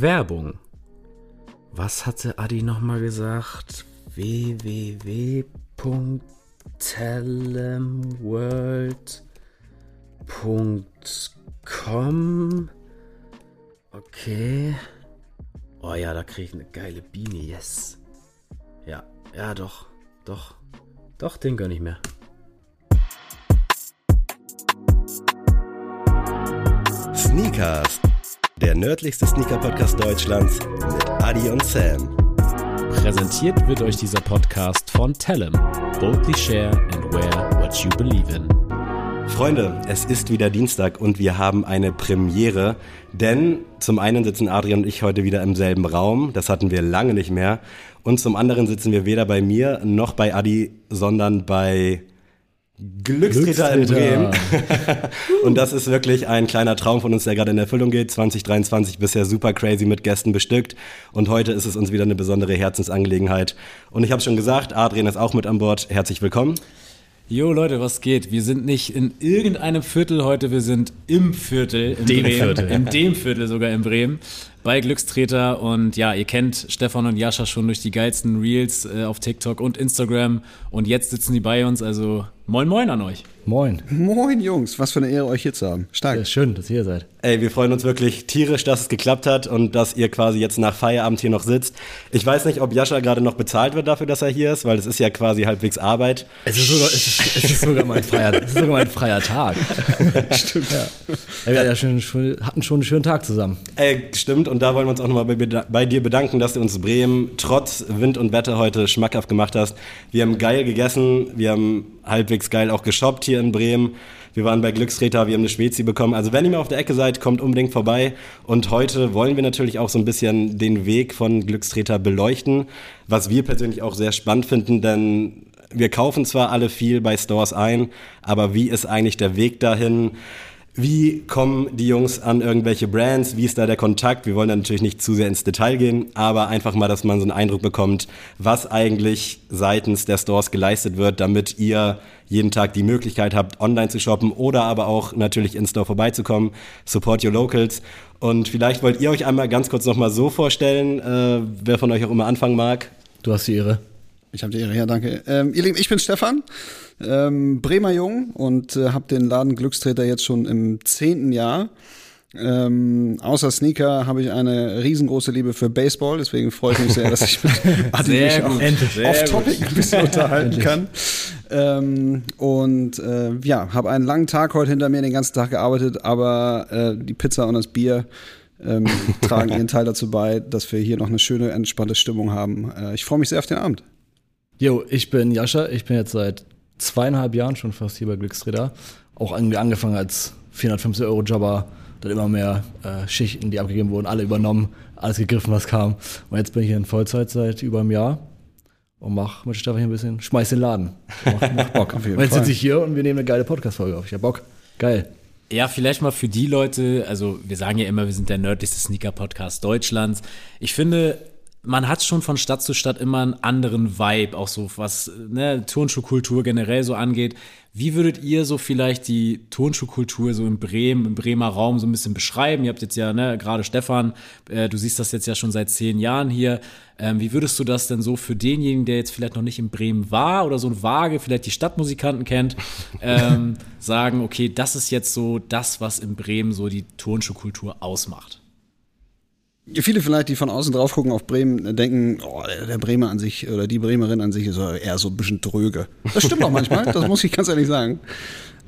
Werbung. Was hatte Adi nochmal gesagt? www.telemworld.com Okay. Oh ja, da kriege ich eine geile Biene, yes. Ja, ja, doch, doch, doch, den gönn ich mir. Sneakers, der nördlichste Sneaker-Podcast Deutschlands mit Adi und Sam. Präsentiert wird euch dieser Podcast von Tellem. Boldly share and wear what you believe in. Freunde, es ist wieder Dienstag und wir haben eine Premiere, denn zum einen sitzen Adrian und ich heute wieder im selben Raum, das hatten wir lange nicht mehr, und zum anderen sitzen wir weder bei mir noch bei Adi, sondern bei Glückstreter, in Bremen. und das ist wirklich ein kleiner Traum von uns, der gerade in Erfüllung geht. 2023 bisher super crazy mit Gästen bestückt. Und heute ist es uns wieder eine besondere Herzensangelegenheit. Und ich habe schon gesagt, Adrian ist auch mit an Bord. Herzlich willkommen. Jo Leute, was geht? Wir sind nicht in irgendeinem Viertel heute, wir sind im Viertel in dem Bremen. Viertel. In dem Viertel sogar in Bremen bei Glückstreter und ja, ihr kennt Stefan und Jascha schon durch die geilsten Reels äh, auf TikTok und Instagram und jetzt sitzen die bei uns, also moin moin an euch. Moin. Moin Jungs, was für eine Ehre euch hier zu haben. Stark. Ja, schön, dass ihr hier seid. Ey, wir freuen uns wirklich tierisch, dass es geklappt hat und dass ihr quasi jetzt nach Feierabend hier noch sitzt. Ich weiß nicht, ob Jascha gerade noch bezahlt wird dafür, dass er hier ist, weil es ist ja quasi halbwegs Arbeit. Es ist sogar, es ist, es ist sogar mein freier, es ist sogar mein freier Tag. Stimmt. Ja. Wir ja schon, hatten schon einen schönen Tag zusammen. Ey, stimmt und da wollen wir uns auch nochmal bei, bei dir bedanken, dass du uns Bremen trotz Wind und Wetter heute schmackhaft gemacht hast. Wir haben geil gegessen, wir haben halbwegs geil auch geshoppt hier in Bremen. Wir waren bei Glückstreter, wir haben eine Spezi bekommen. Also wenn ihr mal auf der Ecke seid, kommt unbedingt vorbei. Und heute wollen wir natürlich auch so ein bisschen den Weg von Glückstreter beleuchten, was wir persönlich auch sehr spannend finden, denn wir kaufen zwar alle viel bei Stores ein, aber wie ist eigentlich der Weg dahin? Wie kommen die Jungs an irgendwelche Brands? Wie ist da der Kontakt? Wir wollen da natürlich nicht zu sehr ins Detail gehen, aber einfach mal, dass man so einen Eindruck bekommt, was eigentlich seitens der Stores geleistet wird, damit ihr jeden Tag die Möglichkeit habt, online zu shoppen oder aber auch natürlich in Store vorbeizukommen. Support your locals. Und vielleicht wollt ihr euch einmal ganz kurz nochmal so vorstellen, äh, wer von euch auch immer anfangen mag. Du hast die Ehre. Ich habe die Ehre, ja, danke. Ähm, ihr Lieben, ich bin Stefan, ähm, Bremer Jung und äh, habe den Laden Glückstreter jetzt schon im zehnten Jahr. Ähm, außer Sneaker habe ich eine riesengroße Liebe für Baseball, deswegen freue ich mich sehr, dass ich mit Adi mich auch off-topic ein bisschen unterhalten kann. Ähm, und äh, ja, habe einen langen Tag heute hinter mir, den ganzen Tag gearbeitet, aber äh, die Pizza und das Bier ähm, tragen ihren Teil dazu bei, dass wir hier noch eine schöne, entspannte Stimmung haben. Äh, ich freue mich sehr auf den Abend. Jo, ich bin Jascha, ich bin jetzt seit zweieinhalb Jahren schon fast hier bei Glücksräder. Auch irgendwie angefangen als 450 Euro Jobber, dann immer mehr äh, Schichten, die abgegeben wurden, alle übernommen, alles gegriffen, was kam. Und jetzt bin ich hier in Vollzeit seit über einem Jahr und mach mit Stefan hier ein bisschen, schmeiß den Laden. Mach, mach Bock. und jetzt sitze ich hier und wir nehmen eine geile Podcast-Folge auf. Ich hab Bock. Geil. Ja, vielleicht mal für die Leute, also wir sagen ja immer, wir sind der nördlichste Sneaker-Podcast Deutschlands. Ich finde, man hat schon von Stadt zu Stadt immer einen anderen Vibe, auch so was ne, Turnschuhkultur generell so angeht. Wie würdet ihr so vielleicht die Turnschuhkultur so in Bremen, im Bremer Raum so ein bisschen beschreiben? Ihr habt jetzt ja, ne, gerade Stefan, äh, du siehst das jetzt ja schon seit zehn Jahren hier. Ähm, wie würdest du das denn so für denjenigen, der jetzt vielleicht noch nicht in Bremen war oder so ein vage, vielleicht die Stadtmusikanten kennt, ähm, sagen, okay, das ist jetzt so das, was in Bremen so die Turnschuhkultur ausmacht? Viele vielleicht, die von außen drauf gucken auf Bremen, denken, oh, der Bremer an sich oder die Bremerin an sich ist eher so ein bisschen dröge. Das stimmt auch manchmal, das muss ich ganz ehrlich sagen.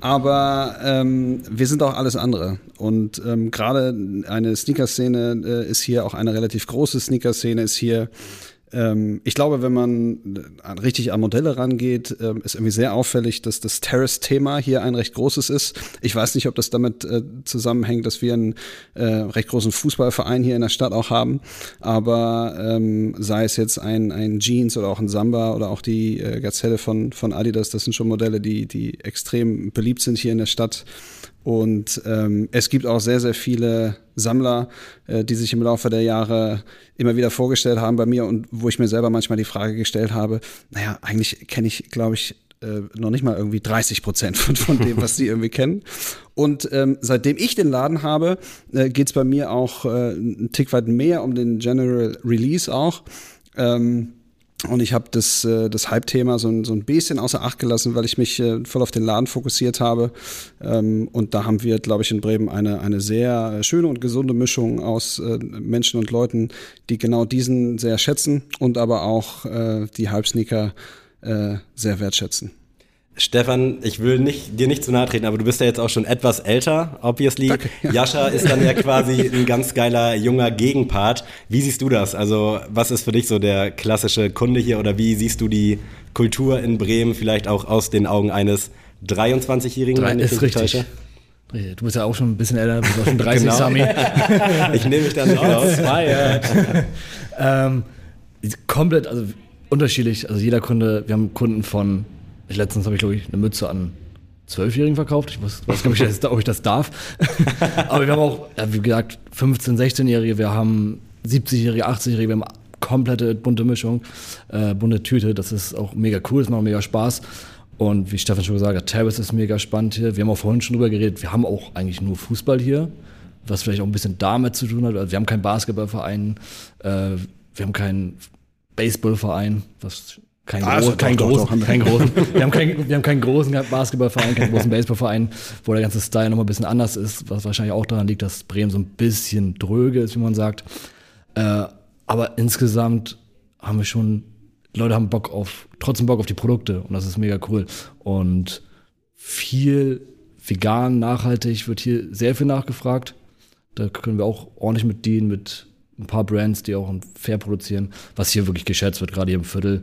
Aber ähm, wir sind auch alles andere. Und ähm, gerade eine Sneaker-Szene äh, ist hier auch eine relativ große Sneaker-Szene, ist hier ähm, ich glaube, wenn man richtig an Modelle rangeht, ähm, ist irgendwie sehr auffällig, dass das Terrace-Thema hier ein recht großes ist. Ich weiß nicht, ob das damit äh, zusammenhängt, dass wir einen äh, recht großen Fußballverein hier in der Stadt auch haben. Aber ähm, sei es jetzt ein, ein Jeans oder auch ein Samba oder auch die äh, Gazelle von, von Adidas, das sind schon Modelle, die, die extrem beliebt sind hier in der Stadt. Und ähm, es gibt auch sehr, sehr viele Sammler, äh, die sich im Laufe der Jahre immer wieder vorgestellt haben bei mir und wo ich mir selber manchmal die Frage gestellt habe, naja, eigentlich kenne ich, glaube ich, äh, noch nicht mal irgendwie 30 Prozent von, von dem, was sie irgendwie kennen. Und ähm, seitdem ich den Laden habe, äh, geht es bei mir auch äh, einen Tick weit mehr um den General Release auch. Ähm, und ich habe das, äh, das Hype-Thema so, ein, so ein bisschen außer Acht gelassen, weil ich mich äh, voll auf den Laden fokussiert habe. Ähm, und da haben wir, glaube ich, in Bremen eine, eine sehr schöne und gesunde Mischung aus äh, Menschen und Leuten, die genau diesen sehr schätzen und aber auch die Hype-Sneaker sehr wertschätzen. Stefan, ich will nicht, dir nicht zu nahe treten, aber du bist ja jetzt auch schon etwas älter, obviously. Danke, ja. Jascha ist dann ja quasi ein ganz geiler junger Gegenpart. Wie siehst du das? Also, was ist für dich so der klassische Kunde hier oder wie siehst du die Kultur in Bremen vielleicht auch aus den Augen eines 23-Jährigen? Drei, ist richtig. Du bist ja auch schon ein bisschen älter, du bist auch schon 30, genau. Sami. ich nehme mich dann nicht raus. ähm, komplett, also unterschiedlich. Also jeder Kunde, wir haben Kunden von ich, letztens habe ich, glaube ich, eine Mütze an Zwölfjährigen verkauft. Ich weiß, weiß gar nicht, ob ich das darf. Aber wir haben auch, wie gesagt, 15-, 16-Jährige, wir haben 70-Jährige, 80-Jährige, wir haben komplette bunte Mischung, äh, bunte Tüte. Das ist auch mega cool, das macht mega Spaß. Und wie Stefan schon gesagt hat, Terrace ist mega spannend hier. Wir haben auch vorhin schon drüber geredet, wir haben auch eigentlich nur Fußball hier, was vielleicht auch ein bisschen damit zu tun hat. Also wir haben keinen Basketballverein, äh, wir haben keinen Baseballverein, was kein, ah, groß, kein, doch, großen, doch, kein großen. wir, haben kein, wir haben keinen großen Basketballverein, keinen großen Baseballverein, wo der ganze Style nochmal ein bisschen anders ist, was wahrscheinlich auch daran liegt, dass Bremen so ein bisschen dröge ist, wie man sagt. Äh, aber insgesamt haben wir schon, Leute haben Bock auf, trotzdem Bock auf die Produkte und das ist mega cool. Und viel vegan, nachhaltig wird hier sehr viel nachgefragt. Da können wir auch ordentlich mit dienen, mit ein paar Brands, die auch fair produzieren, was hier wirklich geschätzt wird, gerade hier im Viertel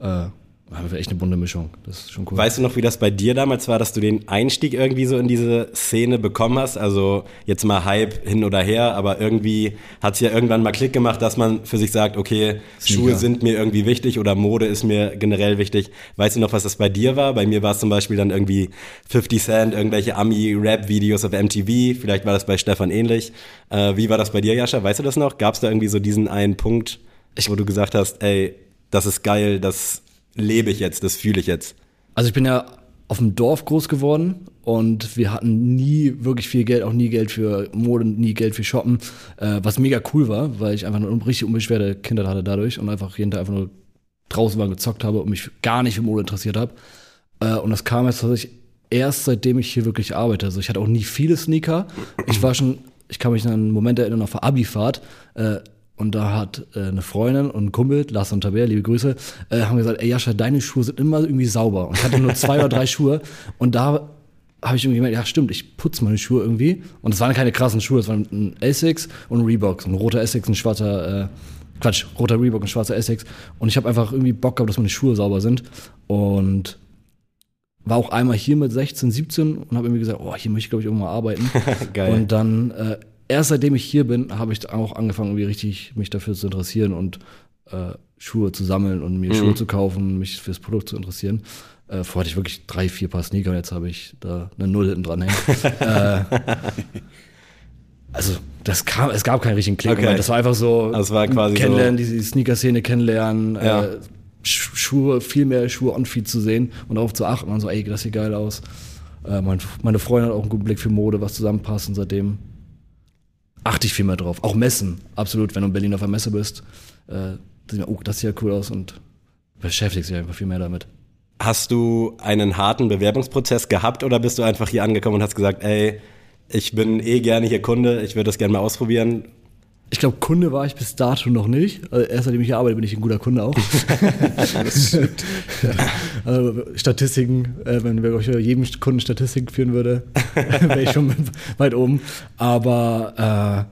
äh, haben wir echt eine bunte Mischung. Das ist schon cool. Weißt du noch, wie das bei dir damals war, dass du den Einstieg irgendwie so in diese Szene bekommen hast? Also jetzt mal Hype hin oder her, aber irgendwie hat es ja irgendwann mal Klick gemacht, dass man für sich sagt, okay, Sneaker. Schuhe sind mir irgendwie wichtig oder Mode ist mir generell wichtig. Weißt du noch, was das bei dir war? Bei mir war es zum Beispiel dann irgendwie 50 Cent, irgendwelche Ami-Rap-Videos auf MTV. Vielleicht war das bei Stefan ähnlich. Äh, wie war das bei dir, Jascha? Weißt du das noch? Gab es da irgendwie so diesen einen Punkt, wo du gesagt hast, ey, das ist geil, das lebe ich jetzt, das fühle ich jetzt. Also ich bin ja auf dem Dorf groß geworden und wir hatten nie wirklich viel Geld, auch nie Geld für Mode, nie Geld für Shoppen, äh, was mega cool war, weil ich einfach eine richtig unbeschwerte Kindheit hatte dadurch und einfach jeden Tag einfach nur draußen war gezockt habe und mich gar nicht für Mode interessiert habe. Äh, und das kam jetzt tatsächlich erst seitdem ich hier wirklich arbeite. Also ich hatte auch nie viele Sneaker. Ich war schon, ich kann mich an einen Moment erinnern auf der Abifahrt. Äh, und da hat äh, eine Freundin und ein Kumpel, Lars und Tabea, liebe Grüße, äh, haben gesagt, ey Jascha, deine Schuhe sind immer irgendwie sauber. Und ich hatte nur zwei oder drei Schuhe. Und da habe ich irgendwie gemerkt, ja stimmt, ich putze meine Schuhe irgendwie. Und es waren keine krassen Schuhe, es waren ein Essex und ein Reebok. Ein roter Essex, ein schwarzer, äh, Quatsch, roter Reebok, ein schwarzer Essex. Und ich habe einfach irgendwie Bock gehabt, dass meine Schuhe sauber sind. Und war auch einmal hier mit 16, 17 und habe irgendwie gesagt, oh, hier möchte ich, glaube ich, irgendwann mal arbeiten. Geil. Und dann äh, erst seitdem ich hier bin, habe ich auch angefangen, irgendwie richtig mich dafür zu interessieren und äh, Schuhe zu sammeln und mir mhm. Schuhe zu kaufen, mich fürs Produkt zu interessieren. Äh, vorher hatte ich wirklich drei, vier Paar Sneaker und jetzt habe ich da eine Null hinten dran hängen. äh, also das kam, es gab keinen richtigen Klick. Okay. Das war einfach so also war quasi kennenlernen, so. die Sneaker-Szene kennenlernen, ja. äh, Schuhe, viel mehr Schuhe on Feed zu sehen und darauf zu achten und so, ey, das sieht geil aus. Äh, mein, meine Freundin hat auch einen guten Blick für Mode, was zusammenpasst und seitdem achte ich viel mehr drauf. Auch Messen, absolut. Wenn du in Berlin auf einer Messe bist, äh, oh, das sieht ja cool aus und beschäftigst dich einfach viel mehr damit. Hast du einen harten Bewerbungsprozess gehabt oder bist du einfach hier angekommen und hast gesagt, ey, ich bin eh gerne hier Kunde, ich würde das gerne mal ausprobieren? Ich glaube, Kunde war ich bis dato noch nicht. Also erst seitdem ich hier arbeite, bin ich ein guter Kunde auch. also Statistiken, äh, wenn ich jedem Kunden Statistiken führen würde, wäre ich schon weit oben. Aber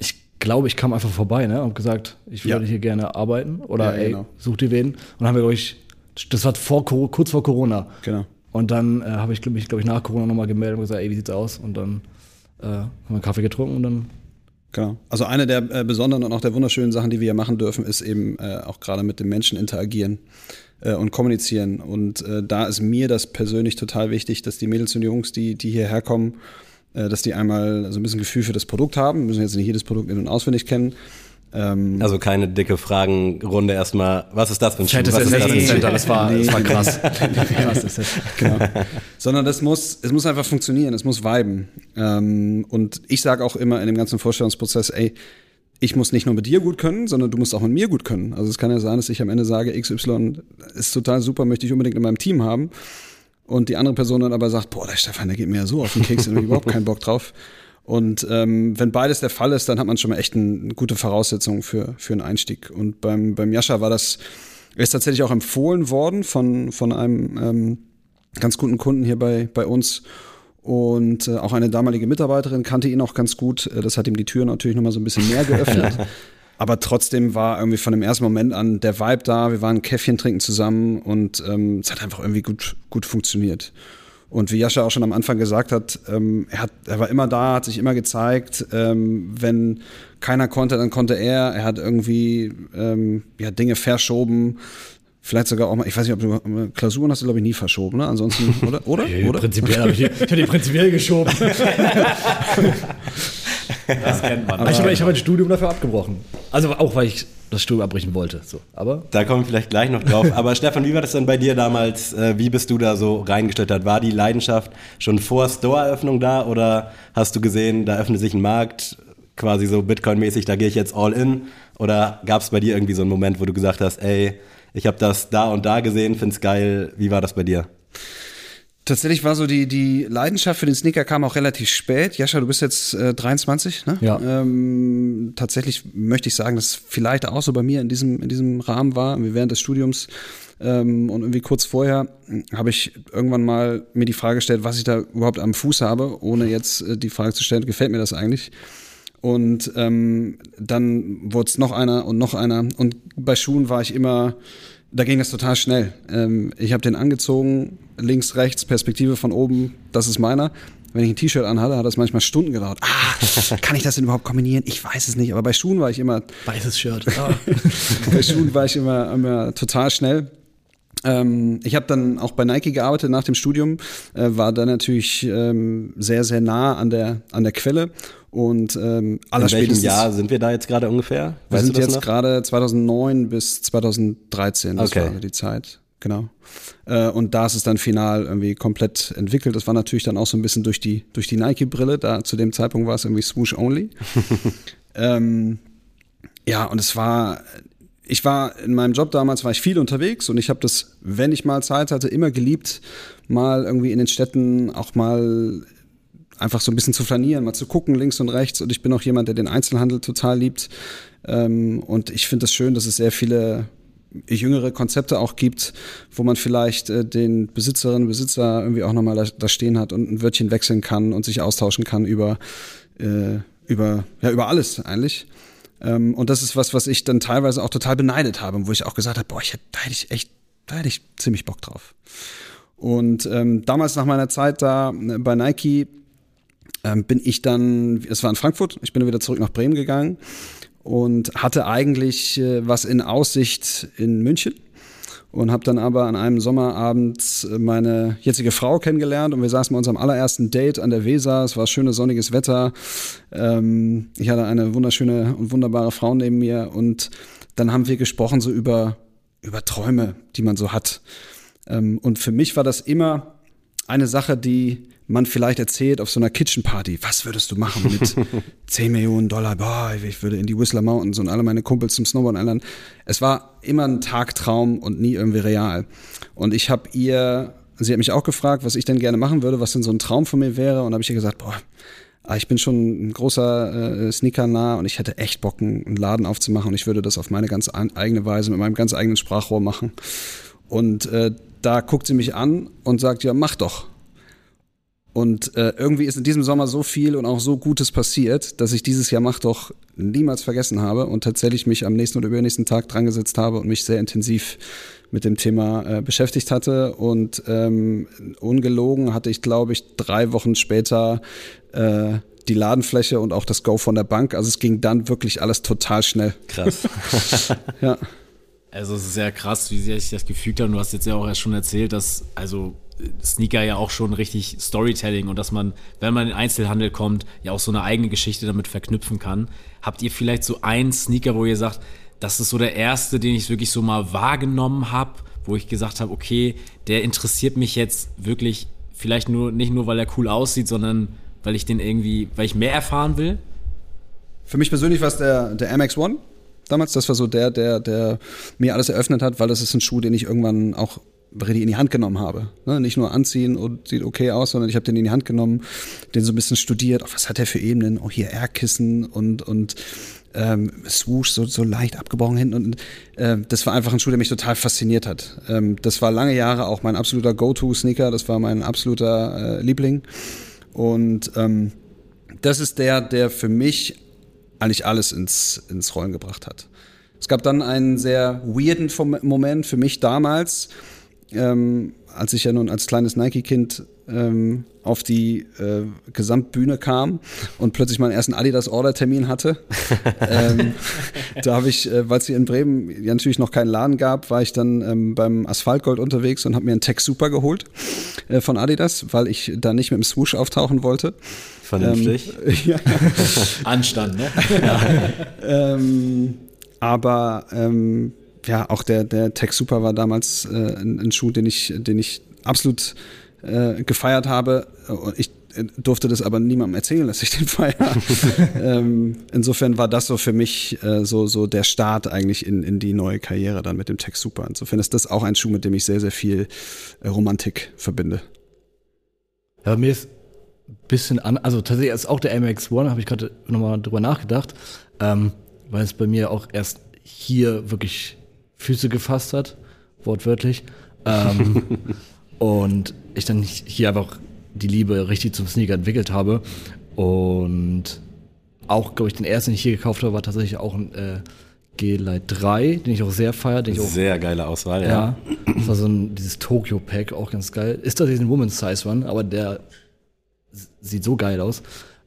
äh, ich glaube, ich kam einfach vorbei ne, und gesagt, ich würde ja. hier gerne arbeiten oder ja, ey, genau. such dir wen. Und dann haben wir, glaube ich, das war vor, kurz vor Corona. Genau. Und dann äh, habe ich mich, glaube ich, nach Corona nochmal gemeldet und gesagt, ey, wie sieht's aus? Und dann äh, haben wir einen Kaffee getrunken und dann Genau. Also eine der äh, besonderen und auch der wunderschönen Sachen, die wir hier machen dürfen, ist eben äh, auch gerade mit den Menschen interagieren äh, und kommunizieren. Und äh, da ist mir das persönlich total wichtig, dass die Mädels und Jungs, die, die hierher kommen, äh, dass die einmal so ein bisschen Gefühl für das Produkt haben, müssen jetzt nicht jedes Produkt in- und auswendig kennen, Ähm, also keine dicke Fragenrunde erstmal. Was ist das für ein Schuh? Das, was ist das, das, nee. Center, das war, das war krass. genau. Sondern das muss, es muss einfach funktionieren, es muss viben. Ähm, und ich sage auch immer in dem ganzen Vorstellungsprozess, ey, ich muss nicht nur mit dir gut können, sondern du musst auch mit mir gut können. Also es kann ja sein, dass ich am Ende sage, XY ist total super, möchte ich unbedingt in meinem Team haben. Und die andere Person dann aber sagt, boah, der Stefan, der geht mir ja so auf den Keks, da habe ich überhaupt keinen Bock drauf. Und ähm, wenn beides der Fall ist, dann hat man schon mal echt eine gute Voraussetzung für, für einen Einstieg. Und beim, beim Jascha war das, er ist tatsächlich auch empfohlen worden von, von einem ähm, ganz guten Kunden hier bei, bei uns. Und äh, auch eine damalige Mitarbeiterin kannte ihn auch ganz gut. Äh, das hat ihm die Tür natürlich nochmal so ein bisschen mehr geöffnet. Aber trotzdem war irgendwie von dem ersten Moment an der Vibe da. Wir waren ein Käffchen trinken zusammen und ähm, es hat einfach irgendwie gut, gut funktioniert. Und wie Jascha auch schon am Anfang gesagt hat, ähm, er, hat, er war immer da, hat sich immer gezeigt. Ähm, wenn keiner konnte, dann konnte er. Er hat irgendwie ähm, ja, Dinge verschoben. Vielleicht sogar auch mal, ich weiß nicht, ob du Klausuren hast du, glaube ich, nie verschoben, ne? Ansonsten, oder? Oder? Nee, oder? Prinzipiell habe ich, ich hab die prinzipiell geschoben. Das kennt man. Aber ich habe hab ein Studium dafür abgebrochen. Also auch, weil ich das Studium abbrechen wollte. So. Aber Da kommen wir vielleicht gleich noch drauf. Aber Stefan, wie war das denn bei dir damals? Äh, Wie bist du da so reingestellt? War die Leidenschaft schon vor Store-Eröffnung da oder hast du gesehen, da öffnet sich ein Markt, quasi so Bitcoin-mäßig, da gehe ich jetzt all in? Oder gab es bei dir irgendwie so einen Moment, wo du gesagt hast, ey, ich habe das da und da gesehen, find's geil. Wie war das bei dir? Tatsächlich war so die, die Leidenschaft für den Sneaker kam auch relativ spät. Jascha, du bist jetzt äh, 23, ne? Ja. Ähm, tatsächlich möchte ich sagen, dass es vielleicht auch so bei mir in diesem, in diesem Rahmen war, während des Studiums. Ähm, und irgendwie kurz vorher habe ich irgendwann mal mir die Frage gestellt, was ich da überhaupt am Fuß habe, ohne jetzt äh, die Frage zu stellen, gefällt mir das eigentlich? Und ähm, dann wurde es noch einer und noch einer. Und bei Schuhen war ich immer, da ging das total schnell. Ähm, ich habe den angezogen, links, rechts, Perspektive von oben, das ist meiner. Wenn ich ein T-Shirt anhatte, hat das manchmal Stunden gedauert. Ah, kann ich das denn überhaupt kombinieren? Ich weiß es nicht. Aber bei Schuhen war ich immer, weißes Shirt. Ah. bei Schuhen war ich immer, immer total schnell. Ähm, ich habe dann auch bei Nike gearbeitet nach dem Studium, äh, war dann natürlich ähm, sehr, sehr nah an der, an der Quelle und ähm, In welchem. Jahr sind wir da jetzt gerade ungefähr? wir Weißt sind du das jetzt gerade 2009 bis 2013, das Okay. war die Zeit. Genau. Äh, und da ist es dann final irgendwie komplett entwickelt. Das war natürlich dann auch so ein bisschen durch die, durch die Nike-Brille. Da zu dem Zeitpunkt war es irgendwie Swoosh Only. ähm, ja, und es war, ich war in meinem Job damals, war ich viel unterwegs und ich habe das, wenn ich mal Zeit hatte, immer geliebt, mal irgendwie in den Städten auch mal einfach so ein bisschen zu flanieren, mal zu gucken links und rechts. Und ich bin auch jemand, der den Einzelhandel total liebt. Ähm, und ich finde es das schön, dass es sehr viele jüngere Konzepte auch gibt, wo man vielleicht äh, den Besitzerinnen und Besitzer irgendwie auch nochmal da, stehen hat und ein Wörtchen wechseln kann und sich austauschen kann über, äh, über, ja, über alles eigentlich. Ähm, und das ist was, was ich dann teilweise auch total beneidet habe, wo ich auch gesagt habe, boah, ich da hätte ich echt, da hätte ich ziemlich Bock drauf. Und ähm, damals nach meiner Zeit da äh, bei Nike ähm, bin ich dann, es war in Frankfurt, ich bin wieder zurück nach Bremen gegangen und hatte eigentlich äh, was in Aussicht in München und habe dann aber an einem Sommerabend meine jetzige Frau kennengelernt und wir saßen bei unserem allerersten Date an der Weser. Es war schönes sonniges Wetter. Ähm, ich hatte eine wunderschöne und wunderbare Frau neben mir und dann haben wir gesprochen so über über Träume, die man so hat. Ähm, und für mich war das immer eine Sache, die man vielleicht erzählt auf so einer Kitchen Party. Was würdest du machen mit 10 Millionen Dollar? Boah, ich würde in die Whistler Mountains und alle meine Kumpels zum Snowboard einladen. Es war immer ein Tagtraum und nie irgendwie real. Und ich habe ihr, sie hat mich auch gefragt, was ich denn gerne machen würde, was denn so ein Traum von mir wäre. Und habe ich ihr gesagt, boah, ah, ich bin schon ein großer äh, Sneaker-nah und ich hätte echt Bock, einen Laden aufzumachen und ich würde das auf meine ganz an- eigene Weise mit meinem ganz eigenen Sprachrohr machen. Und äh, da guckt sie mich an und sagt, ja, mach doch. Und äh, irgendwie ist in diesem Sommer so viel und auch so Gutes passiert, dass ich dieses Jahr mach doch niemals vergessen habe und tatsächlich mich am nächsten oder übernächsten Tag dran gesetzt habe und mich sehr intensiv mit dem Thema äh, beschäftigt hatte. Und ähm, ungelogen hatte ich, glaube ich, drei Wochen später äh, die Ladenfläche und auch das Go von der Bank. Also es ging dann wirklich alles total schnell. Krass. Ja. Also es ist sehr krass, wie sich das gefügt hat. Und du hast jetzt ja auch erst schon erzählt, dass also Sneaker ja auch schon richtig Storytelling und dass man, wenn man in den Einzelhandel kommt, ja auch so eine eigene Geschichte damit verknüpfen kann. Habt ihr vielleicht so einen Sneaker, wo ihr sagt, das ist so der erste, den ich wirklich so mal wahrgenommen habe, wo ich gesagt habe, okay, der interessiert mich jetzt wirklich vielleicht nur nicht nur, weil er cool aussieht, sondern weil ich den irgendwie, weil ich mehr erfahren will? Für mich persönlich war es der, der MX1 damals. Das war so der, der, der mir alles eröffnet hat, weil das ist ein Schuh, den ich irgendwann auch richtig in die Hand genommen habe. Ne? Nicht nur anziehen und sieht okay aus, sondern ich habe den in die Hand genommen, den so ein bisschen studiert. Oh, was hat der für Ebenen? Oh, hier R-Kissen und, und ähm, Swoosh so, so leicht abgebrochen hinten. Und äh, das war einfach ein Schuh, der mich total fasziniert hat. Ähm, das war lange Jahre auch mein absoluter Go-To-Sneaker. Das war mein absoluter äh, Liebling. Und ähm, das ist der, der für mich eigentlich alles ins, ins Rollen gebracht hat. Es gab dann einen sehr weirden Moment für mich damals, ähm, als ich ja nun als kleines Nike-Kind ähm, auf die äh, Gesamtbühne kam und plötzlich meinen ersten Adidas-Order-Termin hatte. ähm, da habe ich, äh, weil es hier in Bremen ja natürlich noch keinen Laden gab, war ich dann ähm, beim Asphaltgold unterwegs und habe mir einen Tech Super geholt äh, von Adidas, weil ich da nicht mit dem Swoosh auftauchen wollte. Vernünftig. Ähm, ja. Anstand, ne? ja. ähm, aber ähm, ja, auch der, der Tech Super war damals äh, ein, ein, Schuh, den ich, den ich absolut äh, gefeiert habe. Ich äh, durfte das aber niemandem erzählen, dass ich den feiere. ähm, insofern war das so für mich äh, so, so der Start eigentlich in, in die neue Karriere dann mit dem Tech Super. Insofern ist das auch ein Schuh, mit dem ich sehr, sehr viel äh, Romantik verbinde. Ja, mir ist bisschen an, also tatsächlich ist auch der MX1, habe ich gerade nochmal drüber nachgedacht, ähm, weil es bei mir auch erst hier wirklich Füße gefasst hat, wortwörtlich. Ähm, und ich dann hier einfach die Liebe richtig zum Sneaker entwickelt habe. Und auch, glaube ich, den ersten, den ich hier gekauft habe, war tatsächlich auch ein äh, G-Lite 3, den ich auch sehr feiere. Sehr geile Auswahl, ja. ja. Das war so ein, dieses Tokyo-Pack, auch ganz geil. Ist das ein Woman's Size One, aber der sieht so geil aus.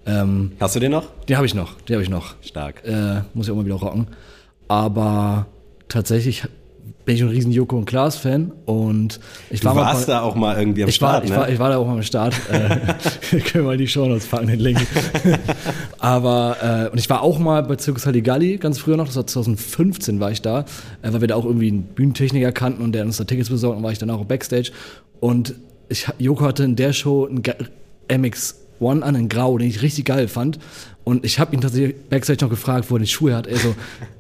Ähm, Hast du den noch? Den habe ich noch, den habe ich noch. Stark. Äh, muss ich auch mal wieder rocken. Aber tatsächlich bin ich ein riesen Joko und Klaas Fan und ich war du warst mal, da auch mal irgendwie am ich Start. War, ich, ne? war, ich war da auch mal am Start. Äh, wir können mal die Shownotes packen, den Link. Aber äh, und ich war auch mal bei Circus Halligalli ganz früher noch, das war 2015 war ich da, äh, weil wir da auch irgendwie einen Bühnentechniker kannten und der uns da Tickets besorgt und war ich dann auch backstage und ich, Joko hatte in der Show einen MX1 an, in Grau, den ich richtig geil fand. Und ich habe ihn tatsächlich backstage noch gefragt, wo er die Schuhe hat. Er so,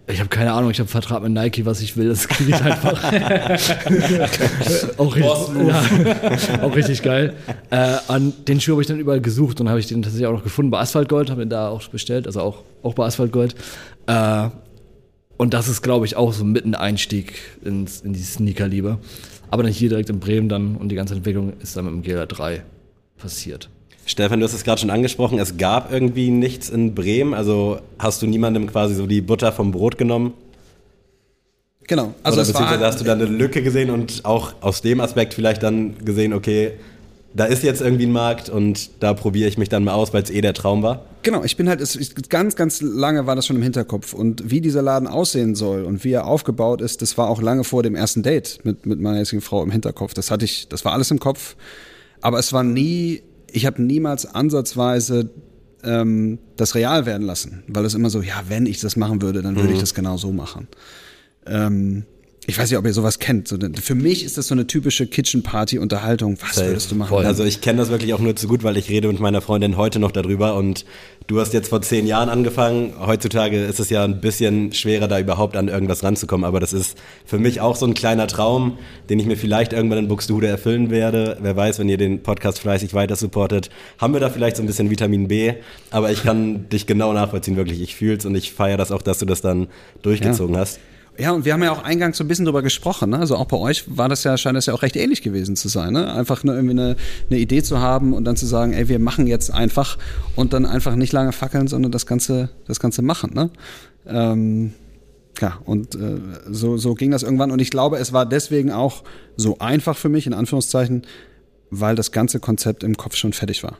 ich habe keine Ahnung, ich habe Vertrag mit Nike, was ich will, das kriege ich einfach. auch, richtig, ja, auch, richtig, geil. Äh, an den Schuh habe ich dann überall gesucht und habe ich den tatsächlich auch noch gefunden bei Asphaltgold, habe ihn da auch bestellt, also auch, auch bei Asphaltgold. Äh, und das ist, glaube ich, auch so mitten Einstieg ins, in die Sneaker-Liebe. Aber dann hier direkt in Bremen dann und die ganze Entwicklung ist dann mit dem GLA 3 passiert. Stefan, du hast es gerade schon angesprochen, es gab irgendwie nichts in Bremen, also hast du niemandem quasi so die Butter vom Brot genommen? Genau. Also Oder beziehungsweise hast du da eine Lücke gesehen und auch aus dem Aspekt vielleicht dann gesehen, okay, da ist jetzt irgendwie ein Markt und da probiere ich mich dann mal aus, weil es eh der Traum war? Genau, ich bin halt, es, ganz, ganz lange war das schon im Hinterkopf. Und wie dieser Laden aussehen soll und wie er aufgebaut ist, das war auch lange vor dem ersten Date mit, mit meiner jetzigen Frau im Hinterkopf. Das hatte ich, das war alles im Kopf. Aber es war nie ich habe niemals ansatzweise ähm, das real werden lassen, weil es immer so, ja, wenn ich das machen würde, dann würde mhm. ich das genau so machen. Ähm, ich weiß nicht, ob ihr sowas kennt. So, für mich ist das so eine typische Kitchen-Party-Unterhaltung. Was Safe. würdest du machen? Voll. Also ich kenne das wirklich auch nur zu gut, weil ich rede mit meiner Freundin heute noch darüber und du hast jetzt vor zehn Jahren angefangen. Heutzutage ist es ja ein bisschen schwerer, da überhaupt an irgendwas ranzukommen. Aber das ist für mich auch so ein kleiner Traum, den ich mir vielleicht irgendwann in Buxtehude erfüllen werde. Wer weiß, wenn ihr den Podcast fleißig weiter supportet, haben wir da vielleicht so ein bisschen Vitamin B. Aber ich kann dich genau nachvollziehen, wirklich. Ich fühl's und ich feiere das auch, dass du das dann durchgezogen ja. hast. Ja, und wir haben ja auch eingangs so ein bisschen drüber gesprochen. Ne? Also auch bei euch war das ja, scheint das ja auch recht ähnlich gewesen zu sein. Ne? Einfach ne, irgendwie eine, eine Idee zu haben und dann zu sagen, ey, wir machen jetzt einfach und dann einfach nicht lange fackeln, sondern das Ganze, das Ganze machen. Ne? Ähm, ja, und äh, so, so ging das irgendwann. Und ich glaube, es war deswegen auch so einfach für mich, in Anführungszeichen, weil das ganze Konzept im Kopf schon fertig war.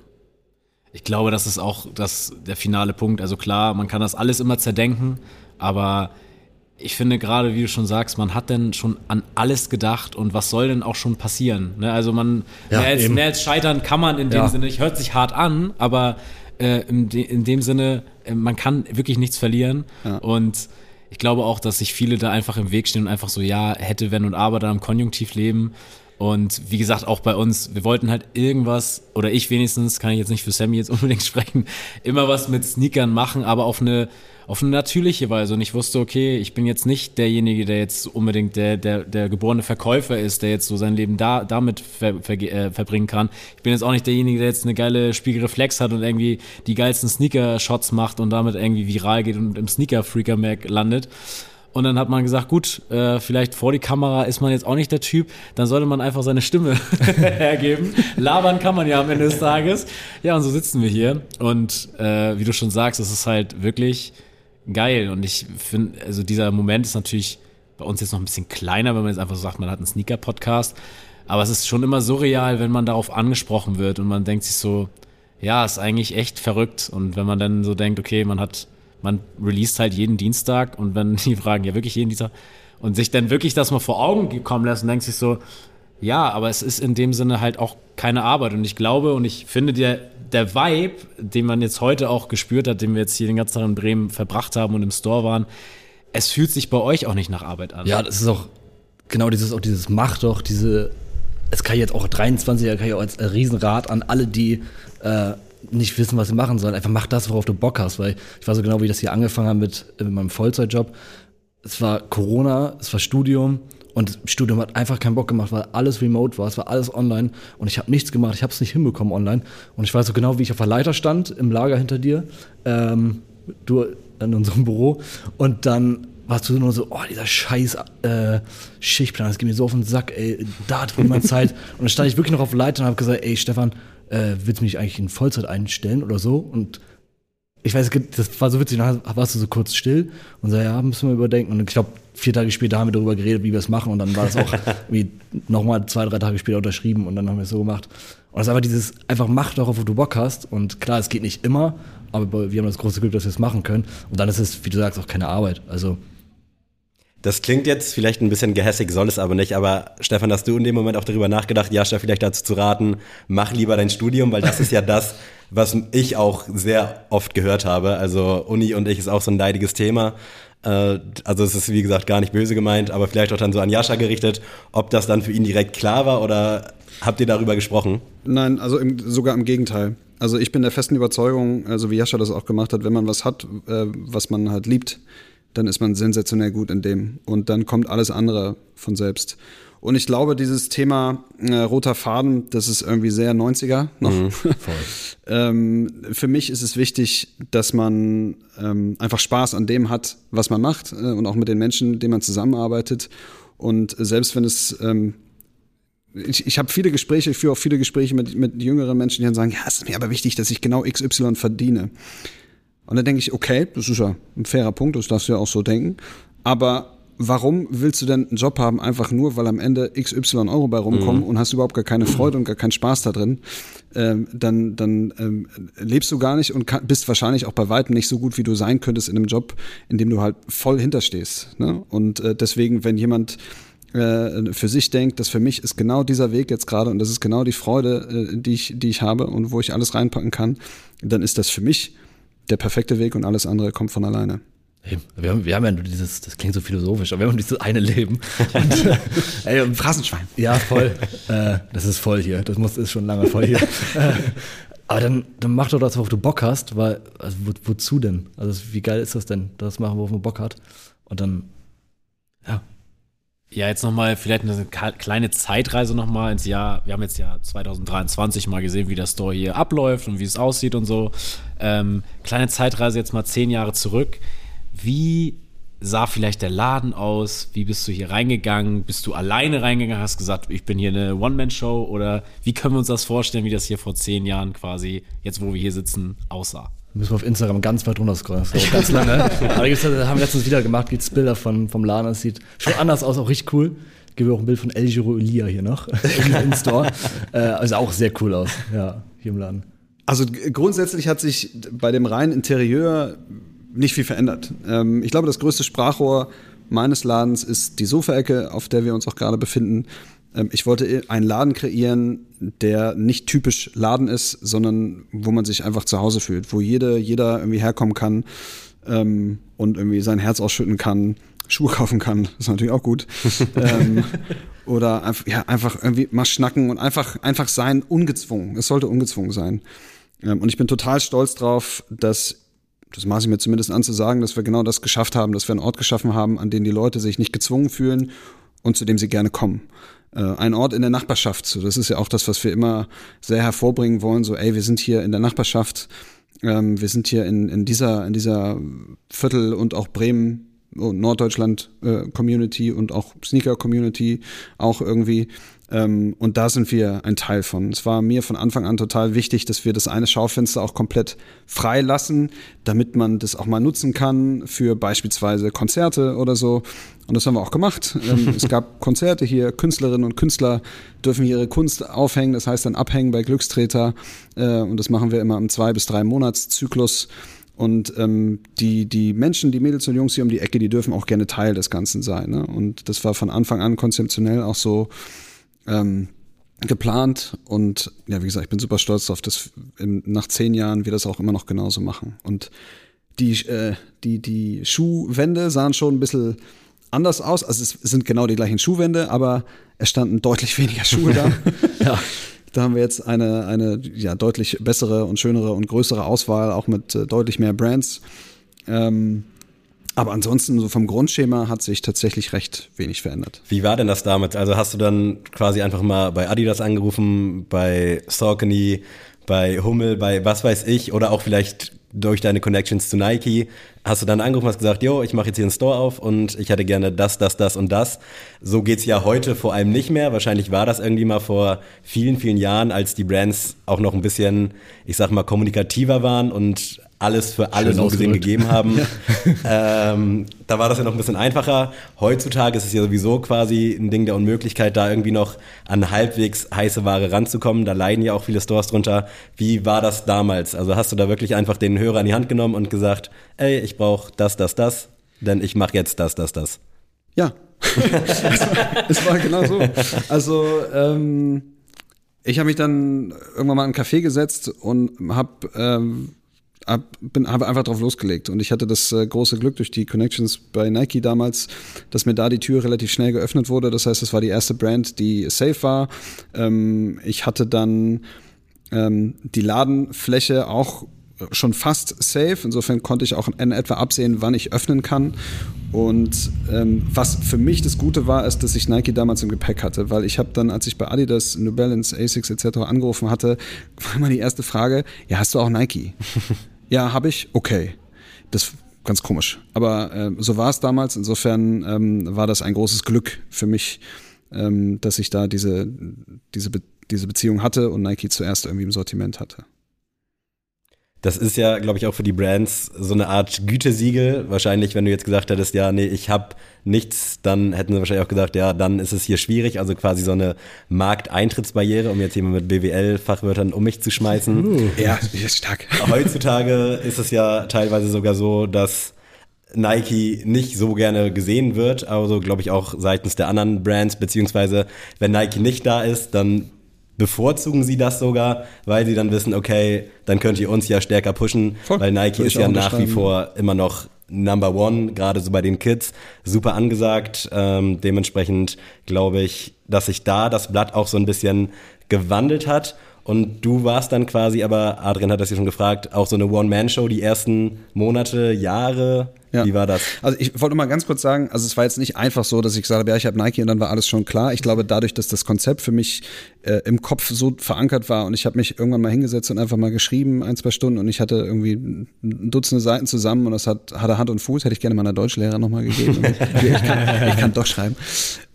Ich glaube, das ist auch das, der finale Punkt. Also klar, man kann das alles immer zerdenken, aber ich finde gerade, wie du schon sagst, man hat denn schon an alles gedacht und was soll denn auch schon passieren? Ne? Also man, Ja, mehr, als, mehr als scheitern kann man in dem Ja. Sinne, ich hört sich hart an, aber äh, in, de, in dem Sinne, äh, man kann wirklich nichts verlieren und ich glaube auch, dass sich viele da einfach im Weg stehen und einfach so, ja, hätte, wenn und aber da im Konjunktiv leben. Und wie gesagt, auch bei uns, wir wollten halt irgendwas, oder ich wenigstens, kann ich jetzt nicht für Sammy jetzt unbedingt sprechen, immer was mit Sneakern machen, aber auf eine, auf eine natürliche Weise. Und ich wusste, okay, ich bin jetzt nicht derjenige, der jetzt unbedingt der, der, der geborene Verkäufer ist, der jetzt so sein Leben da, damit ver, ver, äh, verbringen kann. Ich bin jetzt auch nicht derjenige, der jetzt eine geile Spiegelreflex hat und irgendwie die geilsten Sneaker-Shots macht und damit irgendwie viral geht und im Sneaker-Freaker-Mag landet. Und dann hat man gesagt, gut, äh, vielleicht vor die Kamera ist man jetzt auch nicht der Typ, dann sollte man einfach seine Stimme hergeben. Labern kann man ja am Ende des Tages. Ja, und so sitzen wir hier. Und äh, wie du schon sagst, es ist halt wirklich geil. Und ich finde, also dieser Moment ist natürlich bei uns jetzt noch ein bisschen kleiner, wenn man jetzt einfach so sagt, man hat einen Sneaker-Podcast. Aber es ist schon immer surreal, wenn man darauf angesprochen wird und man denkt sich so, ja, ist eigentlich echt verrückt. Und wenn man dann so denkt, okay, man hat, man released halt jeden Dienstag und wenn die fragen, ja wirklich jeden Dienstag und sich dann wirklich das mal vor Augen kommen lässt und denkt sich so, ja, aber es ist in dem Sinne halt auch keine Arbeit. Und ich glaube und ich finde, der, der Vibe, den man jetzt heute auch gespürt hat, den wir jetzt hier den ganzen Tag in Bremen verbracht haben und im Store waren, es fühlt sich bei euch auch nicht nach Arbeit an. Ja, das ist auch genau dieses, auch dieses Macht doch, diese, es kann jetzt auch 23er, kann ich auch als Riesenrat an alle, die äh, nicht wissen, was sie machen sollen. Einfach mach das, worauf du Bock hast, weil ich war so genau, wie ich das hier angefangen habe mit, äh, mit meinem Vollzeitjob. Es war Corona, es war Studium und das Studium hat einfach keinen Bock gemacht, weil alles remote war, es war alles online und ich habe nichts gemacht, ich habe es nicht hinbekommen online und ich weiß so genau, wie ich auf der Leiter stand im Lager hinter dir, ähm, du in unserem Büro und dann warst du nur so, oh, dieser scheiß äh, Schichtplan, das geht mir so auf den Sack, ey, da hat niemand Zeit. Und dann stand ich wirklich noch auf Leiter und habe gesagt, ey, Stefan, äh, willst du mich eigentlich in Vollzeit einstellen oder so? Und ich weiß, das war so witzig, dann warst du so kurz still und so, ja, müssen wir überdenken. Und ich glaube, vier Tage später haben wir darüber geredet, wie wir es machen. Und dann war das auch wie nochmal zwei, drei Tage später unterschrieben und dann haben wir es so gemacht. Und das ist einfach dieses, einfach mach doch, wo du Bock hast. Und klar, es geht nicht immer, aber wir haben das große Glück, dass wir es machen können. Und dann ist es, wie du sagst, auch keine Arbeit. Also Das klingt jetzt vielleicht ein bisschen gehässig, soll es aber nicht. Aber Stefan, hast du in dem Moment auch darüber nachgedacht, Jascha vielleicht dazu zu raten, mach lieber dein Studium, weil das ist ja das, was ich auch sehr oft gehört habe. Also Uni und ich ist auch so ein leidiges Thema. Äh, Also es ist wie gesagt gar nicht böse gemeint, aber vielleicht auch dann so an Jascha gerichtet, ob das dann für ihn direkt klar war oder habt ihr darüber gesprochen? Nein, also im, sogar im Gegenteil. Also ich bin der festen Überzeugung, also wie Jascha das auch gemacht hat, wenn man was hat, äh, was man halt liebt, dann ist man sensationell gut in dem. Und dann kommt alles andere von selbst. Und ich glaube, dieses Thema äh, roter Faden, das ist irgendwie sehr 90er noch. ähm, für mich ist es wichtig, dass man ähm, einfach Spaß an dem hat, was man macht äh, und auch mit den Menschen, mit denen man zusammenarbeitet. Und selbst wenn es ähm, ich, ich habe viele Gespräche, ich führe auch viele Gespräche mit, mit jüngeren Menschen, die dann sagen, ja, es ist mir aber wichtig, dass ich genau XY verdiene. Und dann denke ich, okay, das ist ja ein fairer Punkt, das darfst du ja auch so denken. Aber warum willst du denn einen Job haben, einfach nur, weil am Ende XY Euro bei rumkommen und hast überhaupt gar keine Freude und gar keinen Spaß da drin? Ähm, dann dann ähm, lebst du gar nicht und kann, bist wahrscheinlich auch bei weitem nicht so gut, wie du sein könntest in einem Job, in dem du halt voll hinterstehst. Ne? Und äh, deswegen, wenn jemand äh, für sich denkt, dass für mich ist genau dieser Weg jetzt gerade und das ist genau die Freude, äh, die ich, die ich habe und wo ich alles reinpacken kann, dann ist das für mich der perfekte Weg und alles andere kommt von alleine. Wir, haben, wir haben ja nur dieses, das klingt so philosophisch, aber wir haben dieses eine Leben. Und, äh, ey, und Phrasenschwein. Ja, voll. äh, das ist voll hier. Das muss, ist schon lange voll hier. äh, aber dann, dann mach doch das, worauf du Bock hast, weil, also wo, wozu denn? Also wie geil ist das denn, das machen, worauf man Bock hat? Und dann, ja. Ja, jetzt nochmal vielleicht eine kleine Zeitreise nochmal ins Jahr. Wir haben jetzt ja 2023 mal gesehen, wie der Store hier abläuft und wie es aussieht und so. Ähm, kleine Zeitreise jetzt mal zehn Jahre zurück. Wie sah vielleicht der Laden aus? Wie bist du hier reingegangen? Bist du alleine reingegangen? Hast gesagt, ich bin hier eine One-Man-Show? Oder wie können wir uns das vorstellen, wie das hier vor zehn Jahren quasi, jetzt wo wir hier sitzen, aussah? Müssen wir auf Instagram ganz weit runter scrollen. Das ganz lange. Aber gibt's, das haben wir letztens wieder gemacht, gibt's Bilder von, vom Laden. Das sieht schon anders aus, auch richtig cool. Gebe auch ein Bild von El Giro Elia hier noch im Store. Äh, also auch sehr cool aus, ja, hier im Laden. Also grundsätzlich hat sich bei dem reinen Interieur nicht viel verändert. Ähm, ich glaube, das größte Sprachrohr meines Ladens ist die Sofaecke, auf der wir uns auch gerade befinden. Ähm, ich wollte einen Laden kreieren, der nicht typisch Laden ist, sondern wo man sich einfach zu Hause fühlt, wo jede, jeder irgendwie herkommen kann ähm, und irgendwie sein Herz ausschütten kann, Schuhe kaufen kann, ist natürlich auch gut. ähm, oder einfach, ja, einfach irgendwie mal schnacken und einfach, einfach sein, ungezwungen. Es sollte ungezwungen sein. Ähm, und ich bin total stolz drauf, dass das maße ich mir zumindest an zu sagen, dass wir genau das geschafft haben, dass wir einen Ort geschaffen haben, an den die Leute sich nicht gezwungen fühlen und zu dem sie gerne kommen. Äh, ein Ort in der Nachbarschaft, so das ist ja auch das, was wir immer sehr hervorbringen wollen, so ey, wir sind hier in der Nachbarschaft, ähm, wir sind hier in, in dieser, in dieser Viertel und auch Bremen und Norddeutschland äh, Community und auch Sneaker Community auch irgendwie ähm, und da sind wir ein Teil von. Es war mir von Anfang an total wichtig, dass wir das eine Schaufenster auch komplett frei lassen, damit man das auch mal nutzen kann für beispielsweise Konzerte oder so. Und das haben wir auch gemacht. Ähm, es gab Konzerte hier, Künstlerinnen und Künstler dürfen ihre Kunst aufhängen, das heißt dann abhängen bei Glückstreter. Äh, und das machen wir immer im zwei bis drei Monatszyklus. Und ähm, die, die Menschen, die Mädels und Jungs hier um die Ecke, die dürfen auch gerne Teil des Ganzen sein. Ne? Und das war von Anfang an konzeptionell auch so ähm, geplant und ja, wie gesagt, ich bin super stolz darauf, dass in, nach zehn Jahren wir das auch immer noch genauso machen. Und die, äh, die, die Schuhwände sahen schon ein bisschen anders aus. Also es sind genau die gleichen Schuhwände, aber es standen deutlich weniger Schuhe da. ja. Da haben wir jetzt eine, eine ja, deutlich bessere und schönere und größere Auswahl, auch mit äh, deutlich mehr Brands. Ähm, aber ansonsten, so vom Grundschema hat sich tatsächlich recht wenig verändert. Wie war denn das damals? Also hast du dann quasi einfach mal bei Adidas angerufen, bei Saucony, bei Hummel, bei was weiß ich, oder auch vielleicht durch deine Connections zu Nike, hast du dann angerufen und hast gesagt, yo, ich mache jetzt hier einen Store auf und ich hätte gerne das, das, das und das. So geht's ja heute vor allem nicht mehr. Wahrscheinlich war das irgendwie mal vor vielen, vielen Jahren, als die Brands auch noch ein bisschen, ich sag mal, kommunikativer waren und alles für alle so gesehen gegeben haben. Ja. Ähm, da war das ja noch ein bisschen einfacher. Heutzutage ist es ja sowieso quasi ein Ding der Unmöglichkeit, da irgendwie noch an halbwegs heiße Ware ranzukommen. Da leiden ja auch viele Stores drunter. Wie war das damals? Also hast du da wirklich einfach den Hörer in die Hand genommen und gesagt, ey, ich brauche das, das, das, denn ich mache jetzt das, das, das. Ja, es, war, genau so. Also ähm, ich habe mich dann irgendwann mal in einen Café gesetzt und habe ähm, hab, habe einfach drauf losgelegt. Und ich hatte das äh, große Glück durch die Connections bei Nike damals, dass mir da die Tür relativ schnell geöffnet wurde. Das heißt, es war die erste Brand, die safe war. Ähm, ich hatte dann ähm, die Ladenfläche auch schon fast safe. Insofern konnte ich auch in etwa absehen, wann ich öffnen kann. Und ähm, was für mich das Gute war, ist, dass ich Nike damals im Gepäck hatte, weil ich habe dann, als ich bei Adidas, New Balance, Asics etc. angerufen hatte, war immer die erste Frage, ja, hast du auch Nike? Ja, habe ich. Okay. Das ganz komisch. Aber äh, so war es damals. Insofern ähm, war das ein großes Glück für mich, ähm, dass ich da diese, diese, Be diese Beziehung hatte und Nike zuerst irgendwie im Sortiment hatte. Das ist ja, glaube ich, auch für die Brands so eine Art Gütesiegel. Wahrscheinlich, wenn du jetzt gesagt hättest, ja, nee, ich habe nichts, dann hätten sie wahrscheinlich auch gesagt, ja, dann ist es hier schwierig. Also quasi so eine Markteintrittsbarriere, um jetzt jemand mit BWL-Fachwörtern um mich zu schmeißen. Uh, ja, ist stark. Heutzutage ist es ja teilweise sogar so, dass Nike nicht so gerne gesehen wird, also glaube ich auch seitens der anderen Brands, beziehungsweise wenn Nike nicht da ist, dann bevorzugen sie das sogar, weil sie dann wissen, okay, dann könnt ihr uns ja stärker pushen, Voll. weil Nike ist ja nach wie vor immer noch Number One, gerade so bei den Kids, super angesagt. Ähm, dementsprechend glaube ich, dass sich da das Blatt auch so ein bisschen gewandelt hat. Und du warst dann quasi, aber Adrian hat das ja schon gefragt, auch so eine One-Man-Show die ersten Monate, Jahre. Ja. Wie war das? Also ich wollte mal ganz kurz sagen, also es war jetzt nicht einfach so, dass ich gesagt habe, ja, ich habe Nike und dann war alles schon klar. Ich glaube, dadurch, dass das Konzept für mich äh, im Kopf so verankert war und ich habe mich irgendwann mal hingesetzt und einfach mal geschrieben, ein, zwei Stunden und ich hatte irgendwie ein Dutzende Seiten zusammen und das hat, hatte Hand und Fuß, hätte ich gerne meiner Deutschlehrer nochmal gegeben. ich, kann, ich kann doch schreiben.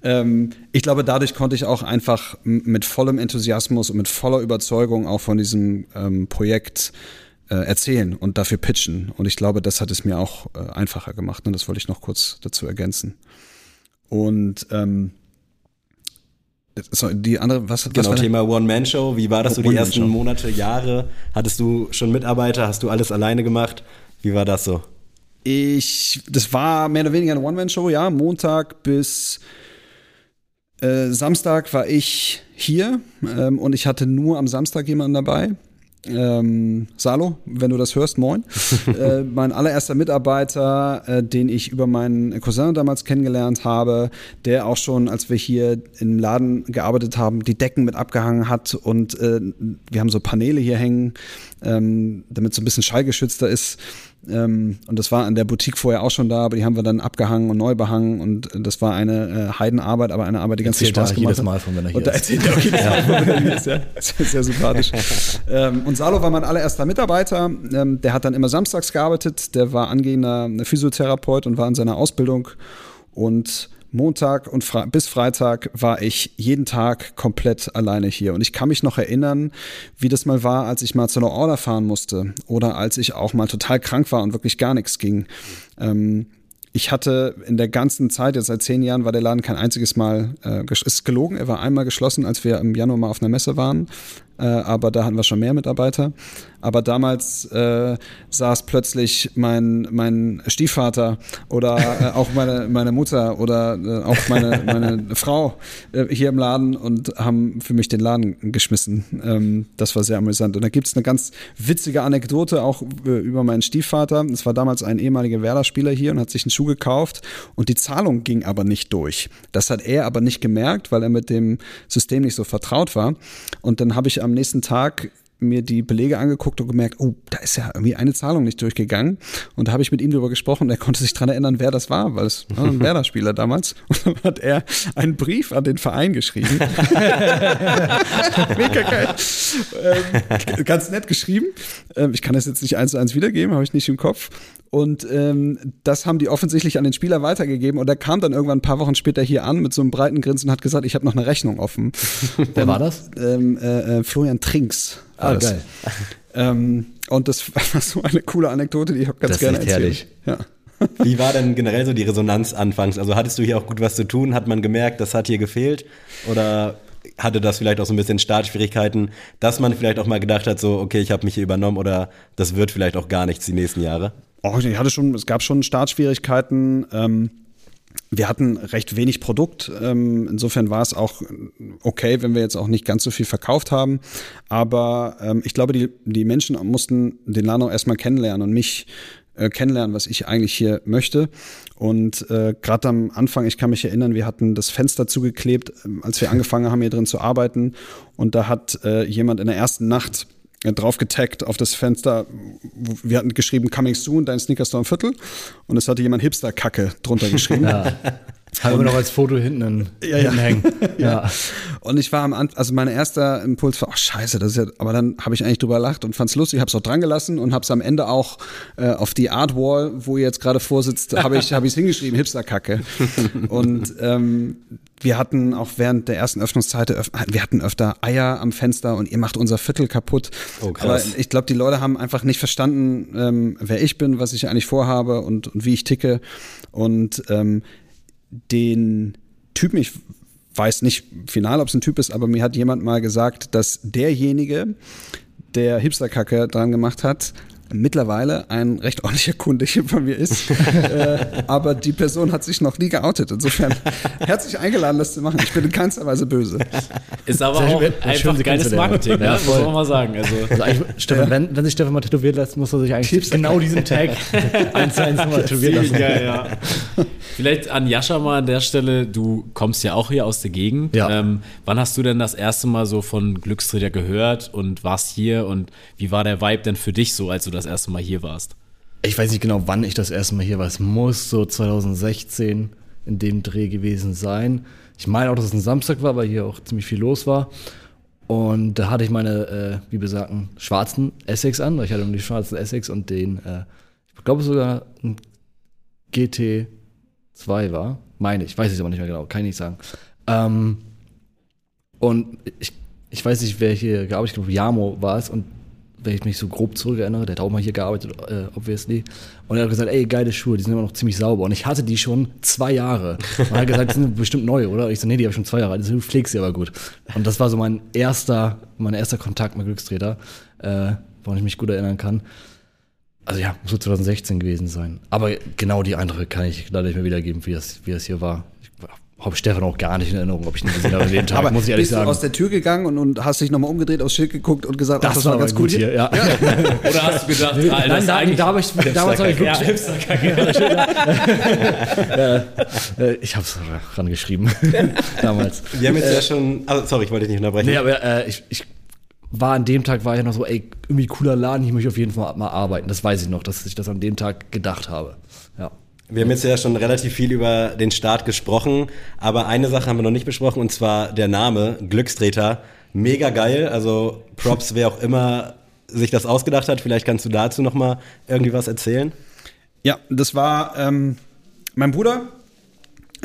Ähm, ich glaube, dadurch konnte ich auch einfach mit vollem Enthusiasmus und mit voller Überzeugung auch von diesem ähm, Projekt erzählen und dafür pitchen. Und ich glaube, das hat es mir auch äh, einfacher gemacht. Und das wollte ich noch kurz dazu ergänzen. Und ähm, so, die andere, was, genau, was Thema One-Man-Show. Wie war das so die ersten Monate, Jahre? Hattest du schon Mitarbeiter? Hast du alles alleine gemacht? Wie war das so? Ich, das war mehr oder weniger eine One-Man-Show, ja. Montag bis äh, Samstag war ich hier ähm, und ich hatte nur am Samstag jemanden dabei. Ähm, Salo, wenn du das hörst, moin. äh, mein allererster Mitarbeiter, äh, den ich über meinen Cousin damals kennengelernt habe, der auch schon, als wir hier im Laden gearbeitet haben, die Decken mit abgehangen hat und äh, wir haben so Paneele hier hängen, ähm, damit es so ein bisschen schallgeschützter ist. Ähm, und das war in der Boutique vorher auch schon da, aber die haben wir dann abgehangen und neu behangen und das war eine äh, Heidenarbeit, aber eine Arbeit, die ganz viel Spaß gemacht jedes Mal von, wenn er hier und da erzählt er auch jedes Mal von, wenn er hier ist. Ja. Sehr, sehr sympathisch. ähm, und Salo war mein allererster Mitarbeiter. Ähm, der hat dann immer samstags gearbeitet. Der war angehender Physiotherapeut und war in seiner Ausbildung und Montag und Fre bis Freitag war ich jeden Tag komplett alleine hier. Und ich kann mich noch erinnern, wie das mal war, als ich mal zu einer Order fahren musste oder als ich auch mal total krank war und wirklich gar nichts ging. Ähm, ich hatte in der ganzen Zeit, jetzt seit zehn Jahren, war der Laden kein einziges Mal, äh, ist gelogen, er war einmal geschlossen, als wir im Januar mal auf einer Messe waren, aber da hatten wir schon mehr Mitarbeiter. Aber damals äh, saß plötzlich mein, mein Stiefvater oder äh, auch meine, meine Mutter oder äh, auch meine, meine Frau äh, hier im Laden und haben für mich den Laden geschmissen. Ähm, das war sehr amüsant. Und da gibt es eine ganz witzige Anekdote auch äh, über meinen Stiefvater. Es war damals ein ehemaliger Werder-Spieler hier und hat sich einen Schuh gekauft und die Zahlung ging aber nicht durch. Das hat er aber nicht gemerkt, weil er mit dem System nicht so vertraut war. Und dann habe ich am nächsten Tag mir die Belege angeguckt und gemerkt, oh, da ist ja irgendwie eine Zahlung nicht durchgegangen. Und da habe ich mit ihm darüber gesprochen. Er konnte sich daran erinnern, wer das war, weil es war ein Werder-Spieler damals. Und dann hat er einen Brief an den Verein geschrieben. Mega geil. Ähm, ganz nett geschrieben. Ähm, ich kann das jetzt nicht eins zu eins wiedergeben, habe ich nicht im Kopf. Und ähm, das haben die offensichtlich an den Spieler weitergegeben. Und er kam dann irgendwann ein paar Wochen später hier an mit so einem breiten Grinsen und hat gesagt, ich habe noch eine Rechnung offen. Wer war das? Ähm, äh, äh, Florian Trinks. Ah, das. geil. Ähm, und das war so eine coole Anekdote, die ich auch ganz Das ist gerne echt erzähle. herrlich. Ja. Wie war denn generell so die Resonanz anfangs? Also hattest du hier auch gut was zu tun? Hat man gemerkt, das hat hier gefehlt? Oder hatte das vielleicht auch so ein bisschen Startschwierigkeiten, dass man vielleicht auch mal gedacht hat, so, okay, ich habe mich hier übernommen oder das wird vielleicht auch gar nichts die nächsten Jahre? Oh, ich hatte schon, es gab schon Startschwierigkeiten. Ähm, wir hatten recht wenig Produkt. Ähm, insofern war es auch okay, wenn wir jetzt auch nicht ganz so viel verkauft haben. Aber ähm, ich glaube, die, die Menschen mussten den auch erstmal kennenlernen und mich äh, kennenlernen, was ich eigentlich hier möchte. Und äh, gerade am Anfang, ich kann mich erinnern, wir hatten das Fenster zugeklebt, ähm, als wir angefangen haben, hier drin zu arbeiten. Und da hat äh, jemand in der ersten Nacht äh, drauf getaggt auf das Fenster. Wir hatten geschrieben, coming soon, dein Sneakerstore im Viertel. Und es hatte jemand Hipster-Kacke drunter geschrieben. Ja. Haben wir noch als Foto hinten, in, Ja, ja. hinten hängen. Ja. Und ich war am Anfang, also mein erster Impuls war, ach scheiße, das ist ja, aber dann habe ich eigentlich drüber gelacht und fand's lustig, habe es auch dran gelassen und habe es am Ende auch äh, auf die Art Wall, wo ihr jetzt gerade vorsitzt, habe ich habe ich hingeschrieben, Hipsterkacke. und ähm, wir hatten auch während der ersten Öffnungszeit, öff- wir hatten öfter Eier am Fenster und ihr macht unser Viertel kaputt. Oh, krass. Aber ich glaube, die Leute haben einfach nicht verstanden, ähm, wer ich bin, was ich eigentlich vorhabe und, und wie ich ticke. Und ähm, den Typen, ich weiß nicht final, ob es ein Typ ist, aber mir hat jemand mal gesagt, dass derjenige, der Hipsterkacke dran gemacht hat, mittlerweile ein recht ordentlicher Kunde hier bei mir ist. äh, aber die Person hat sich noch nie geoutet. Insofern herzlich eingeladen, das zu machen. Ich bin in keinster Weise böse. Ist aber auch schön, einfach geiles. Marketing, Ja, ne? muss man mal sagen. Also, Also Stefan, wenn, wenn sich Stefan mal tätowieren lässt, muss er sich eigentlich genau diesen Tag eins zu eins nochmal tätowieren lassen. geil, ja. Vielleicht an Jascha mal an der Stelle, du kommst ja auch hier aus der Gegend. Ja. Ähm, wann hast du denn das erste Mal so von Glücksträger gehört und warst hier und wie war der Vibe denn für dich so, als du das erste Mal hier warst? Ich weiß nicht genau, wann ich das erste Mal hier war. Es muss so 2016 in dem Dreh gewesen sein. Ich meine auch, dass es ein Samstag war, weil hier auch ziemlich viel los war. Und da hatte ich meine, äh, wie besagten, schwarzen Essex an. Ich hatte die schwarzen Essex und den, äh, ich glaube sogar ein GT2 war. Meine ich, weiß ich aber nicht mehr genau, kann ich nicht sagen. Ähm, und ich, ich weiß nicht, wer hier gearbeitet, ich glaube, Jamo war es. Und wenn ich mich so grob zurückerinnere, der hat auch mal hier gearbeitet, äh, obviously. Und er hat gesagt, ey, geile Schuhe, die sind immer noch ziemlich sauber. Und ich hatte die schon zwei Jahre. Und er hat gesagt, die sind bestimmt neu, oder? Und ich so, nee, die habe ich schon zwei Jahre. Also, du pflegst sie aber gut. Und das war so mein erster, mein erster Kontakt mit Glücksträder, äh, woran ich mich gut erinnern kann. Also ja, muss so 2016 gewesen sein. Aber genau die Eindrücke kann ich leider nicht mehr wiedergeben, wie das, wie das hier war. Ich habe Stefan auch gar nicht in Erinnerung, ob ich ihn gesehen habe an dem Tag, Aber muss ich ehrlich bist sagen. du aus der Tür gegangen und, und hast dich nochmal umgedreht, aufs Schild geguckt und gesagt, ach, das, war ganz gut hier, ja. Oder hast du gedacht, Nein, Alter, das ist da, habe ich, damals habe ich ja, äh, ich habe es rangeschrieben, damals. Wir haben jetzt ja schon, also sorry, ich wollte dich nicht unterbrechen. Nee, aber äh, ich, ich war an dem Tag, war ich noch so, ey, irgendwie cooler Laden, ich möchte auf jeden Fall mal arbeiten. Das weiß ich noch, dass ich das an dem Tag gedacht habe. Ja. Wir haben jetzt ja schon relativ viel über den Start gesprochen, aber eine Sache haben wir noch nicht besprochen und zwar der Name Glückstreter. Mega geil, also Props, wer auch immer sich das ausgedacht hat. Vielleicht kannst du dazu noch mal irgendwie was erzählen. Ja, das war ähm, mein Bruder.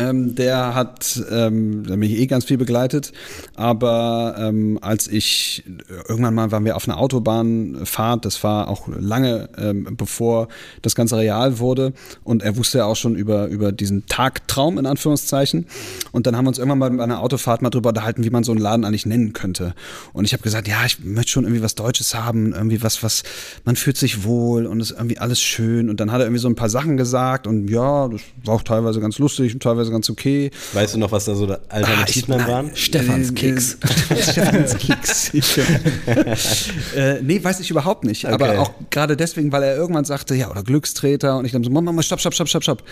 Ähm, der hat ähm, der mich eh ganz viel begleitet, aber ähm, als ich irgendwann mal waren wir auf einer Autobahnfahrt, das war auch lange ähm, bevor das ganze real wurde. Und er wusste ja auch schon über über diesen Tagtraum in Anführungszeichen. Und dann haben wir uns irgendwann mal bei einer Autofahrt mal drüber unterhalten, wie man so einen Laden eigentlich nennen könnte. Und ich habe gesagt, ja, ich möchte schon irgendwie was Deutsches haben, irgendwie was was man fühlt sich wohl und ist irgendwie alles schön. Und dann hat er irgendwie so ein paar Sachen gesagt. Und ja, das war auch teilweise ganz lustig und teilweise ganz okay. Weißt du noch, was da so Alternativen Ah, ich- waren? Stefans äh, Keks. Stefans Keks. äh, nee, weiß ich überhaupt nicht. Okay. Aber auch gerade deswegen, weil er irgendwann sagte, ja, oder Glückstreter. Und ich dann so, Mama, Mama, stopp, stopp, stopp, stopp, stopp.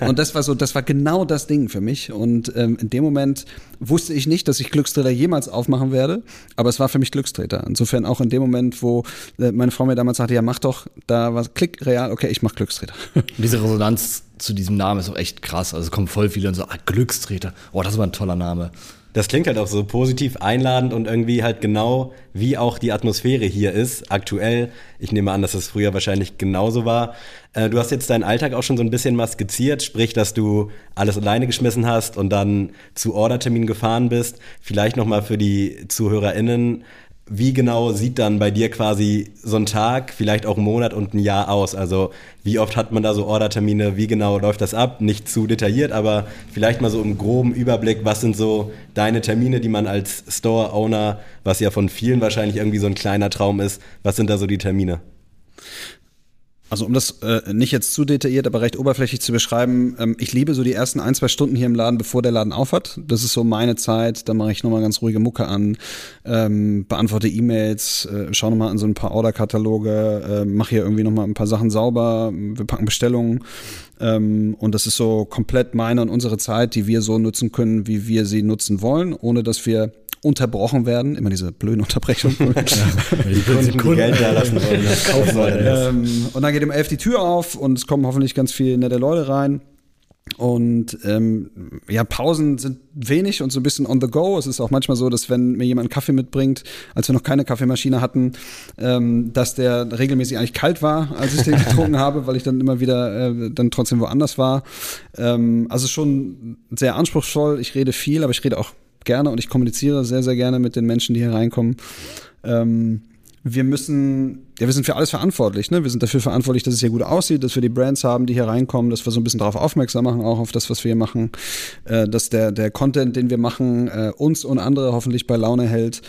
Und das war so, das war genau das Ding für mich. Und ähm, in dem Moment wusste ich nicht, dass ich Glückstreter jemals aufmachen werde. Aber es war für mich Glückstreter. Insofern auch in dem Moment, wo äh, meine Frau mir damals sagte, ja, mach doch, da war Klick, real, okay, ich mach Glückstreter. Diese Resonanz zu diesem Namen ist auch echt krass. Also kommen voll viele und so, ah, Glückstreter. Oh, das ist aber ein toller Name. Das klingt halt auch so positiv einladend und irgendwie halt genau wie auch die Atmosphäre hier ist, aktuell. Ich nehme an, dass es früher wahrscheinlich genauso war. Äh, du hast jetzt deinen Alltag auch schon so ein bisschen mal skizziert, sprich, dass du alles alleine geschmissen hast und dann zu Ordertermin gefahren bist. Vielleicht nochmal für die ZuhörerInnen. Wie genau sieht dann bei dir quasi so ein Tag, vielleicht auch ein Monat und ein Jahr aus? Also wie oft hat man da so Ordertermine? Wie genau läuft das ab? Nicht zu detailliert, aber vielleicht mal so im groben Überblick, was sind so deine Termine, die man als Store-Owner, was ja von vielen wahrscheinlich irgendwie so ein kleiner Traum ist, was sind da so die Termine? Also um das äh, nicht jetzt zu detailliert, aber recht oberflächlich zu beschreiben, ähm, ich liebe so die ersten ein, zwei Stunden hier im Laden, bevor der Laden aufhat. Das ist so meine Zeit, da mache ich nochmal ganz ruhige Mucke an, ähm, beantworte E-Mails, äh, schaue nochmal an so ein paar Orderkataloge, äh, mache hier irgendwie nochmal ein paar Sachen sauber, wir packen Bestellungen. Ähm, und das ist so komplett meine und unsere Zeit, die wir so nutzen können, wie wir sie nutzen wollen, ohne dass wir unterbrochen werden. Immer diese blöden Unterbrechungen. Die Kunden, die Geld da lassen wollen, das kaufen wollen. Ähm, und dann geht um elf die Tür auf und es kommen hoffentlich ganz viele nette Leute rein. Und ähm, ja, Pausen sind wenig und so ein bisschen on the go. Es ist auch manchmal so, dass wenn mir jemand einen Kaffee mitbringt, als wir noch keine Kaffeemaschine hatten, ähm, dass der regelmäßig eigentlich kalt war, als ich den getrunken habe, weil ich dann immer wieder äh, dann trotzdem woanders war. Ähm, also schon sehr anspruchsvoll. Ich rede viel, aber ich rede auch gerne und ich kommuniziere sehr, sehr gerne mit den Menschen, die hier reinkommen. Ähm, wir müssen, ja, wir sind für alles verantwortlich, ne? Wir sind dafür verantwortlich, dass es hier gut aussieht, dass wir die Brands haben, die hier reinkommen, dass wir so ein bisschen darauf aufmerksam machen, auch auf das, was wir hier machen, äh, dass der, der Content, den wir machen, äh, uns und andere hoffentlich bei Laune hält.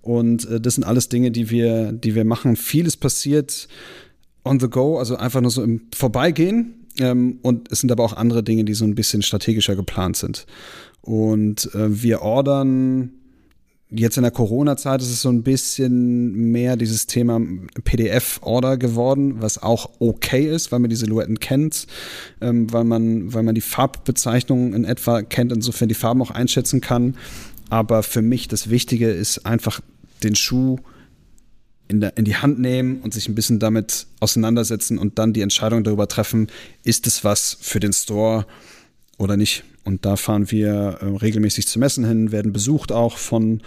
Und äh, das sind alles Dinge, die wir, die wir machen. Vieles passiert on the go, also einfach nur so im Vorbeigehen. Ähm, und es sind aber auch andere Dinge, die so ein bisschen strategischer geplant sind. Und äh, wir ordern Jetzt in der Corona-Zeit ist es so ein bisschen mehr dieses Thema PDF-Order geworden, was auch okay ist, weil man die Silhouetten kennt, ähm, weil man, weil man die Farbbezeichnungen in etwa kennt, insofern die Farben auch einschätzen kann. Aber für mich das Wichtige ist einfach den Schuh in, der, in die Hand nehmen und sich ein bisschen damit auseinandersetzen und dann die Entscheidung darüber treffen, ist es was für den Store oder nicht. Und da fahren wir äh, regelmäßig zu Messen hin, werden besucht auch von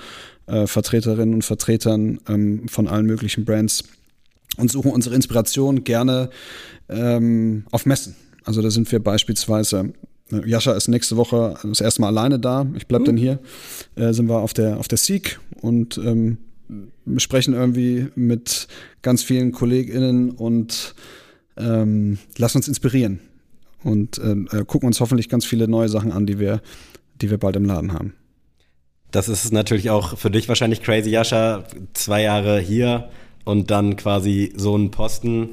äh, Vertreterinnen und Vertretern ähm, von allen möglichen Brands und suchen unsere Inspiration gerne ähm, auf Messen. Also da sind wir beispielsweise, äh, Jascha ist nächste Woche das erste Mal alleine da, ich bleib dann hier, äh, sind wir auf der, auf der Seek und ähm, sprechen irgendwie mit ganz vielen KollegInnen und ähm, lassen uns inspirieren und äh, gucken uns hoffentlich ganz viele neue Sachen an, die wir, die wir bald im Laden haben. Das ist natürlich auch für dich wahrscheinlich crazy, Jascha. Zwei Jahre hier und dann quasi so einen Posten.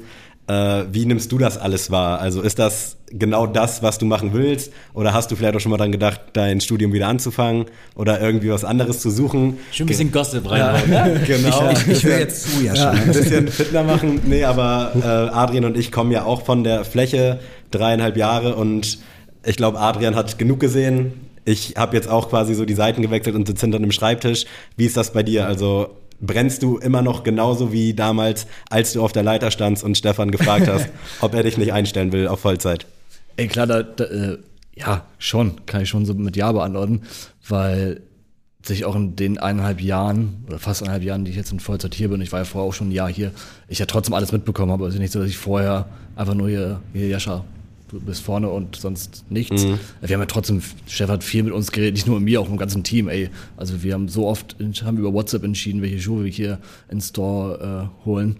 Äh, wie nimmst du das alles wahr? Also ist das genau das, was du machen willst? Oder hast du vielleicht auch schon mal dran gedacht, dein Studium wieder anzufangen oder irgendwie was anderes zu suchen? Schon ein bisschen Gossip rein. Ja, genau. Ich, ich höre jetzt zu, ja schon. Ein bisschen fitner machen. Nee, aber äh, Adrian und ich kommen ja auch von der Fläche, dreieinhalb Jahre und ich glaube, Adrian hat genug gesehen. Ich habe jetzt auch quasi so die Seiten gewechselt und sitze hinter einem Schreibtisch. Wie ist das bei dir? Also brennst du immer noch genauso wie damals, als du auf der Leiter standst und Stefan gefragt hast, ob er dich nicht einstellen will auf Vollzeit? Ey, klar, da, da, äh, ja, schon, kann ich schon so mit Ja beantworten, weil sich auch in den eineinhalb Jahren oder fast eineinhalb Jahren, die ich jetzt in Vollzeit hier bin, ich war ja vorher auch schon ein Jahr hier, ich ja trotzdem alles mitbekommen habe. Also nicht so, dass ich vorher einfach nur hier, hier Jascha, du bist vorne und sonst nichts. Mhm. Wir haben ja trotzdem, Chef hat viel mit uns geredet, nicht nur mit mir, auch im ganzen Team, ey. Also wir haben so oft, haben über WhatsApp entschieden, welche Schuhe wir hier ins Store äh, holen.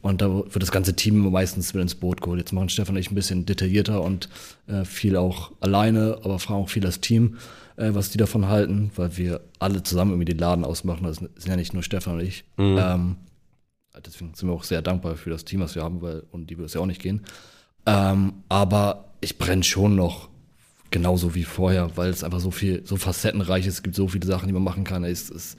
Und da wird das ganze Team meistens mit ins Boot geholt. Jetzt machen Stefan und ich ein bisschen detaillierter und äh, viel auch alleine, aber fragen auch viel das Team, äh, was die davon halten, weil wir alle zusammen irgendwie den Laden ausmachen. Das sind ja nicht nur Stefan und ich. Mhm. Ähm, deswegen sind wir auch sehr dankbar für das Team, was wir haben, weil und die würde es ja auch nicht gehen. Ähm, aber ich brenne schon noch genauso wie vorher, weil es einfach so viel, so facettenreich ist. Es gibt so viele Sachen, die man machen kann. Es, es,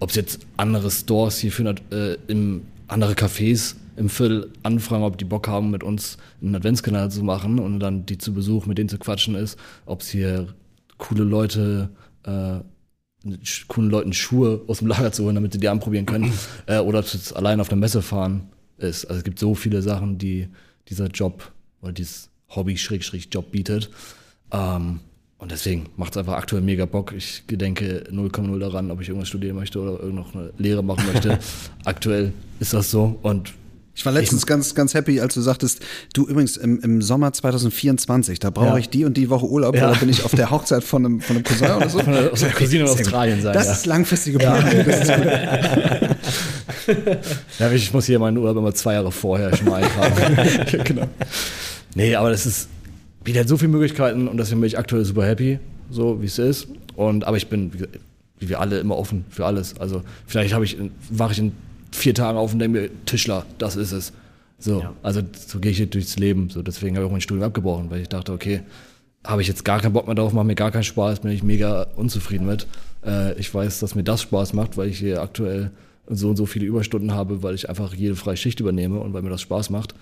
ob es jetzt andere Stores hier für äh, im, andere Cafés im Viertel anfragen, ob die Bock haben, mit uns einen Adventskanal zu machen und dann die zu Besuch mit denen zu quatschen ist, ob es hier coole Leute, äh, coolen Leuten Schuhe aus dem Lager zu holen, damit sie die anprobieren können, äh, oder ob es allein auf der Messe fahren ist. Also es gibt so viele Sachen, die dieser Job oder dieses Hobby-Job bietet. Ähm, und deswegen macht es einfach aktuell mega Bock. Ich gedenke 0,0 daran, ob ich irgendwas studieren möchte oder noch eine Lehre machen möchte. aktuell ist das so und ich war letztens ich, ganz, ganz happy, als du sagtest, du übrigens im, im Sommer 2024, da brauche ja. ich die und die Woche Urlaub, ja. da bin ich auf der Hochzeit von einem, von einem Cousin oder so. Von aus der Cousine in Australien sein. Das ja. ist langfristige Planung. Ja. ja, ich muss hier meinen Urlaub immer zwei Jahre vorher schon mal eintragen. genau. Nee, aber das ist, bietet so viele Möglichkeiten und deswegen bin ich aktuell super happy, so wie es ist. Und, aber ich bin, wie, wie wir alle, immer offen für alles. Also vielleicht habe ich, wache ich in vier Tagen auf und denke mir, Tischler, das ist es. So, ja. also so gehe ich durchs Leben. So, deswegen habe ich auch mein Studium abgebrochen, weil ich dachte, okay, habe ich jetzt gar keinen Bock mehr drauf, macht mir gar keinen Spaß, bin ich mega unzufrieden mit. Äh, ich weiß, dass mir das Spaß macht, weil ich hier aktuell so und so viele Überstunden habe, weil ich einfach jede freie Schicht übernehme und weil mir das Spaß macht.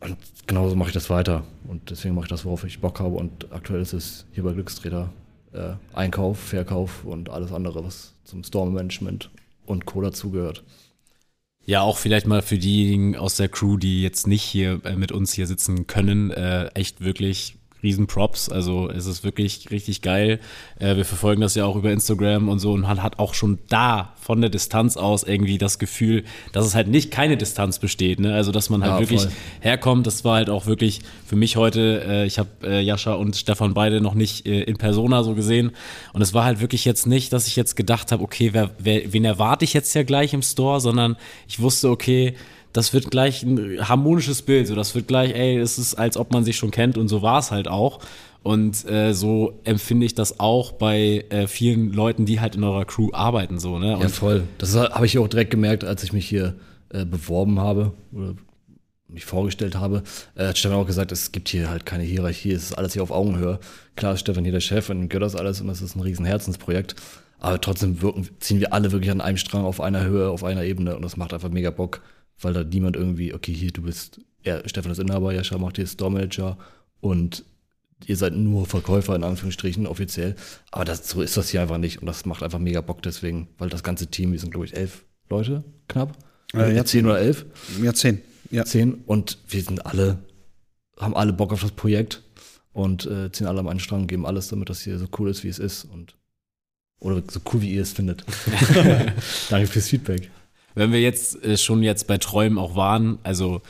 Und genauso mache ich das weiter. Und deswegen mache ich das, worauf ich Bock habe. Und aktuell ist es hier bei Glückstrainer äh, Einkauf, Verkauf und alles andere, was zum Store-Management und Co. dazugehört. Ja, auch vielleicht mal für diejenigen aus der Crew, die jetzt nicht hier äh, mit uns hier sitzen können, äh, echt wirklich Riesenprops. Also es ist wirklich richtig geil. Äh, wir verfolgen das ja auch über Instagram und so und man hat auch schon da von der Distanz aus irgendwie das Gefühl, dass es halt nicht keine Distanz besteht. Ne? Also dass man halt ja, wirklich voll. herkommt. Das war halt auch wirklich für mich heute, äh, ich habe äh, Jascha und Stefan beide noch nicht äh, in Persona so gesehen. Und es war halt wirklich jetzt nicht, dass ich jetzt gedacht habe, okay, wer, wer, wen erwarte ich jetzt ja gleich im Store, sondern ich wusste, okay, das wird gleich ein harmonisches Bild. So, das wird gleich, ey, es ist, als ob man sich schon kennt und so war es halt auch. Und äh, so empfinde ich das auch bei äh, vielen Leuten, die halt in eurer Crew arbeiten. So, ne? Und ja, voll. Das habe ich auch direkt gemerkt, als ich mich hier äh, beworben habe oder mich vorgestellt habe. Äh, hat Stefan auch gesagt, es gibt hier halt keine Hierarchie, es ist alles hier auf Augenhöhe. Klar ist Stefan hier der Chef und gehört das alles und das ist ein riesen Herzensprojekt. Aber trotzdem wirken, ziehen wir alle wirklich an einem Strang auf einer Höhe, auf einer Ebene und das macht einfach mega Bock weil da niemand irgendwie, okay, hier, du bist, ja, Stefan ist Inhaber, Jascha macht hier Store Manager und ihr seid nur Verkäufer in Anführungsstrichen offiziell. Aber das, so ist das hier einfach nicht und das macht einfach mega Bock deswegen, weil das ganze Team, wir sind glaube ich elf Leute knapp. Äh, ja, zehn oder elf? Ja, zehn. Ja. Zehn und wir sind alle, haben alle Bock auf das Projekt und äh, ziehen alle am einen Strang, geben alles, damit das hier so cool ist, wie es ist und oder so cool, wie ihr es findet. Danke fürs Feedback. Wenn wir jetzt äh, schon jetzt bei Träumen auch waren, also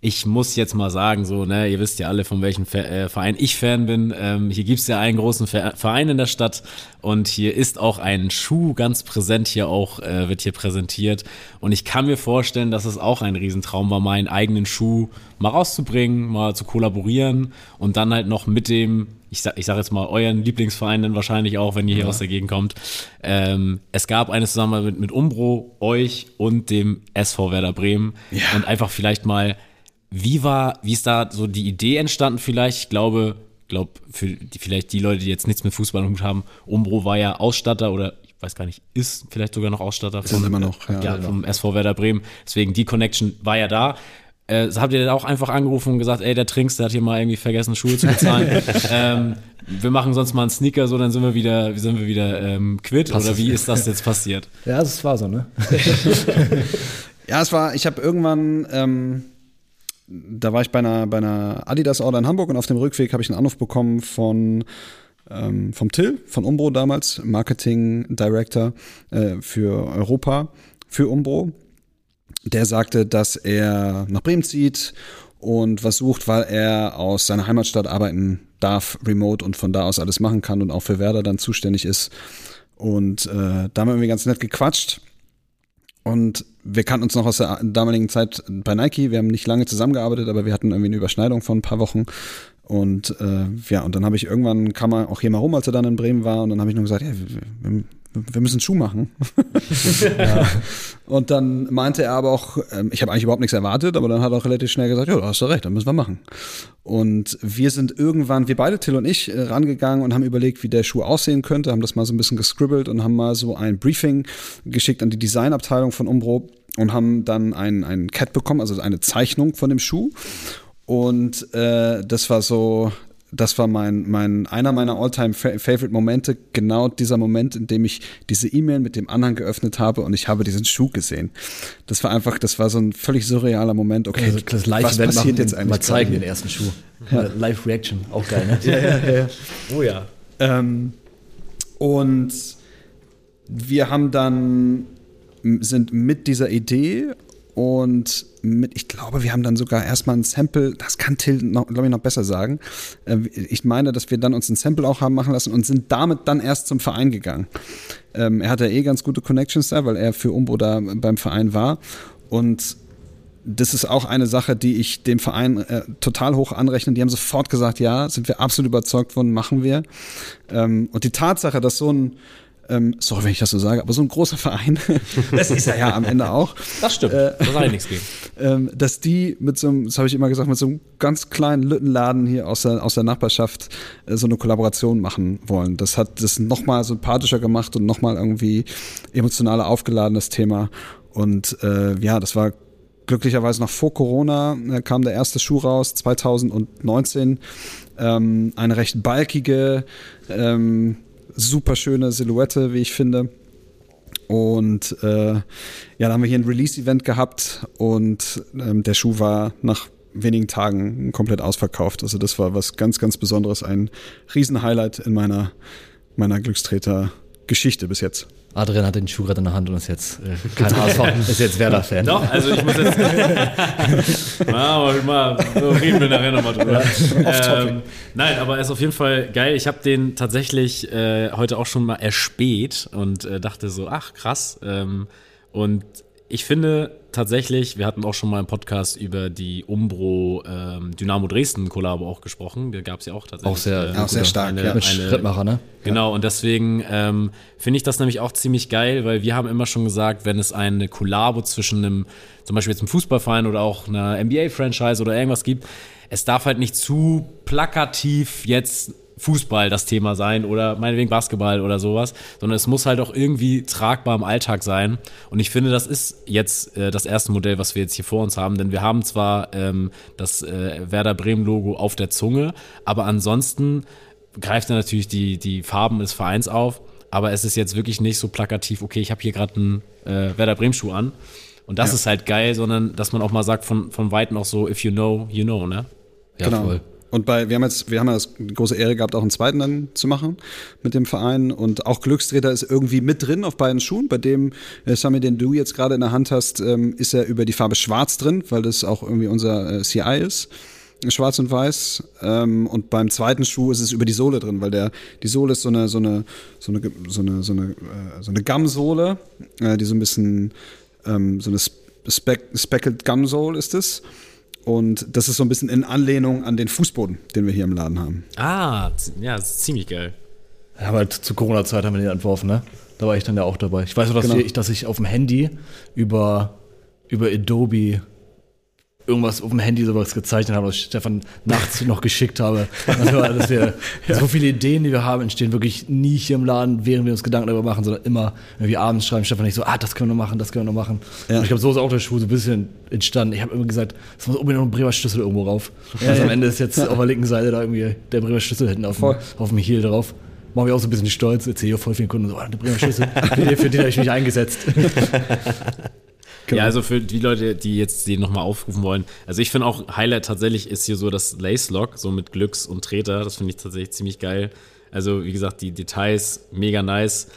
ich muss jetzt mal sagen, so, ne, ihr wisst ja alle, von welchem äh, Verein ich Fan bin. Ähm, hier gibt's ja einen großen Verein in der Stadt und hier ist auch ein Schuh ganz präsent hier auch, äh, wird hier präsentiert. Und ich kann mir vorstellen, dass es auch ein Riesentraum war, meinen eigenen Schuh mal rauszubringen, mal zu kollaborieren und dann halt noch mit dem ich sag, ich sag jetzt mal euren Lieblingsverein dann wahrscheinlich auch, wenn ihr hier ja. aus der Gegend kommt. Ähm, es gab eine Zusammenarbeit mit, mit Umbro, euch und dem SV Werder Bremen ja. und einfach vielleicht mal wie war, wie ist da so die Idee entstanden vielleicht? Ich glaube, glaube, für die, vielleicht die Leute, die jetzt nichts mit Fußball im Hut haben, Umbro war ja Ausstatter oder ich weiß gar nicht, ist vielleicht sogar noch Ausstatter Sind immer noch, ja. ja, vom SV Werder Bremen. Deswegen die Connection war ja da. Äh, habt ihr dann auch einfach angerufen und gesagt, ey, der Trinks, der hat hier mal irgendwie vergessen, Schuhe zu bezahlen. ähm, wir machen sonst mal einen Sneaker, so dann sind wir wieder, sind wir wieder ähm, quitt. Oder wie ist das jetzt passiert? Ja, es war so, ne? Ja, es war, ich habe irgendwann, ähm, da war ich bei einer, bei einer Adidas Order in Hamburg und auf dem Rückweg habe ich einen Anruf bekommen von ähm, vom Till, von Umbro damals, Marketing Director äh, für Europa, für Umbro. Der sagte, dass er nach Bremen zieht und was sucht, weil er aus seiner Heimatstadt arbeiten darf, remote und von da aus alles machen kann und auch für Werder dann zuständig ist. Und äh, da haben wir ganz nett gequatscht. Und wir kannten uns noch aus der damaligen Zeit bei Nike. Wir haben nicht lange zusammengearbeitet, aber wir hatten irgendwie eine Überschneidung von ein paar Wochen. Und äh, ja, und dann habe ich irgendwann, kam er auch hier mal rum, als er dann in Bremen war, und dann habe ich nur gesagt, ja, wir, wir, wir müssen einen Schuh machen. ja. Und dann meinte er aber auch, ähm, ich habe eigentlich überhaupt nichts erwartet, aber dann hat er auch relativ schnell gesagt, ja, da hast du recht, dann müssen wir machen. Und wir sind irgendwann, wir beide, Till und ich, äh, rangegangen und haben überlegt, wie der Schuh aussehen könnte, haben das mal so ein bisschen gescribbelt und haben mal so ein Briefing geschickt an die Designabteilung von Umbro und haben dann ein, ein Cat bekommen, also eine Zeichnung von dem Schuh. Und äh, das war so, das war mein, mein, einer meiner all-time favorite Momente, genau dieser Moment, in dem ich diese E-Mail mit dem Anhang geöffnet habe und ich habe diesen Schuh gesehen. Das war einfach, das war so ein völlig surrealer Moment. Okay, also das Live was passiert jetzt eigentlich? Mal zeigen den ersten Schuh. Ja. Live Reaction, auch geil, ne? ja, ja, ja. Oh ja. Ähm, und wir haben dann, sind mit dieser Idee und mit, ich glaube, wir haben dann sogar erstmal ein Sample, das kann Till, glaube ich, noch besser sagen. Äh, ich meine, dass wir dann uns ein Sample auch haben machen lassen und sind damit dann erst zum Verein gegangen. Ähm, er hatte eh ganz gute Connections da, weil er für Umbo da beim Verein war. Und das ist auch eine Sache, die ich dem Verein äh, total hoch anrechne. Die haben sofort gesagt, ja, sind wir absolut überzeugt von, machen wir. Ähm, und die Tatsache, dass so ein ähm, sorry, wenn ich das so sage, aber so ein großer Verein, das ist er ja am Ende auch. Das stimmt, äh, das ja nichts geben. Ähm, dass die mit so einem, das habe ich immer gesagt, mit so einem ganz kleinen Lüttenladen hier aus der, aus der Nachbarschaft äh, so eine Kollaboration machen wollen. Das hat das nochmal sympathischer gemacht und nochmal irgendwie emotionaler aufgeladen, das Thema. Und äh, ja, das war glücklicherweise noch vor Corona äh, kam der erste Schuh raus, 2019. Ähm, eine recht balkige, ähm, super schöne Silhouette, wie ich finde. Und äh, ja, da haben wir hier ein Release-Event gehabt und ähm, der Schuh war nach wenigen Tagen komplett ausverkauft. Also das war was ganz, ganz Besonderes, ein Riesenhighlight in meiner, meiner Glückstreter-Geschichte bis jetzt. Adrian hat den Schuh gerade in der Hand und ist jetzt äh, kein HSV, ist jetzt Werder-Fan. Doch, also ich muss jetzt. mal, mal, so reden wir nachher nochmal drüber. Ähm, nein, aber er ist auf jeden Fall geil. Ich habe den tatsächlich äh, heute auch schon mal erspäht und äh, dachte so, ach krass. Ähm, und ich finde tatsächlich, wir hatten auch schon mal im Podcast über die Umbro ähm, Dynamo Dresden Kollabo auch gesprochen. Da gab es ja auch tatsächlich. Auch sehr, auch sehr stark, eine, ja. Mit eine, Schrittmacher, ne? Genau, und deswegen ähm, finde ich das nämlich auch ziemlich geil, weil wir haben immer schon gesagt, wenn es eine Kollabo zwischen einem, zum Beispiel jetzt einem Fußballverein oder auch einer NBA-Franchise oder irgendwas gibt, es darf halt nicht zu plakativ jetzt Fußball das Thema sein oder meinetwegen Basketball oder sowas, sondern es muss halt auch irgendwie tragbar im Alltag sein. Und ich finde, das ist jetzt äh, das erste Modell, was wir jetzt hier vor uns haben, denn wir haben zwar ähm, das äh, Werder Bremen-Logo auf der Zunge, aber ansonsten greift er natürlich die, die Farben des Vereins auf. Aber es ist jetzt wirklich nicht so plakativ, okay, ich habe hier gerade einen äh, Werder Bremen-Schuh an. Und das Ja. ist halt geil, sondern dass man auch mal sagt, von, von Weitem auch so, if you know, you know, ne? Ja, genau. voll. Und bei, wir haben jetzt, wir haben ja das große Ehre gehabt, auch einen zweiten dann zu machen mit dem Verein. Und auch Glückstreter ist irgendwie mit drin auf beiden Schuhen. Bei dem äh, Sammy, den du jetzt gerade in der Hand hast, ähm, ist er über die Farbe Schwarz drin, weil das auch irgendwie unser äh, CI ist. Schwarz und Weiß. Ähm, und beim zweiten Schuh ist es über die Sohle drin, weil der, die Sohle ist so eine, so eine, so eine, so eine, so eine, äh, so eine Gum-Sohle, äh, die so ein bisschen, ähm, so eine Speck, Speckled Gum-Sohle ist es. Und das ist so ein bisschen in Anlehnung an den Fußboden, den wir hier im Laden haben. Ah, ja, das ist ziemlich geil. Ja, aber zu Corona-Zeit haben wir den entworfen, ne? Da war ich dann ja auch dabei. Ich weiß nur, dass, Genau. ich, dass ich auf dem Handy über, über Adobe irgendwas auf dem Handy sowas gezeichnet habe, was ich Stefan nachts noch geschickt habe. Also, dass wir so viele Ideen, die wir haben, entstehen wirklich nie hier im Laden, während wir uns Gedanken darüber machen, sondern immer irgendwie abends schreiben Stefan nicht so, ah, das können wir noch machen, das können wir noch machen. Und ich glaube, so ist auch der Schuh so ein bisschen entstanden. Ich habe immer gesagt, es muss unbedingt noch ein Bremer Schlüssel irgendwo rauf. also am Ende ist jetzt auf der linken Seite da irgendwie der Bremer Schlüssel hinten auf dem, auf dem Heel drauf. Machen wir auch so ein bisschen stolz, erzähle ich voll vielen Kunden so, oh, der Bremer Schlüssel, für den, für den habe ich mich eingesetzt. Ja, also für die Leute, die jetzt den nochmal aufrufen wollen. Also ich finde auch, Highlight tatsächlich ist hier so das Lace Lock, so mit Glücks und Treter. Das finde ich tatsächlich ziemlich geil. Also wie gesagt, die Details mega nice.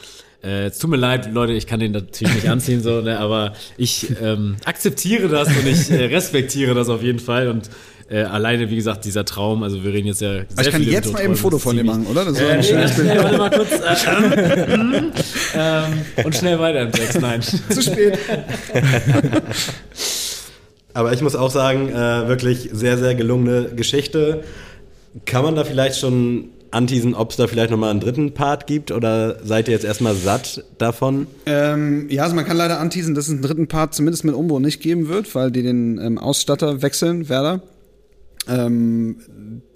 Äh, es tut mir leid, Leute, ich kann den natürlich nicht anziehen, so, ne, aber ich ähm, akzeptiere das und ich äh, respektiere das auf jeden Fall. Und äh, alleine, wie gesagt, dieser Traum, also wir reden jetzt ja. Sehr ich kann jetzt mal eben ein Foto von dir ziemlich- machen, oder? Das ist Äh, ein schönes Bild. warte mal kurz. Äh, ähm, und schnell weiter im Text, nein. Zu spät. Aber ich muss auch sagen, äh, wirklich sehr, sehr gelungene Geschichte. Kann man da vielleicht schon anteasen, ob es da vielleicht nochmal einen dritten Part gibt oder seid ihr jetzt erstmal satt davon? Ähm, ja, also man kann leider anteasen, dass es einen dritten Part zumindest mit Umbro nicht geben wird, weil die den ähm, Ausstatter wechseln, Werder. Ähm,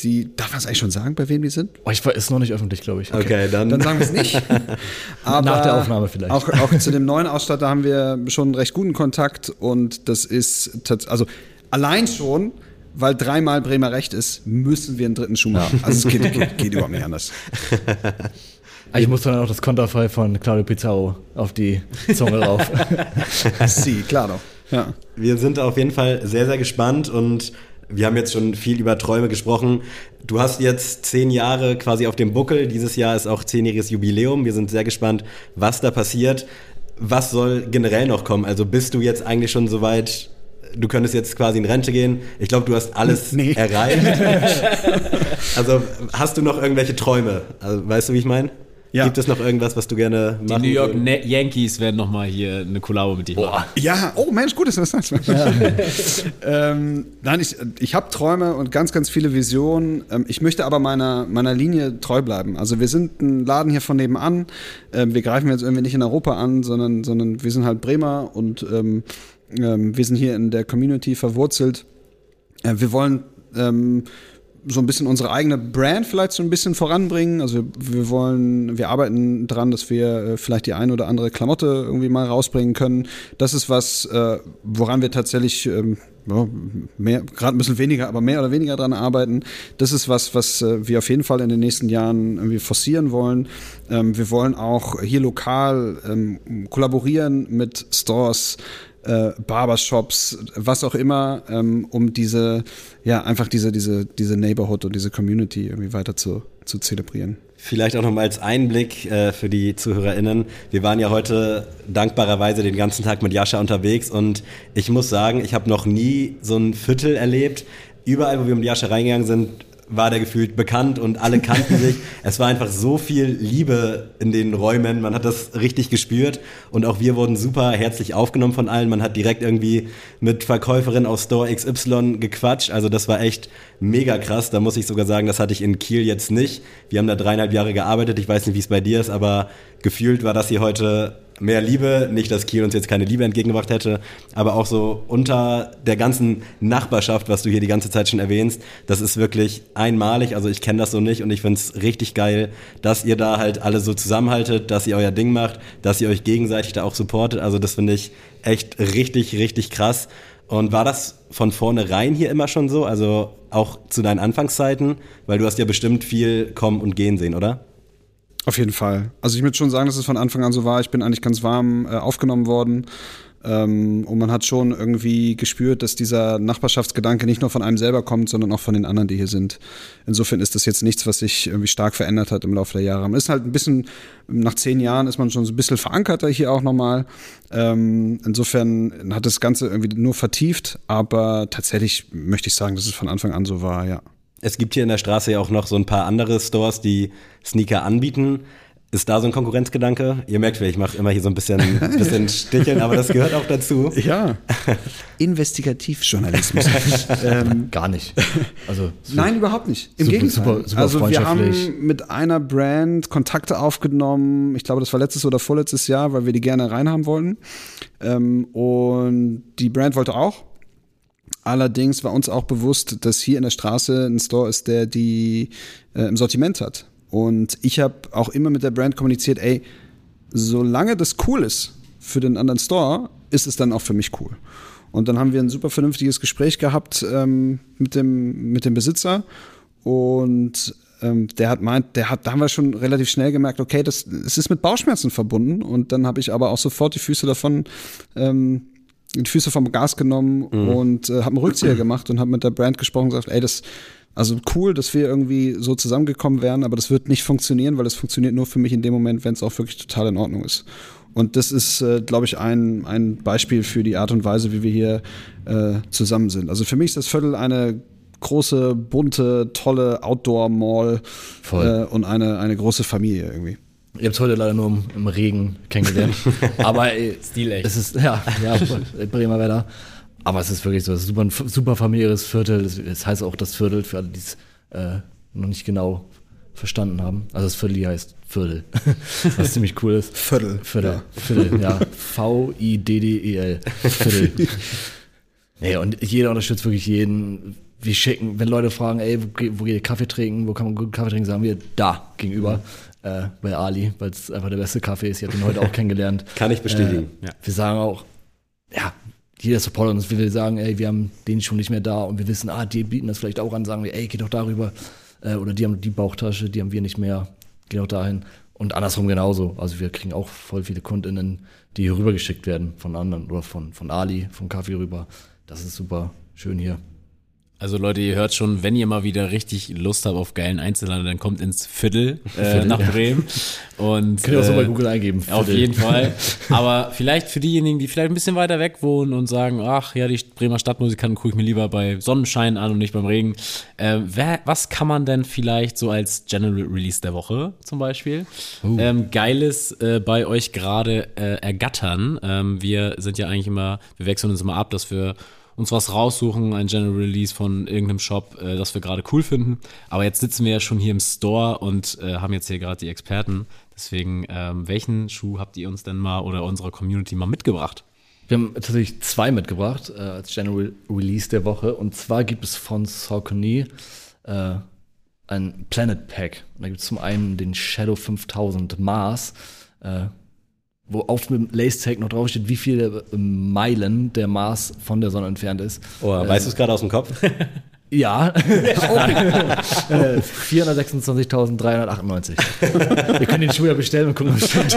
die, darf man es eigentlich schon sagen, bei wem die sind? Oh, ich war, ist noch nicht öffentlich, glaube ich. Okay, dann. Dann sagen wir es nicht. Aber Nach der Aufnahme vielleicht. Auch, auch zu dem neuen Ausstatter haben wir schon einen recht guten Kontakt und das ist, tats- also allein schon, weil dreimal Bremer Recht ist, müssen wir einen dritten Schuh machen. Also es geht, geht, geht überhaupt nicht anders. Ah, Ich muss dann auch das Konterfei von Claudio Pizarro auf die Zunge rauf. Sie, klar doch. Ja. Wir sind auf jeden Fall sehr, sehr gespannt und wir haben jetzt schon viel über Träume gesprochen. Du hast jetzt zehn Jahre quasi auf dem Buckel. Dieses Jahr ist auch zehnjähriges Jubiläum. Wir sind sehr gespannt, was da passiert. Was soll generell noch kommen? Also bist du jetzt eigentlich schon so weit, du könntest jetzt quasi in Rente gehen? Ich glaube, du hast alles Nee. erreicht. also hast du noch irgendwelche Träume? Also, weißt du, wie ich meine? Ja. Gibt es noch irgendwas, was du gerne Die machen New York? Ne- Yankees werden nochmal hier eine Kollabo mit dir machen. Ja, oh Mensch, gut, dass du das sagst. ähm, nein, ich, ich habe Träume und ganz, ganz viele Visionen. Ähm, ich möchte aber meiner, meiner Linie treu bleiben. Also wir sind ein Laden hier von nebenan. Ähm, wir greifen jetzt irgendwie nicht in Europa an, sondern, sondern wir sind halt Bremer und ähm, ähm, wir sind hier in der Community verwurzelt. Äh, wir wollen ähm, so ein bisschen unsere eigene Brand vielleicht so ein bisschen voranbringen. Also wir wollen, wir arbeiten dran, dass wir äh, vielleicht die ein oder andere Klamotte irgendwie mal rausbringen können. Das ist was, äh, woran wir tatsächlich ähm, mehr, gerade ein bisschen weniger, aber mehr oder weniger dran arbeiten. Das ist was, was äh, wir auf jeden Fall in den nächsten Jahren irgendwie forcieren wollen. Ähm, wir wollen auch hier lokal ähm, kollaborieren mit Stores, äh, Barbershops, was auch immer, ähm, um diese, ja, einfach diese, diese, diese Neighborhood und diese Community irgendwie weiter zu, zu zelebrieren. Vielleicht auch noch mal als Einblick äh, für die ZuhörerInnen. Wir waren ja heute dankbarerweise den ganzen Tag mit Jascha unterwegs und ich muss sagen, ich habe noch nie so ein Viertel erlebt. Überall, wo wir mit Jascha reingegangen sind, war der gefühlt bekannt und alle kannten sich. Es war einfach so viel Liebe in den Räumen. Man hat das richtig gespürt und auch wir wurden super herzlich aufgenommen von allen. Man hat direkt irgendwie mit Verkäuferin aus Store XY gequatscht. Also das war echt mega krass. Da muss ich sogar sagen, das hatte ich in Kiel jetzt nicht. Wir haben da dreieinhalb Jahre gearbeitet. Ich weiß nicht, wie es bei dir ist, aber gefühlt war das hier heute mehr Liebe. Nicht, dass Kiel uns jetzt keine Liebe entgegengebracht hätte, aber auch so unter der ganzen Nachbarschaft, was du hier die ganze Zeit schon erwähnst, das ist wirklich einmalig. Also ich kenne das so nicht und ich finde es richtig geil, dass ihr da halt alle so zusammenhaltet, dass ihr euer Ding macht, dass ihr euch gegenseitig da auch supportet. Also das finde ich echt richtig, richtig krass. Und war das von vornherein hier immer schon so? Also auch zu deinen Anfangszeiten? Weil du hast ja bestimmt viel kommen und gehen sehen, oder? Auf jeden Fall. Also ich würde schon sagen, dass es von Anfang an so war. Ich bin eigentlich ganz warm äh, aufgenommen worden. Ähm, und man hat schon irgendwie gespürt, dass dieser Nachbarschaftsgedanke nicht nur von einem selber kommt, sondern auch von den anderen, die hier sind. Insofern ist das jetzt nichts, was sich irgendwie stark verändert hat im Laufe der Jahre. Man ist halt ein bisschen, nach zehn Jahren ist man schon so ein bisschen verankerter hier auch nochmal. Ähm, insofern hat das Ganze irgendwie nur vertieft, aber tatsächlich möchte ich sagen, dass es von Anfang an so war, ja. Es gibt hier in der Straße ja auch noch so ein paar andere Stores, die Sneaker anbieten. Ist da so ein Konkurrenzgedanke? Ihr merkt, ich mache immer hier so ein bisschen, bisschen Sticheln, aber das gehört auch dazu. Ja. Investigativjournalismus. ähm, Gar nicht. Also, Nein, überhaupt nicht. Im Super, Gegenteil. super, super also wir haben mit einer Brand Kontakte aufgenommen. Ich glaube, das war letztes oder vorletztes Jahr, weil wir die gerne reinhaben wollten. Ähm, und die Brand wollte auch. Allerdings war uns auch bewusst, dass hier in der Straße ein Store ist, der die äh, im Sortiment hat. Und ich habe auch immer mit der Brand kommuniziert, ey, solange das cool ist für den anderen Store, ist es dann auch für mich cool. Und dann haben wir ein super vernünftiges Gespräch gehabt ähm, mit, dem, mit dem Besitzer. Und ähm, der hat meint, der hat, da haben wir schon relativ schnell gemerkt, okay, das, es ist mit Bauchschmerzen verbunden. Und dann habe ich aber auch sofort die Füße davon, ähm, die Füße vom Gas genommen mhm. und äh, habe einen Rückzieher gemacht und habe mit der Brand gesprochen und gesagt, ey, das also cool, dass wir irgendwie so zusammengekommen wären, aber das wird nicht funktionieren, weil es funktioniert nur für mich in dem Moment, wenn es auch wirklich total in Ordnung ist. Und das ist, äh, glaube ich, ein, ein Beispiel für die Art und Weise, wie wir hier äh, zusammen sind. Also für mich ist das Viertel eine große, bunte, tolle Outdoor-Mall äh, und eine, eine große Familie irgendwie. Ihr habt es heute leider nur im, im Regen kennengelernt. aber äh, Stilecht. Es ist, ja, ja, Bremer Wetter. Aber es ist wirklich so, es ist super, ein super familiäres Viertel. Es heißt auch das Viertel, für alle, die es äh, noch nicht genau verstanden haben. Also das Viertel hier heißt Viertel, was ziemlich cool ist. Viertel. Viertel, ja. Viertel, ja. V-I-D-D-E-L. Viertel. nee, und jeder unterstützt wirklich jeden. Wir schicken, wenn Leute fragen, ey, wo, wo geht ihr Kaffee trinken, wo kann man guten Kaffee trinken, sagen wir da gegenüber mhm. Äh, bei Ali, weil es einfach der beste Kaffee ist. Ich habe ihn heute auch kennengelernt. Kann ich bestätigen. Äh, ja. Wir sagen auch, ja, jeder Supporter uns will sagen, ey, wir haben den schon nicht mehr da und wir wissen, ah, die bieten das vielleicht auch an, sagen wir, ey, geh doch darüber. Äh, oder die haben die Bauchtasche, die haben wir nicht mehr, geh doch dahin. Und andersrum genauso. Also wir kriegen auch voll viele KundInnen, die hier rübergeschickt werden von anderen oder von, von Ali, vom Kaffee rüber. Das ist super schön hier. Also Leute, ihr hört schon, wenn ihr mal wieder richtig Lust habt auf geilen Einzelhandel, dann kommt ins Viertel, äh, Viertel nach Bremen. Und, Könnt ihr auch so bei äh, Google eingeben. Viertel. Auf jeden Fall. Aber vielleicht für diejenigen, die vielleicht ein bisschen weiter weg wohnen und sagen, ach ja, die Bremer Stadtmusikanten gucke ich mir lieber bei Sonnenschein an und nicht beim Regen. Äh, wer, was kann man denn vielleicht so als General Release der Woche zum Beispiel uh. ähm, Geiles äh, bei euch gerade äh, ergattern? Ähm, wir sind ja eigentlich immer, wir wechseln uns immer ab, dass wir uns was raussuchen, ein General Release von irgendeinem Shop, äh, das wir gerade cool finden. Aber jetzt sitzen wir ja schon hier im Store und äh, haben jetzt hier gerade die Experten. Deswegen, ähm, welchen Schuh habt ihr uns denn mal oder unserer Community mal mitgebracht? Wir haben tatsächlich zwei mitgebracht äh, als General Release der Woche. Und zwar gibt es von Saucony äh, ein Planet Pack. Und da gibt es zum einen den Shadow 5000 Mars. Äh, wo auf dem Lace-Tag noch draufsteht, wie viele Meilen der Mars von der Sonne entfernt ist. Oh, äh, weißt du es gerade aus dem Kopf? Ja, 426.398. Wir können den Schuh ja bestellen und gucken, was stimmt.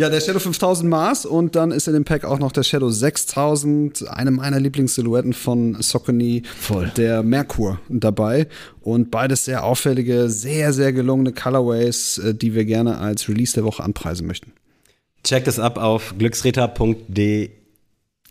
Ja, der Shadow 5000 Mars und dann ist in dem Pack auch noch der Shadow 6000, eine meiner Lieblingssilhouetten von Saucony, Voll. der Merkur dabei. Und beides sehr auffällige, sehr, sehr gelungene Colorways, äh, die wir gerne als Release der Woche anpreisen möchten. Checkt es ab auf glücksritter.de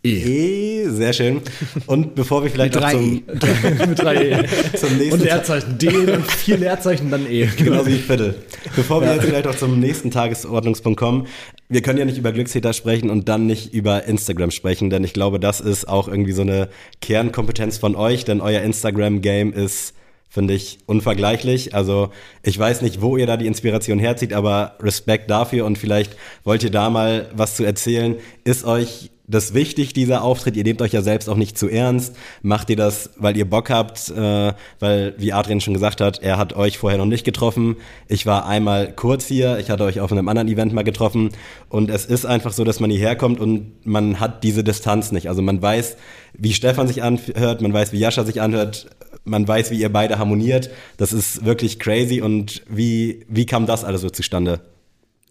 E. Sehr schön. Und bevor wir vielleicht noch zum, e. mit drei e. zum nächsten Und Leerzeichen D und vier Leerzeichen dann E. Genau wie Viertel. Bevor wir ja. jetzt vielleicht auch zum nächsten Tagesordnungspunkt kommen, wir können ja nicht über Glückstäter sprechen und dann nicht über Instagram sprechen, denn ich glaube, das ist auch irgendwie so eine Kernkompetenz von euch, denn euer Instagram-Game ist finde ich unvergleichlich. Also ich weiß nicht, wo ihr da die Inspiration herzieht, aber Respekt dafür und vielleicht wollt ihr da mal was zu erzählen. Ist euch das wichtig, dieser Auftritt. Ihr nehmt euch ja selbst auch nicht zu ernst. Macht ihr das, weil ihr Bock habt, äh, weil, wie Adrian schon gesagt hat, er hat euch vorher noch nicht getroffen. Ich war einmal kurz hier, ich hatte euch auf einem anderen Event mal getroffen. Und es ist einfach so, dass man hierher kommt und man hat diese Distanz nicht. Also man weiß, wie Stefan sich anhört, man weiß, wie Jascha sich anhört, man weiß, wie ihr beide harmoniert. Das ist wirklich crazy. Und wie, wie kam das alles so zustande?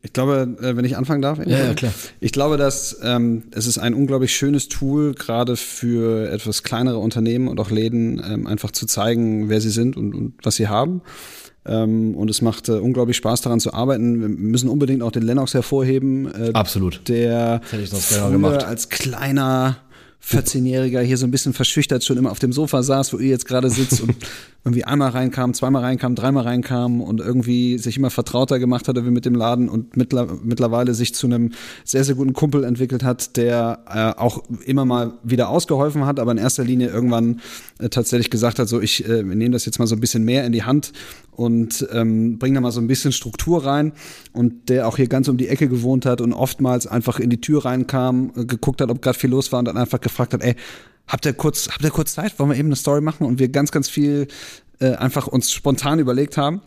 Ich glaube, äh, wenn ich anfangen darf. Ja, ja, klar. Ich glaube, dass ähm, es ist ein unglaublich schönes Tool, gerade für etwas kleinere Unternehmen und auch Läden, ähm, einfach zu zeigen, wer sie sind und, und was sie haben. Ähm, und es macht äh, unglaublich Spaß daran zu arbeiten. Wir müssen unbedingt auch den Lennox hervorheben. Äh, Absolut. Der das hätte ich noch früher als kleiner 14-Jähriger hier so ein bisschen verschüchtert schon immer auf dem Sofa saß, wo ihr jetzt gerade sitzt und irgendwie einmal reinkam, zweimal reinkam, dreimal reinkam und irgendwie sich immer vertrauter gemacht hatte wie mit dem Laden und mittlerweile sich zu einem sehr, sehr guten Kumpel entwickelt hat, der äh, auch immer mal wieder ausgeholfen hat, aber in erster Linie irgendwann äh, tatsächlich gesagt hat, so ich äh, nehme das jetzt mal so ein bisschen mehr in die Hand und ähm, bringen da mal so ein bisschen Struktur rein und der auch hier ganz um die Ecke gewohnt hat und oftmals einfach in die Tür reinkam, äh, geguckt hat, ob gerade viel los war und dann einfach gefragt hat, ey, habt ihr kurz, habt ihr kurz Zeit, wollen wir eben eine Story machen und wir ganz, ganz viel äh, einfach uns spontan überlegt haben.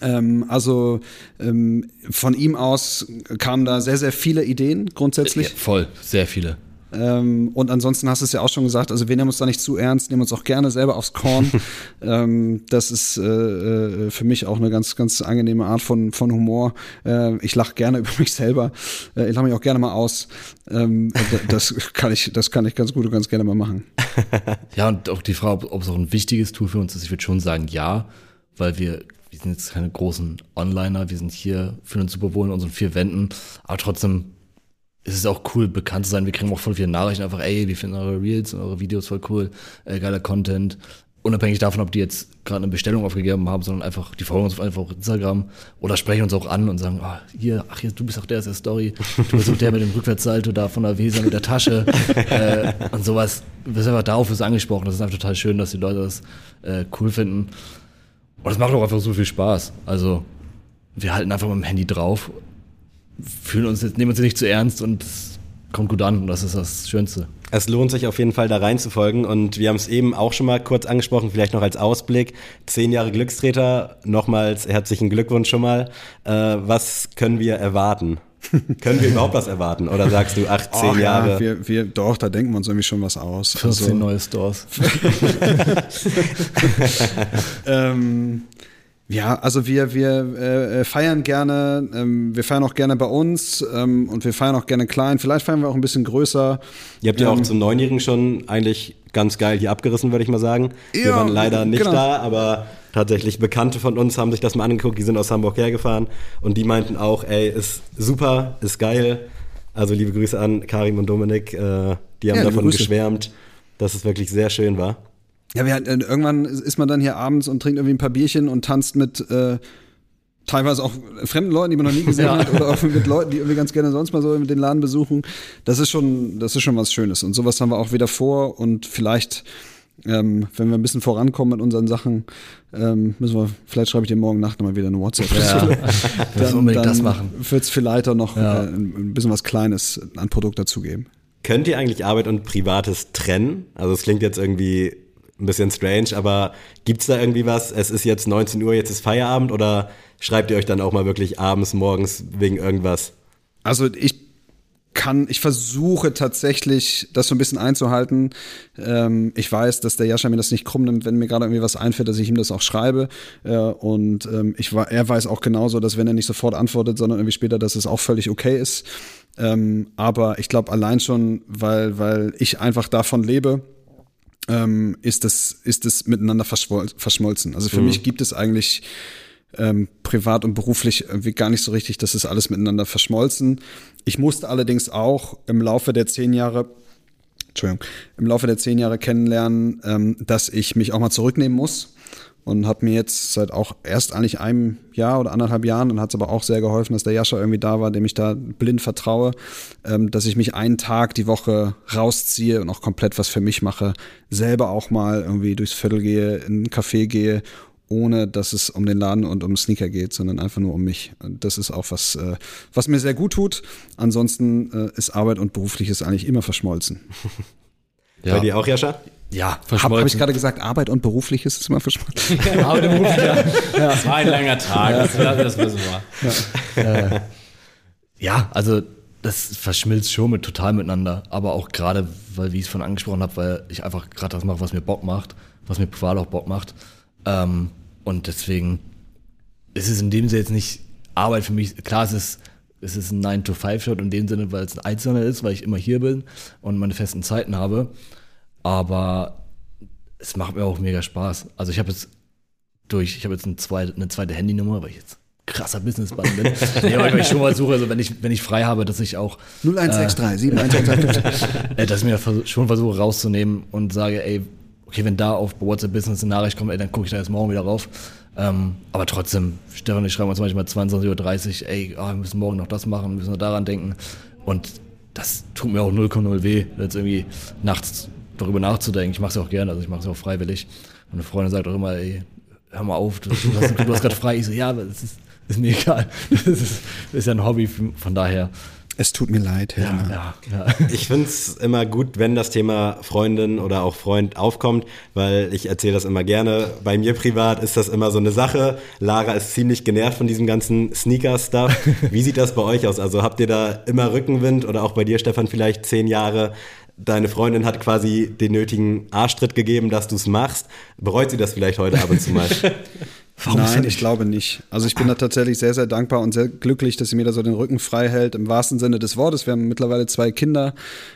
Ähm, also ähm, von ihm aus kamen da sehr, sehr viele Ideen grundsätzlich. Ja, voll, sehr viele. Ähm, und ansonsten hast du es ja auch schon gesagt, also wir nehmen uns da nicht zu ernst, nehmen uns auch gerne selber aufs Korn. ähm, das ist äh, äh, für mich auch eine ganz, ganz angenehme Art von, von Humor. Äh, ich lache gerne über mich selber. Äh, ich lache mich auch gerne mal aus. Ähm, das kann ich, das kann ich ganz gut und ganz gerne mal machen. ja, und auch die Frage, ob, ob es auch ein wichtiges Tool für uns ist, ich würde schon sagen, ja, weil wir wir sind jetzt keine großen Onliner, wir sind hier, fühlen uns super wohl in unseren vier Wänden, aber trotzdem es ist auch cool, bekannt zu sein. Wir kriegen auch voll viele Nachrichten, einfach, ey, wir finden eure Reels und eure Videos voll cool, äh, geiler Content. Unabhängig davon, ob die jetzt gerade eine Bestellung aufgegeben haben, sondern einfach, die folgen uns einfach auf Instagram oder sprechen uns auch an und sagen, oh, hier, ach, hier, du bist auch der aus der Story, du bist auch der mit dem Rückwärtssalto da von der Weser mit der Tasche äh, und sowas. Wir sind einfach darauf ist angesprochen. Das ist einfach total schön, dass die Leute das äh, cool finden. Und das macht auch einfach so viel Spaß. Also, wir halten einfach mit dem Handy drauf fühlen uns jetzt, nehmen uns nicht zu ernst und es kommt gut an und das ist das Schönste. Es lohnt sich auf jeden Fall da reinzufolgen und wir haben es eben auch schon mal kurz angesprochen, vielleicht noch als Ausblick. Zehn Jahre Glückstreter, nochmals herzlichen Glückwunsch schon mal. Äh, was können wir erwarten? Können wir überhaupt was erwarten? Oder sagst du, ach, zehn Jahre? Ja, wir, wir, doch, da denken wir uns irgendwie schon was aus. 14 also, neue Stores. ähm, ja, also wir, wir äh, äh, feiern gerne, ähm, wir feiern auch gerne bei uns ähm, und wir feiern auch gerne klein. Vielleicht feiern wir auch ein bisschen größer. Ihr habt ja ähm, auch zum Neunjährigen schon eigentlich ganz geil hier abgerissen, würde ich mal sagen. Ja, wir waren leider nicht genau. da, aber tatsächlich Bekannte von uns haben sich das mal angeguckt, die sind aus Hamburg hergefahren und die meinten auch, ey, ist super, ist geil. Also liebe Grüße an Karim und Dominik, äh, die haben ja, davon geschwärmt, dass es wirklich sehr schön war. Ja, wir, äh, irgendwann ist man dann hier abends und trinkt irgendwie ein paar Bierchen und tanzt mit äh, teilweise auch fremden Leuten, die man noch nie gesehen ja. hat, oder auch mit Leuten, die irgendwie ganz gerne sonst mal so mit den Laden besuchen. Das ist schon, das ist schon was Schönes. Und sowas haben wir auch wieder vor und vielleicht, ähm, wenn wir ein bisschen vorankommen mit unseren Sachen, ähm, müssen wir, vielleicht schreibe ich dir morgen Nacht nochmal wieder eine WhatsApp. Ja, dann, unbedingt dann das machen. Wird es vielleicht auch noch ja. äh, ein bisschen was Kleines an Produkt dazugeben. Könnt ihr eigentlich Arbeit und Privates trennen? Also es klingt jetzt irgendwie ein bisschen strange, aber gibt's da irgendwie was? Es ist jetzt 19 Uhr, jetzt ist Feierabend oder schreibt ihr euch dann auch mal wirklich abends, morgens wegen irgendwas? Also ich kann, ich versuche tatsächlich, das so ein bisschen einzuhalten. Ähm, ich weiß, dass der Jascha mir das nicht krumm nimmt, wenn mir gerade irgendwie was einfällt, dass ich ihm das auch schreibe. Äh, und ähm, ich, er weiß auch genauso, dass wenn er nicht sofort antwortet, sondern irgendwie später, dass es auch völlig okay ist. Ähm, aber ich glaube allein schon, weil, weil ich einfach davon lebe, ähm, ist, das, ist das miteinander verschmolzen. Also für mhm. mich gibt es eigentlich ähm, privat und beruflich irgendwie gar nicht so richtig, das ist alles miteinander verschmolzen. Ich musste allerdings auch im Laufe der zehn Jahre Entschuldigung, im Laufe der zehn Jahre kennenlernen, ähm, dass ich mich auch mal zurücknehmen muss und hat mir jetzt seit auch erst eigentlich einem Jahr oder anderthalb Jahren und hat es aber auch sehr geholfen, dass der Jascha irgendwie da war, dem ich da blind vertraue, ähm, dass ich mich einen Tag die Woche rausziehe und auch komplett was für mich mache, selber auch mal irgendwie durchs Viertel gehe, in ein Café gehe, ohne dass es um den Laden und um Sneaker geht, sondern einfach nur um mich. Und das ist auch was, äh, was mir sehr gut tut. Ansonsten äh, ist Arbeit und berufliches eigentlich immer verschmolzen. Ja. Bei dir auch, Jascha? Ja, verschmolzen. Habe hab ich gerade gesagt, Arbeit und berufliches ist immer verschmolzen. Arbeit und beruflich, ja. ja. Das war ein langer Tag, ja. das, das wissen wir. Ja. Äh, ja, also das verschmilzt schon mit total miteinander, aber auch gerade, weil, wie ich es von angesprochen habe, weil ich einfach gerade das mache, was mir Bock macht, was mir privat auch Bock macht. Ähm, und deswegen ist es in dem Sinne jetzt nicht Arbeit für mich. Klar, es ist, es ist ein 9-to-5-Shot in dem Sinne, weil es ein Einzelner ist, weil ich immer hier bin und meine festen Zeiten habe. Aber es macht mir auch mega Spaß. Also ich habe jetzt durch, ich habe jetzt eine zweite, eine zweite Handynummer, weil ich jetzt krasser Businessmann bin. nee, weil ich schon mal suche, also wenn ich, wenn ich frei habe, dass ich auch 0163 äh, 7125. äh, dass ich mir schon versuche rauszunehmen und sage, ey, okay, wenn da auf WhatsApp Business eine Nachricht kommt, ey, dann gucke ich da jetzt morgen wieder rauf. Ähm, aber trotzdem, Stefan ich schreiben uns manchmal 22.30 Uhr, ey, oh, wir müssen morgen noch das machen, wir müssen noch daran denken. Und das tut mir auch 0,0 weh, jetzt irgendwie nachts darüber nachzudenken. Ich mache es auch gerne, also ich mache es auch freiwillig. Und eine Freundin sagt auch immer, ey, hör mal auf, du, du hast, du hast gerade frei. Ich so, ja, aber das ist, ist mir egal. Das ist, ist ja ein Hobby, von daher. Es tut mir leid, Helena. Ja, ja. Ich finde es immer gut, wenn das Thema Freundin oder auch Freund aufkommt, weil ich erzähle das immer gerne. Bei mir privat ist das immer so eine Sache. Lara ist ziemlich genervt von diesem ganzen Sneaker-Stuff. Wie sieht das bei euch aus? Also habt ihr da immer Rückenwind oder auch bei dir, Stefan, vielleicht zehn Jahre? Deine Freundin hat quasi den nötigen Arschtritt gegeben, dass du es machst. Bereut sie das vielleicht heute ab und zu mal? Nein, ich glaube nicht. Also ich bin da tatsächlich sehr, sehr dankbar und sehr glücklich, dass sie mir da so den Rücken frei hält, im wahrsten Sinne des Wortes. Wir haben mittlerweile zwei Kinder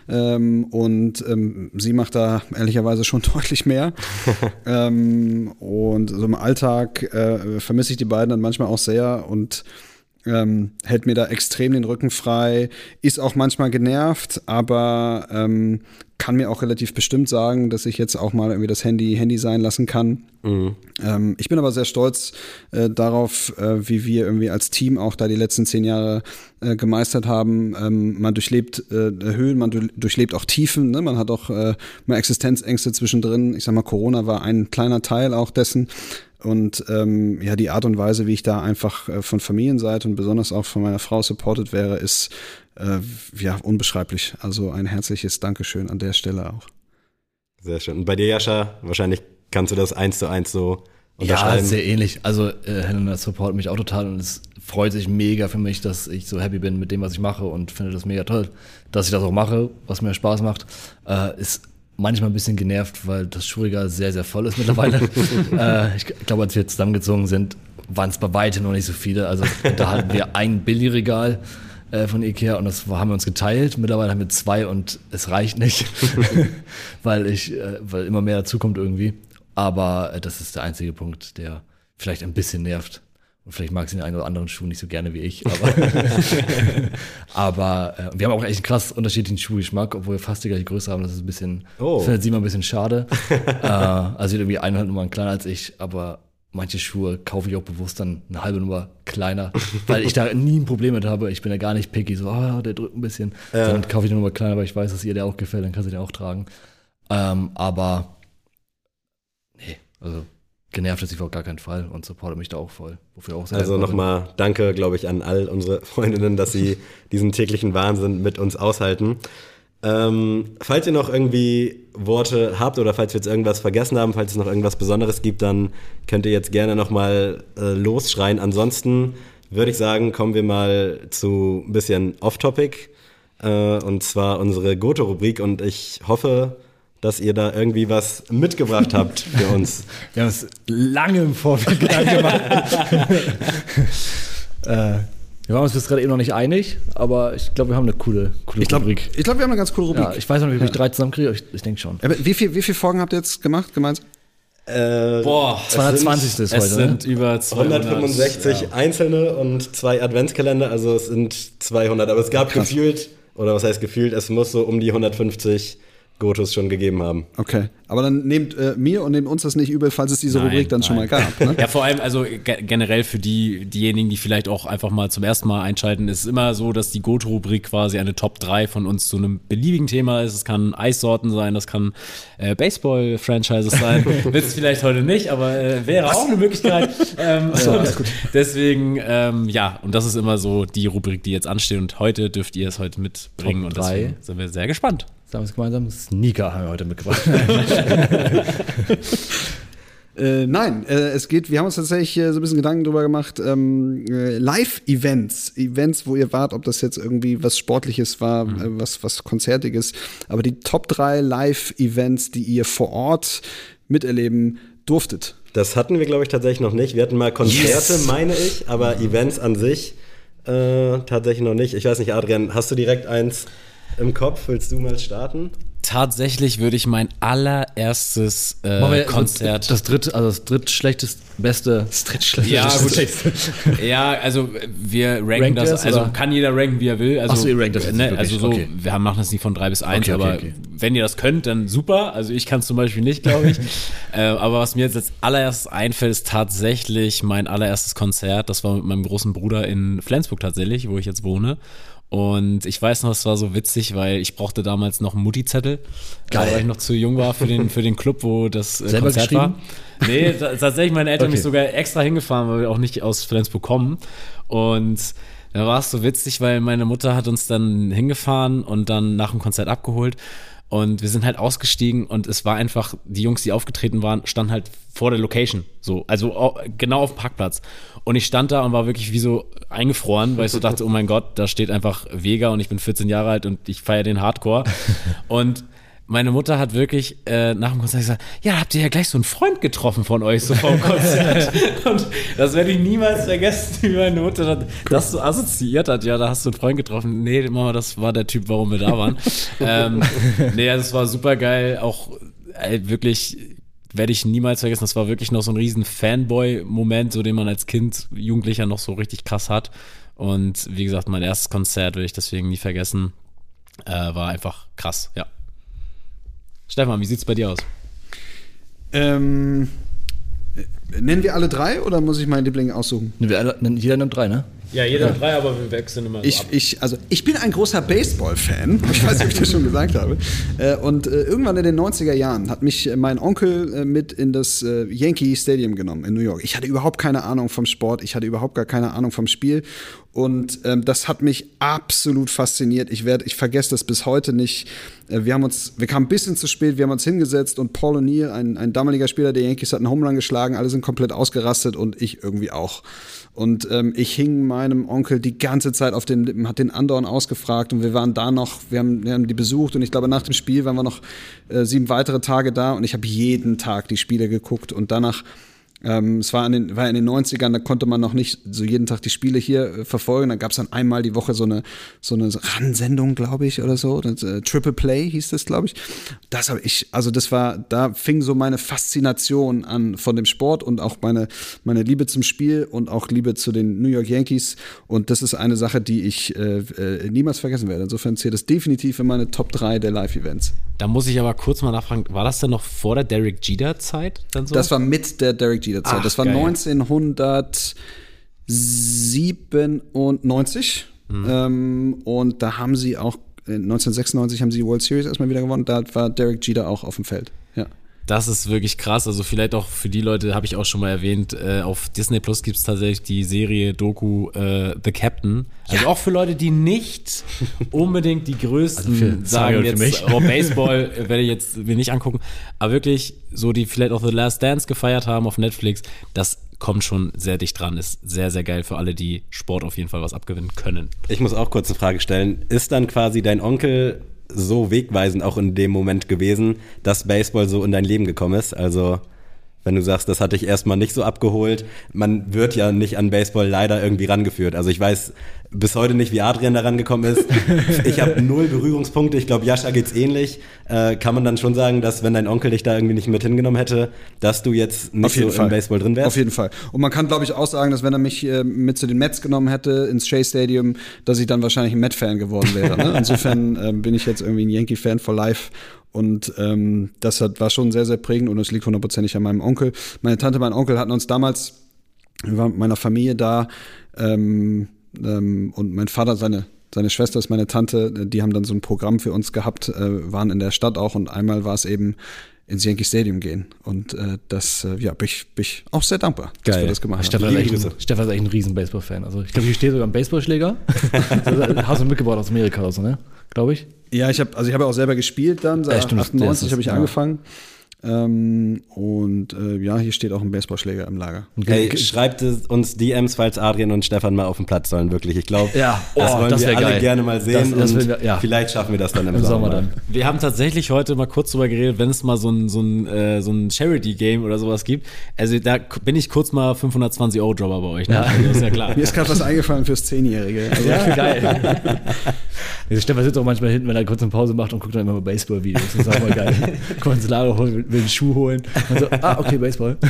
ähm, und ähm, sie macht da ehrlicherweise schon deutlich mehr. ähm, und so im Alltag äh, vermisse ich die beiden dann manchmal auch sehr und ähm, hält mir da extrem den Rücken frei, ist auch manchmal genervt, aber ähm, kann mir auch relativ bestimmt sagen, dass ich jetzt auch mal irgendwie das Handy Handy sein lassen kann. Mhm. Ähm, ich bin aber sehr stolz äh, darauf, äh, wie wir irgendwie als Team auch da die letzten zehn Jahre äh, gemeistert haben. Ähm, man durchlebt äh, Höhen, man durchlebt auch Tiefen. Ne? Man hat auch äh, mal Existenzängste zwischendrin. Ich sag mal, Corona war ein kleiner Teil auch dessen. Und ähm, ja, die Art und Weise, wie ich da einfach äh, von Familienseite und besonders auch von meiner Frau supported wäre, ist äh, ja unbeschreiblich. Also ein herzliches Dankeschön an der Stelle auch. Sehr schön. Und bei dir, Jascha, wahrscheinlich kannst du das eins zu eins so unterscheiden. Ja, sehr ähnlich. Also äh, Helena supportet mich auch total und es freut sich mega für mich, dass ich so happy bin mit dem, was ich mache und finde das mega toll, dass ich das auch mache, was mir Spaß macht. Äh, ist manchmal ein bisschen genervt, weil das Schuhregal sehr, sehr voll ist mittlerweile. äh, ich glaube, als wir zusammengezogen sind, waren es bei weitem noch nicht so viele. Also da hatten wir ein Billigregal äh, von Ikea und das haben wir uns geteilt. Mittlerweile haben wir zwei und es reicht nicht, weil ich, äh, weil immer mehr dazukommt irgendwie. Aber äh, das ist der einzige Punkt, der vielleicht ein bisschen nervt. Und vielleicht mag sie den einen oder anderen Schuh nicht so gerne wie ich, aber, aber äh, wir haben auch echt einen krass unterschiedlichen Schuhgeschmack, obwohl wir fast die gleiche Größe haben. Das ist ein bisschen, oh. findet sie mal ein bisschen schade. äh, also irgendwie eineinhalb Nummern kleiner als ich, aber manche Schuhe kaufe ich auch bewusst dann eine halbe Nummer kleiner, weil ich da nie ein Problem mit habe. Ich bin ja gar nicht picky, so, oh, der drückt ein bisschen. Ja. Dann kaufe ich eine Nummer kleiner, weil ich weiß, dass ihr der auch gefällt, dann kann sie den auch tragen. Ähm, aber nee, also genervt ist sie auf gar keinen Fall und supportet mich da auch voll. Wofür auch sehr also nochmal danke, glaube ich, an all unsere Freundinnen, dass sie diesen täglichen Wahnsinn mit uns aushalten. Ähm, falls ihr noch irgendwie Worte habt oder falls wir jetzt irgendwas vergessen haben, falls es noch irgendwas Besonderes gibt, dann könnt ihr jetzt gerne nochmal äh, losschreien. Ansonsten würde ich sagen, kommen wir mal zu ein bisschen Off-Topic. Äh, und zwar unsere Goto-Rubrik. Und ich hoffe, dass ihr da irgendwie was mitgebracht habt für uns. Wir haben es lange im Vorfeld Gedanken gemacht. äh, wir waren uns bis gerade eben noch nicht einig, aber ich glaube, wir haben eine coole, coole ich glaub, Rubrik. Ich glaube, wir haben eine ganz coole Rubrik. Ja, ich weiß noch nicht, wie ich drei zusammenkriege, aber ich, ich denke schon. Aber wie, viel, wie viele Folgen habt ihr jetzt gemacht, gemeinsam? Äh, Boah, 220. Sind, ist heute. Es sind ne? über 200, 165 ja. einzelne und zwei Adventskalender, also es sind 200. Aber es gab Krass. gefühlt, oder was heißt gefühlt, es muss so um die 150 Gotos schon gegeben haben. Okay, aber dann nehmt äh, mir und nehmt uns das nicht übel, falls es diese nein, Rubrik dann nein. schon mal gab. Ne? ja, vor allem, also generell für die, diejenigen, die vielleicht auch einfach mal zum ersten Mal einschalten, ist es immer so, dass die Goto-Rubrik quasi eine Top 3 von uns zu einem beliebigen Thema ist. Es kann Eissorten sein, das kann äh, Baseball-Franchises sein. Wird es vielleicht heute nicht, aber äh, wäre Was? auch eine Möglichkeit. ähm, so, alles gut. Deswegen, ähm, ja, und das ist immer so die Rubrik, die jetzt ansteht. Und heute dürft ihr es heute mitbringen. Top und deswegen sind wir sehr gespannt. Sagen wir es gemeinsam, Sneaker haben wir heute mitgebracht. Äh, nein, äh, es geht, wir haben uns tatsächlich äh, so ein bisschen Gedanken drüber gemacht, ähm, äh, Live-Events, Events, wo ihr wart, ob das jetzt irgendwie was Sportliches war, mhm. Äh, was, was Konzertiges, aber die Top 3 Live-Events, die ihr vor Ort miterleben durftet. Das hatten wir, glaube ich, tatsächlich noch nicht. Wir hatten mal Konzerte, yes. meine ich, aber mhm. Events an sich äh, tatsächlich noch nicht. Ich weiß nicht, Adrian, hast du direkt eins im Kopf? Willst du mal starten? Tatsächlich würde ich mein allererstes äh, Konzert. Das dritte, also das drittschlechteste, beste. Das drittschlechteste. Ja, gut. ja, also wir ranken Rankt das, also oder? kann jeder ranken, wie er will. Also, Achso, ihr rankt das jetzt ne, Also so, okay. wir machen das nicht von drei bis eins, okay, okay, aber wenn ihr das könnt, dann super. Also ich kann es zum Beispiel nicht, glaube ich. äh, aber was mir jetzt als allererstes einfällt, ist tatsächlich mein allererstes Konzert. Das war mit meinem großen Bruder in Flensburg tatsächlich, wo ich jetzt wohne. Und ich weiß noch, es war so witzig, weil ich brauchte damals noch einen Mutti-Zettel, weil ich noch zu jung war für den, für den Club, wo das äh, Konzert war. Nee, ta- tatsächlich, meine Eltern Okay. mich sogar extra hingefahren, weil wir auch nicht aus Flensburg kommen. Und da war es so witzig, weil meine Mutter hat uns dann hingefahren und dann nach dem Konzert abgeholt. Und wir sind halt ausgestiegen und es war einfach, die Jungs, die aufgetreten waren, standen halt vor der Location. So, also au- genau auf dem Parkplatz. Und ich stand da und war wirklich wie so eingefroren, weil ich so dachte, oh mein Gott, da steht einfach Vega und ich bin 14 Jahre alt und ich feiere den Hardcore. Und meine Mutter hat wirklich äh, nach dem Konzert gesagt, ja, habt ihr ja gleich so einen Freund getroffen von euch, so vom Konzert. und das werde ich niemals vergessen, wie meine Mutter das, das so assoziiert hat. Ja, da hast du einen Freund getroffen. Nee, Mama, das war der Typ, warum wir da waren. ähm, nee, das war super geil. Auch äh, wirklich werde ich niemals vergessen. Das war wirklich noch so ein riesen Fanboy-Moment, so den man als Kind, Jugendlicher noch so richtig krass hat. Und wie gesagt, mein erstes Konzert will ich deswegen nie vergessen. Äh, war einfach krass, ja. Stefan, wie sieht's bei dir aus? Ähm, äh, nennen wir alle drei oder muss ich meinen Liebling aussuchen? Wir alle, jeder nimmt drei, ne? Ja, jeder drei, aber wir wechseln immer Ich, ich, also ich bin ein großer Baseball-Fan. Ich weiß nicht, ob ich das schon gesagt habe. Äh, Und äh, irgendwann in den 90er Jahren hat mich äh, mein Onkel mit in das Yankee Stadium genommen in New York. Ich hatte überhaupt keine Ahnung vom Sport. Ich hatte überhaupt gar keine Ahnung vom Spiel. Und ähm, das hat mich absolut fasziniert. Ich werde, ich vergesse das bis heute nicht. Äh, Wir haben uns, wir kamen ein bisschen zu spät, wir haben uns hingesetzt und Paul O'Neill, ein, ein damaliger Spieler der Yankees, hat einen Home Run geschlagen. Alle sind komplett ausgerastet und ich irgendwie auch. Und ähm, ich hing meinem Onkel die ganze Zeit auf den Lippen, hat den andauernd ausgefragt und wir waren da noch, wir haben, wir haben die besucht und ich glaube nach dem Spiel waren wir noch äh, sieben weitere Tage da und ich habe jeden Tag die Spiele geguckt und danach ähm, es war in, den, war in den 90ern, da konnte man noch nicht so jeden Tag die Spiele hier äh, verfolgen. Da gab es dann einmal die Woche so eine, so eine Ransendung, glaube ich, oder so. Das, äh, Triple Play hieß das, glaube ich. Das habe ich, also das war, da fing so meine Faszination an von dem Sport und auch meine, meine Liebe zum Spiel und auch Liebe zu den New York Yankees. Und das ist eine Sache, die ich äh, äh, niemals vergessen werde. Insofern zählt es definitiv in meine Top 3 der Live-Events. Da muss ich aber kurz mal nachfragen, war das denn noch vor der Derek Jeter-Zeit? So? Das war mit der Derek Jeter-Zeit. Ach, Das war geil. 1997. Ähm, und da haben sie auch, äh, 1996 haben sie die World Series erstmal wieder gewonnen. Da war Derek Jeter auch auf dem Feld. Ja. Das ist wirklich krass. Also vielleicht auch für die Leute, habe ich auch schon mal erwähnt, äh, auf Disney Plus gibt es tatsächlich die Serie Doku äh, The Captain. Also auch für Leute, die nicht unbedingt die größten für sagen jetzt, mich. oh, Baseball werde ich jetzt mir nicht angucken, aber wirklich so, die vielleicht auch The Last Dance gefeiert haben auf Netflix, das kommt schon sehr dicht dran. Ist sehr, sehr geil für alle, die Sport auf jeden Fall was abgewinnen können. Ich muss auch kurz eine Frage stellen. Ist dann quasi dein Onkel so wegweisend auch in dem Moment gewesen, dass Baseball so in dein Leben gekommen ist? Also, wenn du sagst, das hat dich erstmal nicht so abgeholt, man wird ja nicht an Baseball leider irgendwie rangeführt. Also ich weiß bis heute nicht, wie Adrian da rangekommen ist. Ich habe null Berührungspunkte. Ich glaube, Jascha geht's ähnlich. Äh, kann man dann schon sagen, dass wenn dein Onkel dich da irgendwie nicht mit hingenommen hätte, dass du jetzt nicht so im Baseball drin wärst? Auf jeden Fall. Und man kann, glaube ich, auch sagen, dass wenn er mich äh, mit zu den Mets genommen hätte, ins Shea Stadium, dass ich dann wahrscheinlich ein Met-Fan geworden wäre. Ne? Insofern ähm, bin ich jetzt irgendwie ein Yankee-Fan for life. Und ähm, das hat, war schon sehr, sehr prägend und es liegt hundertprozentig an meinem Onkel. Meine Tante, mein Onkel hatten uns damals, wir waren mit meiner Familie da ähm, ähm, und mein Vater, seine, seine Schwester ist meine Tante, die haben dann so ein Programm für uns gehabt, äh, waren in der Stadt auch und einmal war es eben ins Yankee Stadium gehen. Und äh, das, äh, ja, bin ich, bin ich auch sehr dankbar, dass Geil. wir das gemacht haben. Stefan ist, echt ein, Grüße. Stefan ist echt ein riesen Baseball-Fan. Also ich glaube, hier steht sogar ein Baseballschläger. Das Hast du mitgebracht aus Amerika oder so, ne? Glaube ich. Ja, ich habe also ich habe auch selber gespielt dann, seit Ja, stimmt, das 98 ist- habe ich ja. angefangen. Ähm, und äh, ja, hier steht auch ein Baseballschläger im Lager. Hey, schreibt es uns DMs, falls Adrian und Stefan mal auf dem Platz sollen, wirklich. Ich glaube, Ja, das oh, wollen das wir alle geil. gerne mal sehen Das- das wir- ja. vielleicht schaffen wir das dann im, Im Sommer Sommer. dann. Wir haben tatsächlich heute mal kurz drüber geredet, wenn es mal so ein, so ein, äh, so ein Charity-Game oder sowas gibt. Also da bin ich kurz mal 520 Euro Jobber bei euch. Ne? Also, ist ja klar. Mir ist gerade was eingefallen fürs Zehnjährige. Also, Ja, geil. Also Stefan sitzt auch manchmal hinten, wenn er kurz eine Pause macht und guckt dann immer mal Baseball-Videos. Das ist auch mal geil. Lager holen, will einen Schuh holen. Und so, ah, okay, Baseball.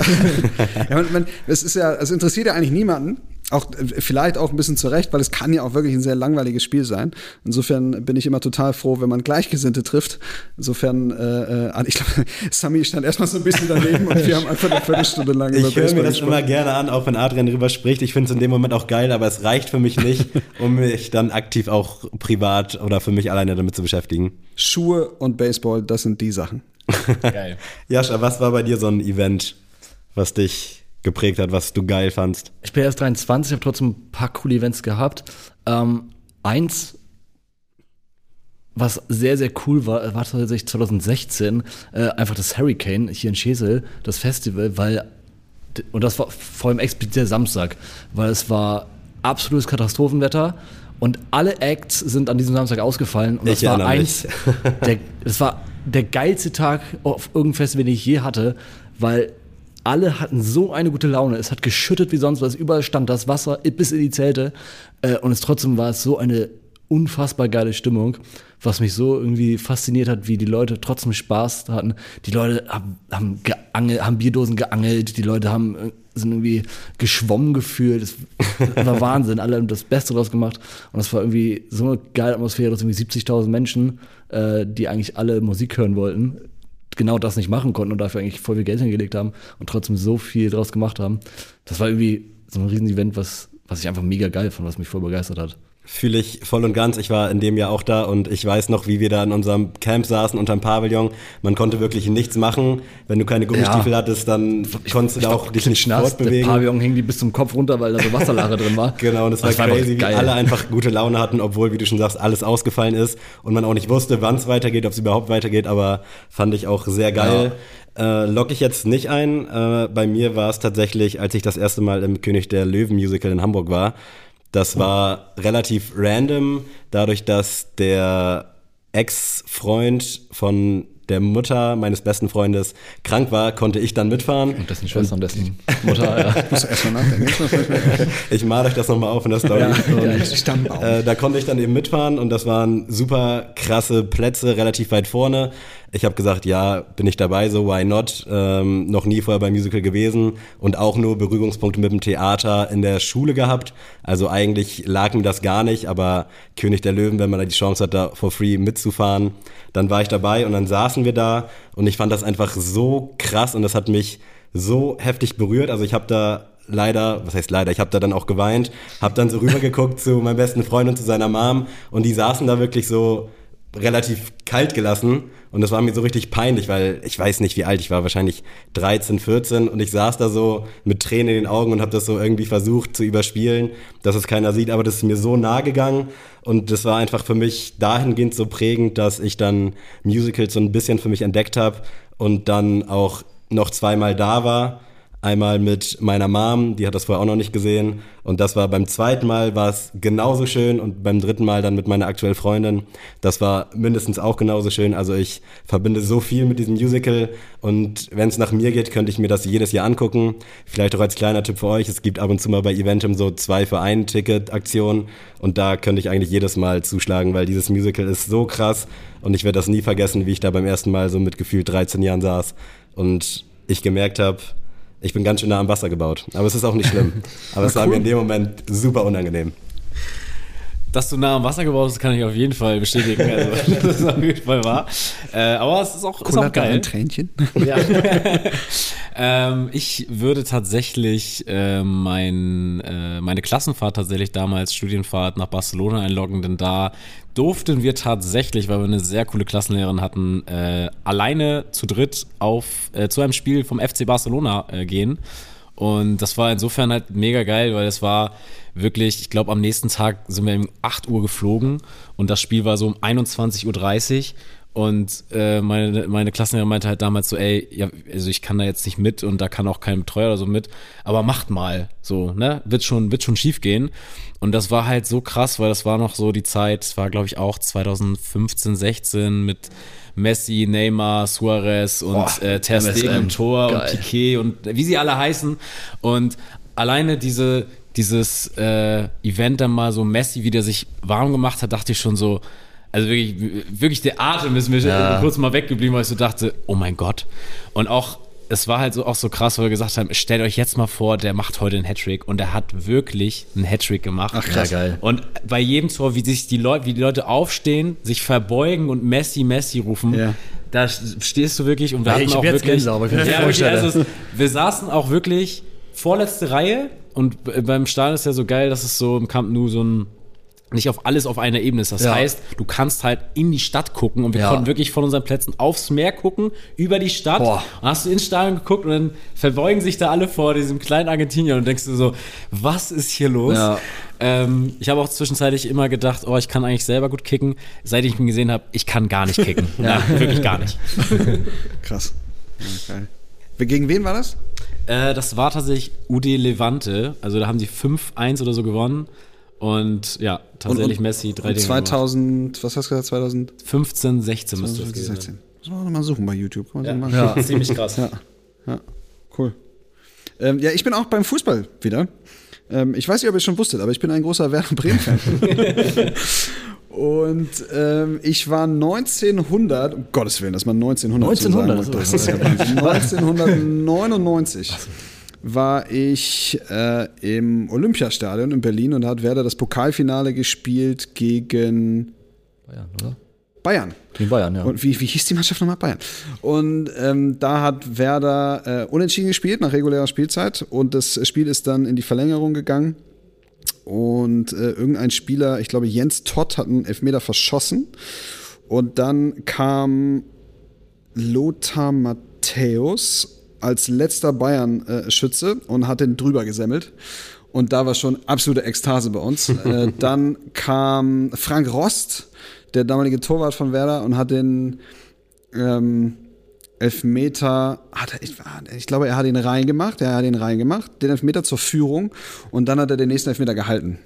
Ja, man, man, es ist ja, es interessiert ja eigentlich niemanden. Auch äh, vielleicht auch ein bisschen zu Recht, weil es kann ja auch wirklich ein sehr langweiliges Spiel sein. Insofern bin ich immer total froh, wenn man Gleichgesinnte trifft. Insofern, äh, äh, ich glaube, Sami stand erstmal so ein bisschen daneben und wir haben einfach eine Viertelstunde lang über Ich höre mir das gesprochen. immer gerne an, auch wenn Adrian drüber spricht. Ich finde es in dem Moment auch geil, aber es reicht für mich nicht, um mich dann aktiv auch privat oder für mich alleine damit zu beschäftigen. Schuhe und Baseball, das sind die Sachen. Geil. Jascha, was war bei dir so ein Event? was dich geprägt hat, was du geil fandst? Ich bin erst 23, habe trotzdem ein paar coole Events gehabt. Ähm, eins, was sehr, sehr cool war, war tatsächlich 2016, äh, einfach das Hurricane hier in Schesel, das Festival, weil, und das war vor allem explizit der Samstag, weil es war absolutes Katastrophenwetter und alle Acts sind an diesem Samstag ausgefallen und Ich das war eins, der, das war der geilste Tag auf irgendeinem Festival, den ich je hatte, weil alle hatten so eine gute Laune. Es hat geschüttet wie sonst was. Überall stand das Wasser bis in die Zelte. Äh, und es trotzdem war es so eine unfassbar geile Stimmung, was mich so irgendwie fasziniert hat, wie die Leute trotzdem Spaß hatten. Die Leute haben, haben geangelt, haben Bierdosen geangelt, die Leute haben äh, sind irgendwie geschwommen gefühlt. Es war Wahnsinn. Alle haben das Beste draus gemacht. Und es war irgendwie so eine geile Atmosphäre, dass irgendwie 70.000 Menschen, äh, die eigentlich alle Musik hören wollten, genau das nicht machen konnten und dafür eigentlich voll viel Geld hingelegt haben und trotzdem so viel draus gemacht haben. Das war irgendwie so ein Riesen-Event, was, was ich einfach mega geil fand, was mich voll begeistert hat. Fühle ich voll und ganz. Ich war in dem Jahr auch da und ich weiß noch, wie wir da in unserem Camp saßen unterm Pavillon. Man konnte wirklich nichts machen. Wenn du keine Gummistiefel Ja. hattest, dann konntest du da auch dich nicht nass. Der fortbewegen. Pavillon hing die bis zum Kopf runter, weil da so Wasserlache drin war. Genau, und es war, Das war crazy, wie alle einfach gute Laune hatten, obwohl, wie du schon sagst, alles ausgefallen ist und man auch nicht wusste, wann es weitergeht, ob es überhaupt weitergeht, aber fand ich auch sehr geil. Äh, lock ich jetzt nicht ein. Äh, bei mir war es tatsächlich, als ich das erste Mal im König der Löwen Musical in Hamburg war. Das war relativ random, dadurch, dass der Ex-Freund von der Mutter meines besten Freundes krank war, konnte ich dann mitfahren. Und dessen Schwester und dessen Mutter, ja. Muss erstmal nachdenken. Ich male euch das nochmal auf in der Story. Und, Stammbaum. äh, da konnte ich dann eben mitfahren und das waren super krasse Plätze, relativ weit vorne. Ich habe gesagt, ja, bin ich dabei, so why not? Ähm, noch nie vorher beim Musical gewesen und auch nur Berührungspunkte mit dem Theater in der Schule gehabt. Also eigentlich lag mir das gar nicht, aber König der Löwen, wenn man da die Chance hat, da for free mitzufahren, dann war ich dabei und dann saßen wir da und ich fand das einfach so krass und das hat mich so heftig berührt. Also ich habe da leider, was heißt leider, ich habe da dann auch geweint, habe dann so rübergeguckt zu meinem besten Freund und zu seiner Mom und die saßen da wirklich so relativ kalt gelassen und das war mir so richtig peinlich, weil ich weiß nicht, wie alt ich war, wahrscheinlich 13, 14 und ich saß da so mit Tränen in den Augen und habe das so irgendwie versucht zu überspielen, dass es keiner sieht, aber das ist mir so nah gegangen und das war einfach für mich dahingehend so prägend, dass ich dann Musicals so ein bisschen für mich entdeckt habe und dann auch noch zweimal da war. Einmal mit meiner Mom, die hat das vorher auch noch nicht gesehen. Und das war beim zweiten Mal war es genauso schön und beim dritten Mal dann mit meiner aktuellen Freundin. Das war mindestens auch genauso schön. Also ich verbinde so viel mit diesem Musical und wenn es nach mir geht, könnte ich mir das jedes Jahr angucken. Vielleicht auch als kleiner Tipp für euch. Es gibt ab und zu mal bei Eventum so zwei für ein Ticket Aktionen und da könnte ich eigentlich jedes Mal zuschlagen, weil dieses Musical ist so krass und ich werde das nie vergessen, wie ich da beim ersten Mal so mit gefühlt 13 Jahren saß und ich gemerkt habe, ich bin ganz schön nah am Wasser gebaut. Aber es ist auch nicht schlimm. Aber es war mir in dem Moment super unangenehm. Dass du nah am Wasser gebaut bist, kann ich auf jeden Fall bestätigen. Also, das ist auf jeden Fall wahr. Äh, aber es ist auch, ist auch geil. ein Tränchen. Ja. ähm, ich würde tatsächlich äh, mein, äh, meine Klassenfahrt tatsächlich damals Studienfahrt nach Barcelona einloggen, denn da durften wir tatsächlich, weil wir eine sehr coole Klassenlehrerin hatten, äh, alleine zu dritt auf äh, zu einem Spiel vom FC Barcelona äh, gehen. Und das war insofern halt mega geil, weil es war wirklich, ich glaube, am nächsten Tag sind wir um 8 Uhr geflogen und das Spiel war so um 21.30 Uhr. Und äh, meine, meine Klassenlehrerin meinte halt damals so, ey, ja, also ich kann da jetzt nicht mit und da kann auch kein Betreuer oder so mit, aber macht mal so, ne? Wird schon, wird schon schief gehen. Und das war halt so krass, weil das war noch so die Zeit, war glaube ich auch 2015, 16 mit Messi, Neymar, Suarez und Boah, äh, Ter Stegen im Tor Geil. und Piquet und wie sie alle heißen. Und alleine diese, dieses äh, Event dann mal so Messi wieder sich warm gemacht hat, dachte ich schon so, also wirklich, wirklich der Atem ist mir Ja. kurz mal weggeblieben, weil ich so dachte, oh mein Gott. Und auch, es war halt so, auch so krass, weil wir gesagt haben, stellt euch jetzt mal vor, der macht heute einen Hattrick und er hat wirklich einen Hattrick gemacht. Ach, krass. Ja, geil. Und bei jedem Tor, wie sich die Leute, wie die Leute aufstehen, sich verbeugen und Messi, Messi rufen, Ja. da stehst du wirklich und wir Ey, hatten auch jetzt wirklich, Gänsehaut, ja, also es, wir saßen auch wirklich vorletzte Reihe und beim Stadion ist ja so geil, dass es so im Camp Nou so ein nicht auf alles auf einer Ebene ist. Das Ja. heißt, du kannst halt in die Stadt gucken und wir Ja. konnten wirklich von unseren Plätzen aufs Meer gucken, über die Stadt. Boah. Und hast du ins Stadion geguckt und dann verbeugen sich da alle vor diesem kleinen Argentinier und denkst du so, was ist hier los? Ja. Ähm, ich habe auch zwischenzeitlich immer gedacht, oh, ich kann eigentlich selber gut kicken. Seit ich ihn gesehen habe, ich kann gar nicht kicken. ja. wirklich gar nicht. Krass. Geil. Gegen wen war das? Äh, das war tatsächlich UD Levante. Also da haben sie 5-1 oder so gewonnen. Und ja, tatsächlich Und- und- Messi drei Dinge gemacht. 2000, was hast du gesagt, 2000? 15, 16 müsste das gewesen sein. 2016. Muss man mal suchen bei YouTube. Kann man so machen. Ja, ziemlich krass. Ja, ja, cool. Ähm, ja, ich bin auch beim Fußball wieder. Ähm, ich weiß nicht, ob ihr es schon wusstet, aber ich bin ein großer Werder Bremen-Fan. Und ähm, ich war 1900, um Gottes Willen, dass man 1900 zu 1900, sagen, das ist- ist ja Wahnsinn. 1999 war ich äh, im Olympiastadion in Berlin und da hat Werder das Pokalfinale gespielt gegen Bayern, oder? Bayern. Gegen Bayern, ja. Und wie, wie hieß die Mannschaft nochmal? Bayern. Und ähm, da hat Werder äh, unentschieden gespielt nach regulärer Spielzeit und das Spiel ist dann in die Verlängerung gegangen. Und äh, irgendein Spieler, ich glaube Jens Todd, hat einen Elfmeter verschossen. Und dann kam Lothar Matthäus als letzter Bayern-Schütze und hat den drüber gesemmelt. Und da war schon absolute Ekstase bei uns. äh, dann kam Frank Rost, der damalige Torwart von Werder, und hat den ähm, Elfmeter, hat er, ich, ich glaube, er hat ihn reingemacht, er hat ihn reingemacht, den Elfmeter zur Führung und dann hat er den nächsten Elfmeter gehalten.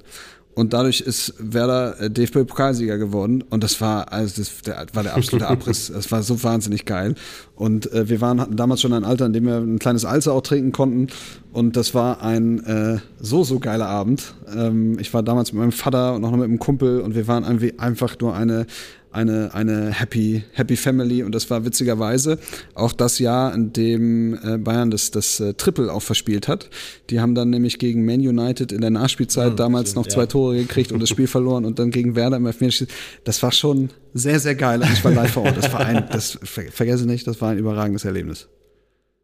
Und dadurch ist Werder äh, DFB-Pokalsieger geworden. Und das war, also das der, war der absolute Abriss. Das war so wahnsinnig geil. Und äh, wir waren hatten damals schon ein Alter, in dem wir ein kleines Alzer auch trinken konnten. Und das war ein äh, so, so geiler Abend. Ähm, ich war damals mit meinem Vater und noch mit einem Kumpel und wir waren ein- einfach nur eine, eine, eine happy, happy Family und das war witzigerweise auch das Jahr, in dem äh, Bayern das, das äh, Triple auch verspielt hat. Die haben dann nämlich gegen Man United in der Nachspielzeit damals noch zwei Tore gekriegt und das Spiel verloren und dann gegen Werder im Elfmeterschießen. Das war schon sehr, sehr geil ich war live vor Ort. Das war ein, das ver vergesse nicht, das war ein überragendes Erlebnis.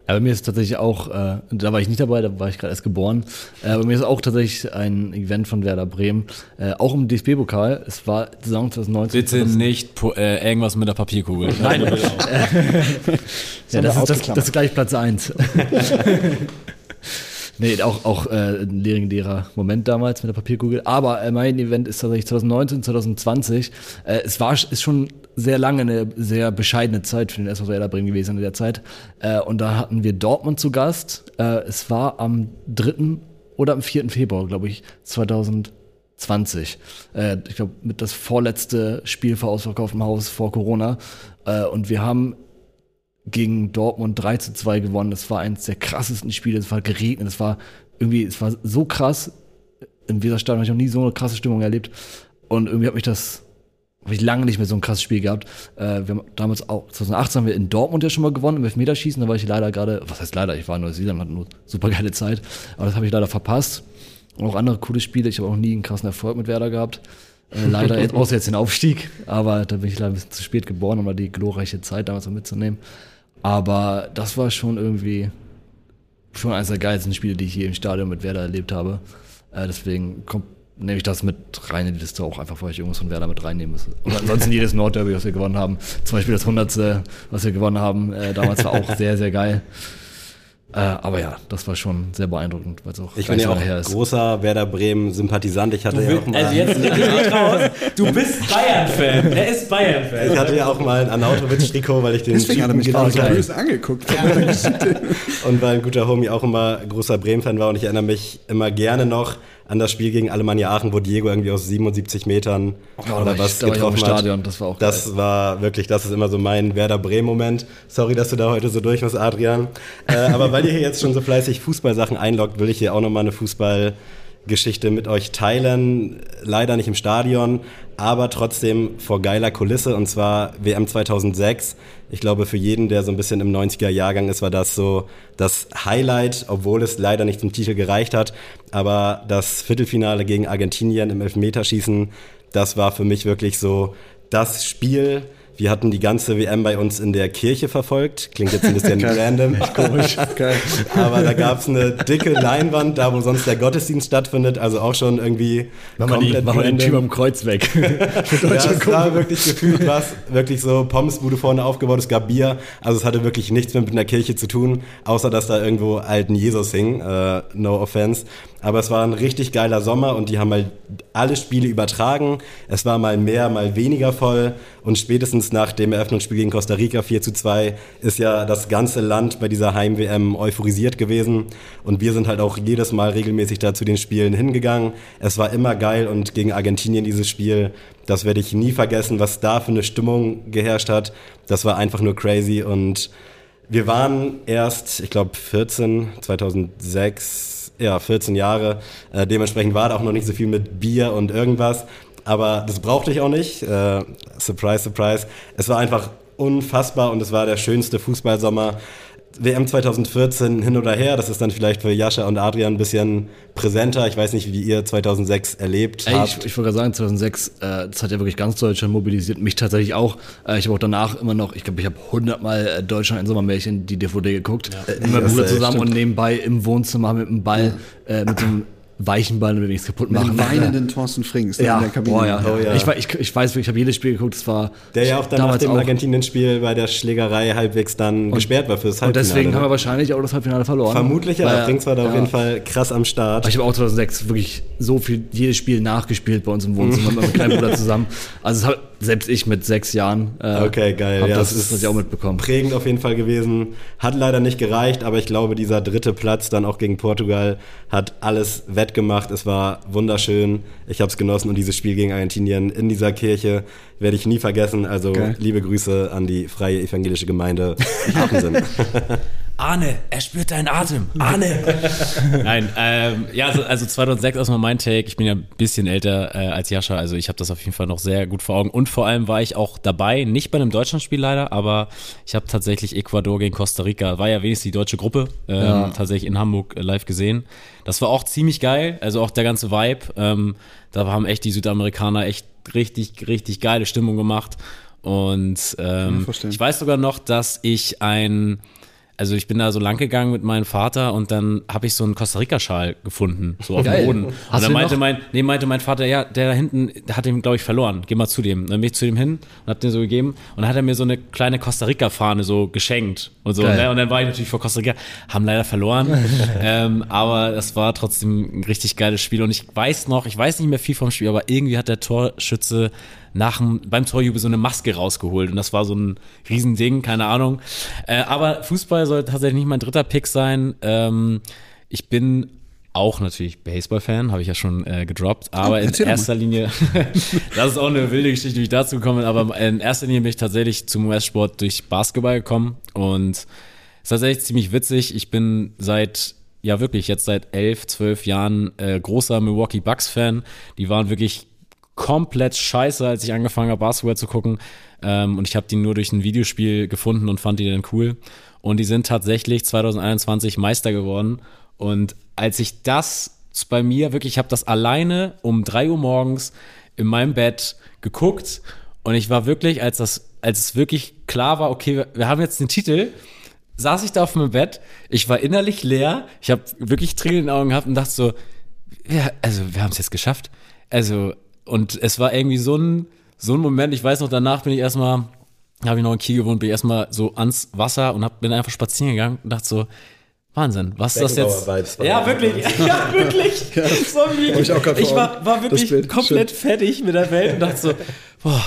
Aber mir ist tatsächlich auch, äh, da war ich nicht dabei, da war ich gerade erst geboren, äh, aber mir ist auch tatsächlich ein Event von Werder Bremen, äh, auch im DFB-Pokal, es war Saison 2019. Bitte nicht po- äh, irgendwas mit der Papierkugel. Nein, ja, das, ist, das, das ist gleich Platz 1. nee, auch, auch äh, ein legendärer Moment damals mit der Papierkugel. Aber äh, mein Event ist tatsächlich 2019, 2020. Äh, es war ist schon sehr lange eine sehr bescheidene Zeit für den SV Werder Bremen gewesen in der Zeit. Äh, und da hatten wir Dortmund zu Gast. Äh, es war am 3. oder am 4. Februar, glaube ich, 2020. Äh, ich glaube, mit das vorletzte Spiel vor ausverkauftem Haus vor Corona. Äh, und wir haben gegen Dortmund 3 zu 2 gewonnen. Das war eines der krassesten Spiele. Es war geregnet. Es war irgendwie, es war so krass. Im Weserstadion habe ich noch nie so eine krasse Stimmung erlebt. Und irgendwie hat mich das, habe ich lange nicht mehr so ein krasses Spiel gehabt. Äh, wir haben damals auch, 2018 haben wir in Dortmund ja schon mal gewonnen im Elfmeterschießen. Da war ich leider gerade, was heißt leider, ich war in Neuseeland, hatte nur super geile Zeit. Aber das habe ich leider verpasst. Und auch andere coole Spiele. Ich habe auch nie einen krassen Erfolg mit Werder gehabt. Äh, leider, jetzt, außer jetzt den Aufstieg. Aber da bin ich leider ein bisschen zu spät geboren, um da die glorreiche Zeit damals mitzunehmen. Aber das war schon irgendwie schon eines der geilsten Spiele, die ich je im Stadion mit Werder erlebt habe. Äh, deswegen kommt, nehme ich das mit rein in die Liste auch einfach, weil ich irgendwas von Werder mit reinnehmen muss. Und ansonsten jedes Nordderby, was wir gewonnen haben. Zum Beispiel das 100. was wir gewonnen haben, äh, damals war auch sehr, sehr geil. Äh, aber ja, das war schon sehr beeindruckend, weil es auch Ich bin ja auch lange her ist. großer Werder Bremen-Sympathisant. Ich hatte ja auch mal. Also jetzt nicht raus. Du bist Bayern-Fan. Er ist Bayern-Fan. Ich hatte ja auch mal ein Arnautovic-Trikot, weil ich den Deswegen hat er mich gerade böse angeguckt. habe. und weil ein guter Homie auch immer großer Bremen-Fan war und ich erinnere mich immer gerne noch an das Spiel gegen Alemannia Aachen, wo Diego irgendwie aus 77 Metern ich- da war ich im Stadion, das war auch Das war wirklich, das ist immer so mein Werder Bremen-Moment. Sorry, dass du da heute so durch musst, Adrian. äh, aber weil ihr hier jetzt schon so fleißig Fußballsachen einloggt, will ich hier auch nochmal eine Fußball- Geschichte mit euch teilen. Leider nicht im Stadion, aber trotzdem vor geiler Kulisse und zwar WM 2006. Ich glaube, für jeden, der so ein bisschen im 90er Jahrgang ist, war das so das Highlight, obwohl es leider nicht zum Titel gereicht hat. Aber das Viertelfinale gegen Argentinien im Elfmeterschießen, das war für mich wirklich so das Spiel, Wir hatten die ganze WM bei uns in der Kirche verfolgt. Klingt jetzt ein bisschen random. Komisch. Geil. Aber da gab es eine dicke Leinwand, da wo sonst der Gottesdienst stattfindet. Also auch schon irgendwie Mach mal, die, den. Typ am Kreuz weg. Ja, es war wirklich gefühlt was, wirklich so Pommesbude vorne aufgebaut, es gab Bier, also es hatte wirklich nichts mehr mit einer Kirche zu tun, außer dass da irgendwo alten Jesus hing, äh, no offense. Aber es war ein richtig geiler Sommer und die haben halt alle Spiele übertragen. Es war mal mehr, mal weniger voll und spätestens nach dem Eröffnungsspiel gegen Costa Rica 4 zu 2 ist ja das ganze Land bei dieser Heim-WM euphorisiert gewesen und wir sind halt auch jedes Mal regelmäßig da zu den Spielen hingegangen. Es war immer geil und gegen Argentinien dieses Spiel, das werde ich nie vergessen, was da für eine Stimmung geherrscht hat. Das war einfach nur crazy und wir waren erst, ich glaube 14, 2006, ja 14 Jahre. Äh, dementsprechend war da auch noch nicht so viel mit Bier und irgendwas. Aber das brauchte ich auch nicht. Äh, surprise, surprise. Es war einfach unfassbar und es war der schönste Fußballsommer. WM 2014 hin oder her, das ist dann vielleicht für Jascha und Adrian ein bisschen präsenter. Ich weiß nicht, wie ihr 2006 erlebt Ey, habt. ich, ich wollte gerade sagen, 2006, äh, das hat ja wirklich ganz Deutschland mobilisiert, mich tatsächlich auch. Äh, ich habe auch danach immer noch, ich glaube, ich habe hundertmal äh, Deutschland in Sommermärchen die DVD geguckt. Äh, mit meinem Bruder zusammen stimmt. und nebenbei im Wohnzimmer mit einem Ball, äh, mit so einem weichen Ball, damit wir nichts kaputt Mit dem machen. weinenden Thorsten Frings Ja, in der Kabine. boah, ja. Oh, ja. Ich, ich, ich weiß, ich habe jedes Spiel geguckt, es war Der ja auch dann nach damals dem. Argentinien-Spiel bei der Schlägerei halbwegs dann gesperrt war fürs Und Halbfinale. deswegen haben wir ne? wahrscheinlich auch das Halbfinale verloren. Vermutlich, ja. Weil- Frings war da auf ja. jeden Fall krass am Start. Aber ich habe auch 2006 wirklich so viel, jedes Spiel nachgespielt bei uns im Wohnzimmer mit meinem kleinen Bruder zusammen. Also das hab, selbst ich mit sechs Jahren äh, Okay, geil. Ja, das, es ist das ich auch mitbekommen. Prägend auf jeden Fall gewesen. Hat leider nicht gereicht, aber ich glaube, dieser dritte Platz dann auch gegen Portugal hat alles wettgemacht. Es war wunderschön. Ich habe es genossen und dieses Spiel gegen Argentinien in dieser Kirche werde ich nie vergessen. Also Geil. liebe Grüße an die Freie Evangelische Gemeinde. Arne, er spürt deinen Atem. Arne. Nein, ähm, ja, also, also 2006 erstmal mein Take. Ich bin ja ein bisschen älter äh, als Jascha, also ich habe das auf jeden Fall noch sehr gut vor Augen. Und vor allem war ich auch dabei, nicht bei einem Deutschlandspiel leider, aber ich habe tatsächlich Ecuador gegen Costa Rica, war ja wenigstens die deutsche Gruppe, ähm, Ja. tatsächlich in Hamburg äh, live gesehen. Das war auch ziemlich geil, also auch der ganze Vibe. Ähm, da haben echt die Südamerikaner echt richtig, richtig geile Stimmung gemacht. Und ähm, ich weiß sogar noch, dass ich ein also ich bin da so lang gegangen mit meinem Vater und dann habe ich so einen Costa Rica Schal gefunden, so auf Geil. dem Boden. Und dann meinte noch? mein, nee, meinte mein Vater, ja, der da hinten der hat den glaube ich verloren. Geh mal zu dem. Dann bin ich zu dem hin und hab den so gegeben und dann hat er mir so eine kleine Costa Rica Fahne so geschenkt und so. Ne? Und dann war ich natürlich vor Costa Rica, haben leider verloren, ähm, aber das war trotzdem ein richtig geiles Spiel und ich weiß noch, ich weiß nicht mehr viel vom Spiel, aber irgendwie hat der Torschütze nach dem, beim Torjubel so eine Maske rausgeholt und das war so ein Riesending, keine Ahnung. Äh, aber Fußball soll tatsächlich nicht mein dritter Pick sein. Ähm, ich bin auch natürlich Baseball-Fan, habe ich ja schon äh, gedroppt, aber in erzähl doch mal. erster Linie, das ist auch eine wilde Geschichte, wie ich dazu gekommen bin, aber in erster Linie bin ich tatsächlich zum US-Sport durch Basketball gekommen und es ist tatsächlich ziemlich witzig. Ich bin seit, ja wirklich, jetzt seit elf, zwölf Jahren äh, großer Milwaukee Bucks-Fan. Die waren wirklich komplett scheiße, als ich angefangen habe, Basketball zu gucken. Ähm, und ich habe die nur durch ein Videospiel gefunden und fand die dann cool. Und die sind tatsächlich 2021 Meister geworden. Und als ich das bei mir wirklich, ich habe das alleine um drei Uhr morgens in meinem Bett geguckt und ich war wirklich, als das, als es wirklich klar war, okay, wir, wir haben jetzt den Titel, saß ich da auf meinem Bett, ich war innerlich leer, ich habe wirklich Tränen in den Augen gehabt und dachte so, ja, also wir haben es jetzt geschafft. Also, und es war irgendwie so ein, so ein Moment, ich weiß noch, danach bin ich erstmal, habe ich noch in Kiel gewohnt, bin ich erstmal so ans Wasser und hab, bin einfach spazieren gegangen und dachte so, Wahnsinn, was ist das jetzt? Ja, wirklich, ja, wirklich. So wie, ich ich war, war wirklich komplett fertig mit der Welt und dachte so, boah,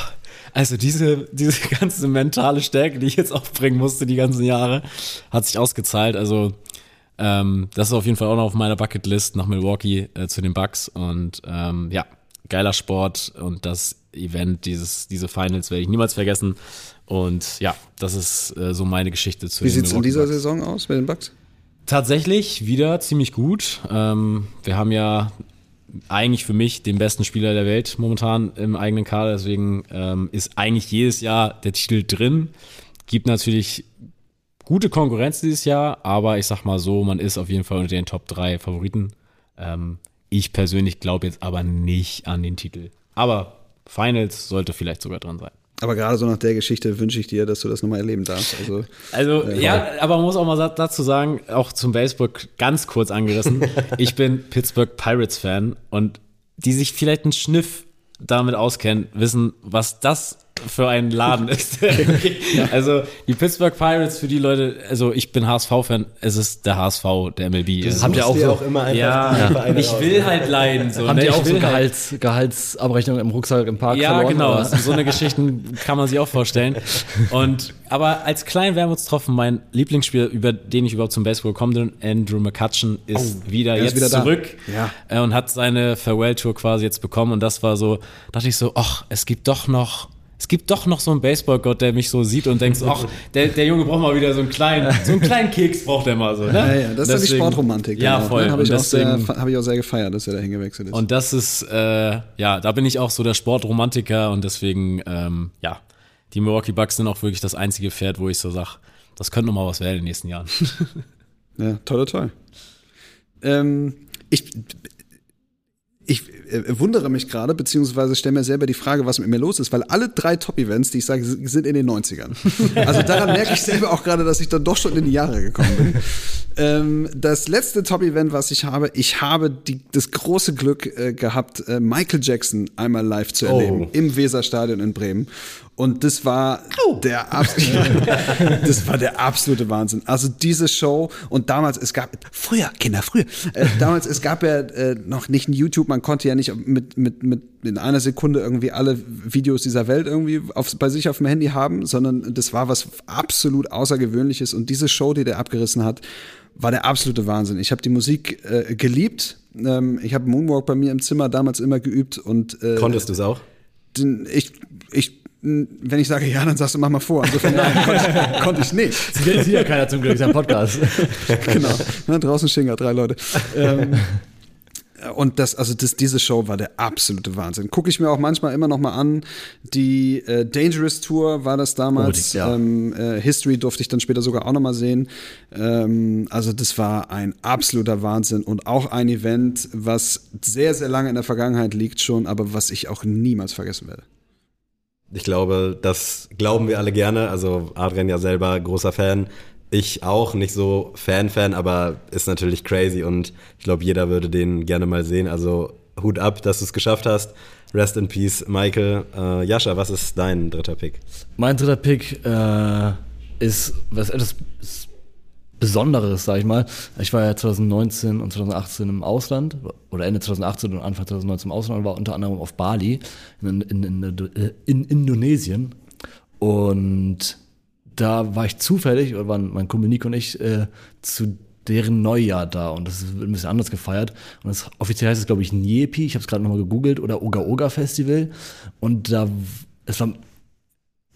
also diese, diese ganze mentale Stärke, die ich jetzt aufbringen musste die ganzen Jahre, hat sich ausgezahlt. Also ähm, das ist auf jeden Fall auch noch auf meiner Bucketlist nach Milwaukee äh, zu den Bucks. Und ähm, ja, geiler Sport und das Event, dieses, diese Finals werde ich niemals vergessen. Und ja, das ist äh, so meine Geschichte zu Wie sieht es in dieser Bucks. Saison aus mit den Bucks? Tatsächlich wieder ziemlich gut. Ähm, wir haben ja eigentlich für mich den besten Spieler der Welt momentan im eigenen Kader, deswegen ähm, ist eigentlich jedes Jahr der Titel drin. Gibt natürlich gute Konkurrenz dieses Jahr, aber ich sag mal so, man ist auf jeden Fall unter den Top 3 Favoriten. Ähm, ich persönlich glaube jetzt aber nicht an den Titel. Aber Finals sollte vielleicht sogar dran sein. Aber gerade so nach der Geschichte wünsche ich dir, dass du das nochmal erleben darfst. Also, Also, ja, aber man muss auch mal dazu sagen, auch zum Baseball ganz kurz angerissen. ich bin Pittsburgh Pirates Fan und die sich vielleicht einen Schniff damit auskennen, wissen, was das für ein Laden ist. Also, die Pittsburgh Pirates für die Leute, also ich bin HSV-Fan, es ist der HSV der MLB. Also, Habt ihr auch so, auch immer einfach ja, Vereine ich raus. will halt leiden. So, haben ne? die auch so halt- Gehalts, Gehaltsabrechnung im Rucksack im Park Ja, verloren? genau. oder? So eine Geschichten kann man sich auch vorstellen. Und aber als kleinen Wermutstropfen, mein Lieblingsspieler, über den ich überhaupt zum Baseball gekommen bin, Andrew McCutcheon, ist wieder er ist jetzt wieder da. zurück Ja. äh, und hat seine Farewell-Tour quasi jetzt bekommen. Und das war so, dachte ich so, ach, es gibt doch noch. Es gibt doch noch so einen Baseballgott, der mich so sieht und denkt, ach, der, der Junge braucht mal wieder so einen kleinen, so einen kleinen Keks braucht er mal so. Ne? ja, ja, das ist ja die Deswegen- Sportromantik. Ja, dann auch, voll. Ne? Habe ich, Und auch sehr- deswegen- hab ich auch sehr gefeiert, dass er da hingewechselt ist. Und das ist, äh, ja, da bin ich auch so der Sportromantiker und deswegen, ähm, ja, die Milwaukee Bucks sind auch wirklich das einzige Pferd, wo ich so sag, das könnte noch mal was werden in den nächsten Jahren. Ja, toll, toll. Ähm, ich ich äh, wundere mich gerade, beziehungsweise stelle mir selber die Frage, was mit mir los ist, weil alle drei Top-Events, die ich sage, sind in den 90ern. Also daran merke ich selber auch gerade, dass ich dann doch schon in die Jahre gekommen bin. Ähm, das letzte Top-Event, was ich habe, ich habe die, das große Glück äh, gehabt, äh, Michael Jackson einmal live zu erleben Oh. im Weserstadion in Bremen. Und das war der absolute, das war der absolute Wahnsinn. Also diese Show und damals es gab früher Kinder früher äh, damals es gab ja äh, noch nicht ein YouTube, man konnte ja nicht mit mit mit in einer Sekunde irgendwie alle Videos dieser Welt irgendwie auf, bei sich auf dem Handy haben, sondern das war was absolut außergewöhnliches und diese Show, die der abgerissen hat, war der absolute Wahnsinn. Ich habe die Musik äh, geliebt. Ähm, ich habe Moonwalk bei mir im Zimmer damals immer geübt und äh, Konntest du es auch? den- ich, ich, wenn ich sage ja, dann sagst du, mach mal vor. Insofern nein, konnte, ich- konnte ich nicht. Sieht ja keiner zum Glück, ist ein Podcast. Genau. Na, draußen stehen gerade drei Leute. Ähm, und das, also das, diese Show war der absolute Wahnsinn. Gucke ich mir auch manchmal immer noch mal an. Die äh, Dangerous Tour war das damals. Oh, ja. ähm, äh, History durfte ich dann später sogar auch noch mal sehen. Ähm, also das war ein absoluter Wahnsinn und auch ein Event, was sehr, sehr lange in der Vergangenheit liegt schon, aber was ich auch niemals vergessen werde. Ich glaube, das glauben wir alle gerne. Also Adrian ja selber großer Fan. Ich auch, nicht so Fan-Fan, aber ist natürlich crazy und ich glaube, jeder würde den gerne mal sehen. Also Hut ab, dass du es geschafft hast. Rest in Peace, Michael. Äh, Jascha, was ist dein dritter Pick? Mein dritter Pick äh, ist was etwas Besonderes, sag ich mal. Ich war ja 2019 und 2018 im Ausland oder Ende 2018 und Anfang 2019 im Ausland und war unter anderem auf Bali in, in, in, in Indonesien und da war ich zufällig, oder waren mein Kumpel Nico und ich, äh, zu deren Neujahr da und das wird ein bisschen anders gefeiert. Und das offiziell heißt es, glaube ich, Nyepi, ich habe es gerade nochmal gegoogelt, oder Oga Oga Festival. Und da, es war,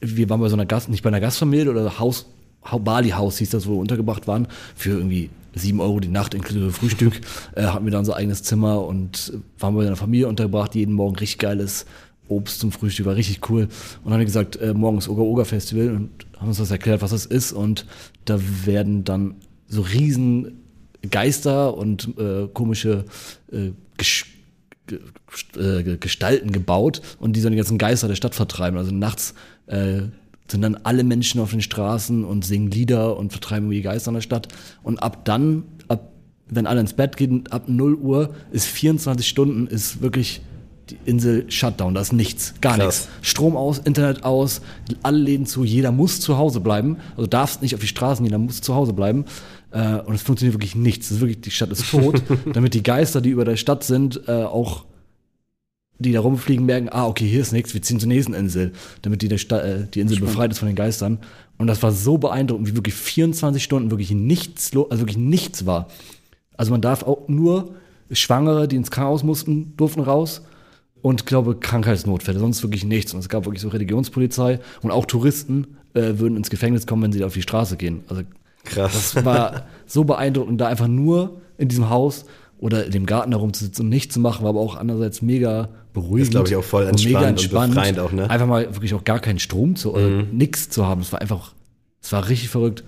wir waren bei so einer Gast, nicht bei einer Gastfamilie oder Haus, Hau- Bali Haus hieß das, wo wir untergebracht waren, für irgendwie sieben Euro die Nacht inklusive Frühstück, äh, hatten wir dann unser eigenes Zimmer und waren bei einer Familie untergebracht, jeden Morgen richtig geiles Obst zum Frühstück, war richtig cool. Und dann haben wir gesagt, äh, morgen ist Oga Oga Festival und haben uns das erklärt, was das ist. Und da werden dann so riesen Geister und äh, komische äh, Gesch Ge- äh, Gestalten gebaut und die sollen die ganzen Geister der Stadt vertreiben. Also nachts äh, sind dann alle Menschen auf den Straßen und singen Lieder und vertreiben die Geister in der Stadt. Und ab dann, ab, wenn alle ins Bett gehen, ab 0 Uhr ist 24 Stunden, ist wirklich die Insel Shutdown, da ist nichts, gar Krass. nichts. Strom aus, Internet aus, alle Läden zu, jeder muss zu Hause bleiben. Also darfst nicht auf die Straßen, jeder muss zu Hause bleiben. Äh, und es funktioniert wirklich nichts. Es ist wirklich, die Stadt ist tot, damit die Geister, die über der Stadt sind, äh, auch die da rumfliegen, merken, ah, okay, hier ist nichts, wir ziehen zur nächsten Insel, damit die, äh, die Insel befreit ist von den Geistern. Und das war so beeindruckend, wie wirklich 24 Stunden wirklich nichts, also wirklich nichts war. Also man darf auch nur Schwangere, die ins Krankenhaus mussten, durften raus und glaube Krankheitsnotfälle, sonst wirklich nichts. Und es gab wirklich so Religionspolizei und auch Touristen äh, würden ins Gefängnis kommen, wenn sie auf die Straße gehen. Also Krass. das war so beeindruckend, da einfach nur in diesem Haus oder in dem Garten herumzusitzen und nichts zu machen, war aber auch andererseits mega beruhigend. Ist, glaub ich, auch voll und entspannt und befreiend auch, ne? Einfach mal wirklich auch gar keinen Strom zu, oder nix zu haben. Es war einfach, es war richtig verrückt.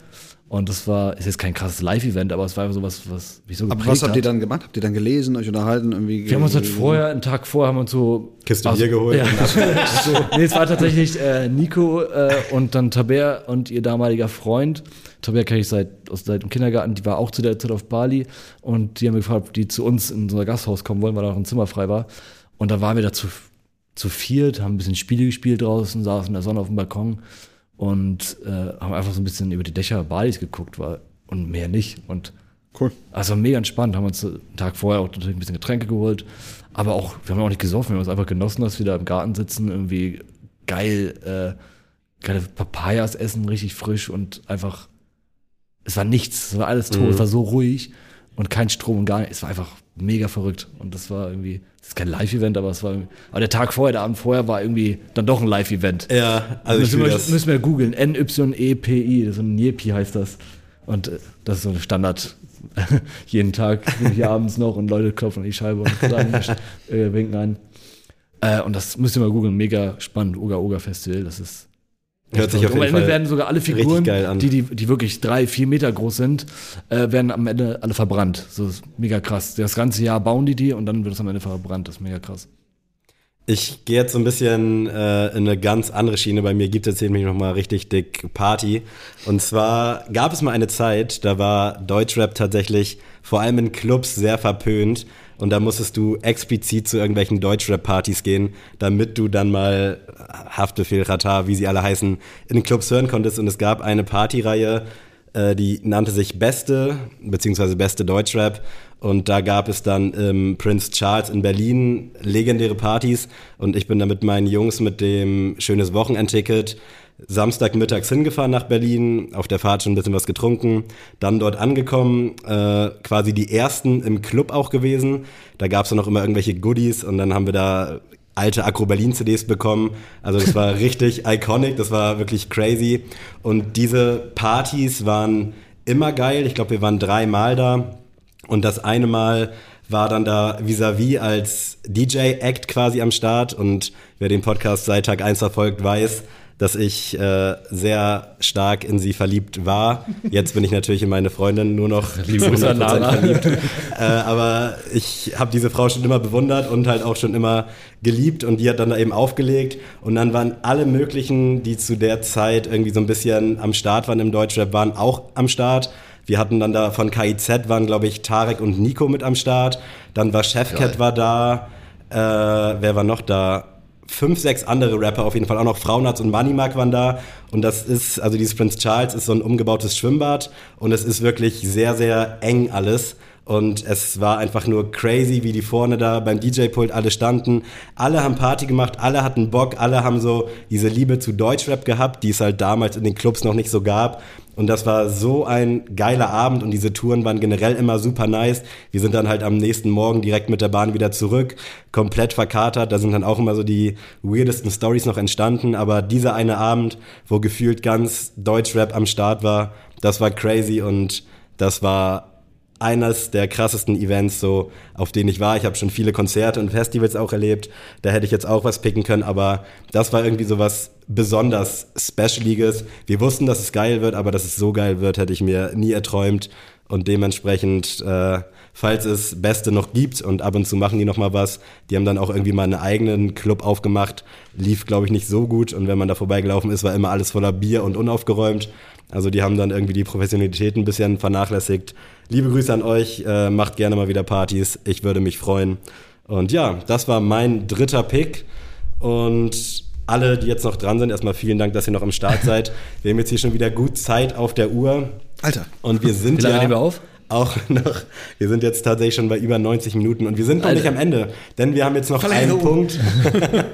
Und das war, ist jetzt kein krasses Live-Event, aber es war einfach so was, was mich so Aber geprägt was habt hat. ihr dann gemacht? Habt ihr dann gelesen, euch unterhalten? Irgendwie Wir haben uns halt vorher, einen Tag vorher, haben wir uns so. Kiste also- Bier geholt. Ja. so, nee, es war tatsächlich äh, Nico äh, und dann Taber und ihr damaliger Freund. Taber kenne ich seit, aus, seit dem Kindergarten, die war auch zu der Zeit auf Bali und die haben gefragt, ob die zu uns in unser Gasthaus kommen wollen, weil da noch ein Zimmer frei war. Und dann waren wir da zu, zu viert, haben ein bisschen Spiele gespielt draußen, saßen in der Sonne auf dem Balkon und äh, haben einfach so ein bisschen über die Dächer Balis geguckt war, und mehr nicht. Und Cool. also mega entspannt, haben uns einen Tag vorher auch natürlich ein bisschen Getränke geholt, aber auch, wir haben auch nicht gesoffen, wir haben uns einfach genossen, dass wir da im Garten sitzen, irgendwie geil, äh, geile Papayas essen, richtig frisch und einfach, es war nichts, es war alles tot, es war so ruhig und kein Strom und gar nichts, es war einfach mega verrückt und das war irgendwie, das ist kein Live-Event, aber es war, irgendwie- aber der Tag vorher, der Abend vorher war irgendwie dann doch ein Live-Event. Ja, also ich müssen, wir, das. müssen wir googeln. N-Y-E-P-I, so ein Nyepi heißt das. Und äh, das ist so ein Standard. Jeden Tag hier abends noch und Leute klopfen an die Scheibe und sagen, äh, winken ein. Äh, und das müsst ihr mal googeln. Mega spannend. Uga Uga Festival. Das ist. Hört sich auf Und am jeden Ende Fall werden sogar alle Figuren. Die, die, die wirklich drei, vier Meter groß sind, äh, werden am Ende alle verbrannt. So ist mega krass. Das ganze Jahr bauen die die und dann wird es am Ende verbrannt. Das ist mega krass. Ich gehe jetzt so ein bisschen äh, in eine ganz andere Schiene. Bei mir gibt es jetzt nämlich noch mal richtig dick Party. Und zwar gab es mal eine Zeit, da war Deutschrap tatsächlich vor allem in Clubs sehr verpönt. Und da musstest du explizit zu irgendwelchen Deutschrap-Partys gehen, damit du dann mal Haftbefehl, Ratar, wie sie alle heißen, in Clubs hören konntest. Und es gab eine Partyreihe, äh, die nannte sich Beste, beziehungsweise Beste Deutschrap. Und da gab es dann im Prince Charles in Berlin legendäre Partys. Und ich bin da mit meinen Jungs mit dem Schönes Wochenendticket Samstagmittags hingefahren nach Berlin, auf der Fahrt schon ein bisschen was getrunken, dann dort angekommen, äh, quasi die ersten im Club auch gewesen. Da gab es dann auch immer irgendwelche Goodies und dann haben wir da alte Acro Berlin CDs bekommen. Also das war richtig iconic, das war wirklich crazy. Und diese Partys waren immer geil. Ich glaube, wir waren dreimal da. Und das eine Mal war dann da vis-à-vis als DJ-Act quasi am Start. Und wer den Podcast seit Tag 1 verfolgt, weiß, dass ich äh, sehr stark in sie verliebt war. Jetzt bin ich natürlich in meine Freundin nur noch zu Grüße an 100% Lara. verliebt. äh, aber ich habe diese Frau schon immer bewundert und halt auch schon immer geliebt und die hat dann da eben aufgelegt und dann waren alle möglichen, die zu der Zeit irgendwie so ein bisschen am Start waren im Deutschrap, waren auch am Start. Wir hatten dann da von KIZ waren, glaube ich, Tarek und Nico mit am Start. Dann war Chefcat war da. Äh, wer war noch da? Fünf, sechs andere Rapper auf jeden Fall. Auch noch Frauenarzt und Moneymark waren da. Und das ist, also dieses Prince Charles ist so ein umgebautes Schwimmbad. Und es ist wirklich sehr, sehr eng alles. Und es war einfach nur crazy, wie die vorne da beim DJ-Pult alle standen. Alle haben Party gemacht, alle hatten Bock, alle haben so diese Liebe zu Deutschrap gehabt, die es halt damals in den Clubs noch nicht so gab. Und das war so ein geiler Abend und diese Touren waren generell immer super nice. Wir sind dann halt am nächsten Morgen direkt mit der Bahn wieder zurück, komplett verkatert. Da sind dann auch immer so die weirdesten Stories noch entstanden. Aber dieser eine Abend, wo gefühlt ganz Deutschrap am Start war, das war crazy und das war eines der krassesten Events, so auf denen ich war. Ich habe schon viele Konzerte und Festivals auch erlebt. Da hätte ich jetzt auch was picken können, aber das war irgendwie so was besonders Specialiges. Wir wussten, dass es geil wird, aber dass es so geil wird, hätte ich mir nie erträumt. Und dementsprechend, äh, falls es Beste noch gibt und ab und zu machen die noch mal was, die haben dann auch irgendwie mal einen eigenen Club aufgemacht. Lief, glaube ich, nicht so gut. Und wenn man da vorbeigelaufen ist, war immer alles voller Bier und unaufgeräumt. Also die haben dann irgendwie die Professionalität ein bisschen vernachlässigt. Liebe Grüße an euch, äh, macht gerne mal wieder Partys, ich würde mich freuen. Und ja, das war mein dritter Pick. Und alle, die jetzt noch dran sind, erstmal vielen Dank, dass ihr noch am Start seid. Wir haben jetzt hier schon wieder gut Zeit auf der Uhr. Alter. Und wir sind Wie lange ja nehmen wir auf? auch noch, wir sind jetzt tatsächlich schon bei über 90 Minuten und wir sind noch Alter. nicht am Ende, denn wir haben jetzt noch einen Verlängerung. Punkt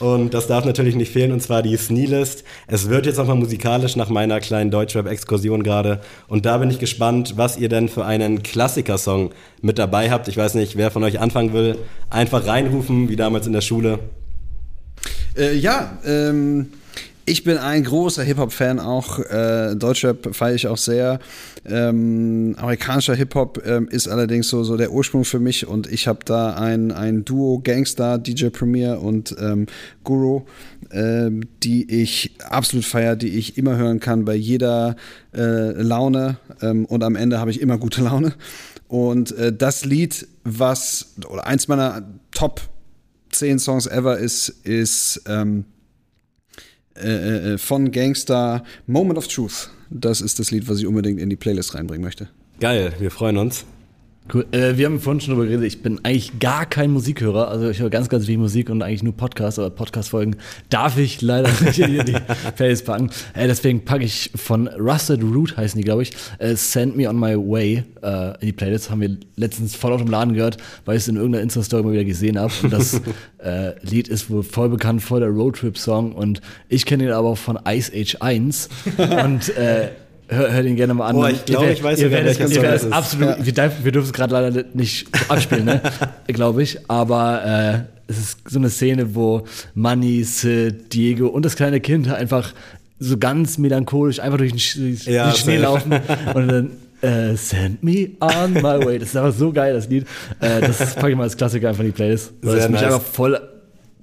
und das darf natürlich nicht fehlen und zwar die Sneelist. Es wird jetzt nochmal musikalisch nach meiner kleinen Deutschrap-Exkursion gerade und da bin ich gespannt, was ihr denn für einen Klassikersong mit dabei habt. Ich weiß nicht, wer von euch anfangen will, einfach reinrufen, wie damals in der Schule. Äh, ja, ähm, Ich bin ein großer Hip-Hop-Fan auch. Äh, Deutschrap feiere ich auch sehr. Ähm, amerikanischer Hip-Hop ähm, ist allerdings so, so der Ursprung für mich und ich habe da ein, ein Duo Gangster, DJ Premier und ähm, Guru, ähm, die ich absolut feiere, die ich immer hören kann bei jeder äh, Laune ähm, und am Ende habe ich immer gute Laune. Und äh, das Lied, was, oder eins meiner Top 10 Songs ever ist, ist ähm, äh, äh, von Gangster Moment of Truth. Das ist das Lied, was ich unbedingt in die Playlist reinbringen möchte. Geil, wir freuen uns. Cool. Äh, wir haben vorhin schon darüber geredet, ich bin eigentlich gar kein Musikhörer. Also ich höre ganz, ganz wenig Musik und eigentlich nur Podcasts, aber Podcast-Folgen darf ich leider nicht in die Playlist packen. Äh, deswegen packe ich von Rusted Root, heißen die, glaube ich, äh, Send Me On My Way äh, in die Playlist. Haben wir letztens voll auf dem Laden gehört, weil ich es in irgendeiner Insta-Story mal wieder gesehen habe. Und das äh, Lied ist wohl voll bekannt, voll der Roadtrip-Song. Und ich kenne ihn aber auch von Ice Age 1. und äh, Hör, hör den gerne mal an. Oh, ich glaube, ich weiß welcher Song das ist. Absolut, ja. wir, wir dürfen es gerade leider nicht abspielen, ne? glaube ich. Aber äh, es ist so eine Szene, wo Manny, Sid, Diego und das kleine Kind einfach so ganz melancholisch einfach durch den, ja, den Schnee laufen und dann äh, Send me on my way. Das ist einfach so geil, das Lied. Äh, das packe ich mal als Klassiker einfach in die Playlist. Weil es mich nice. einfach voll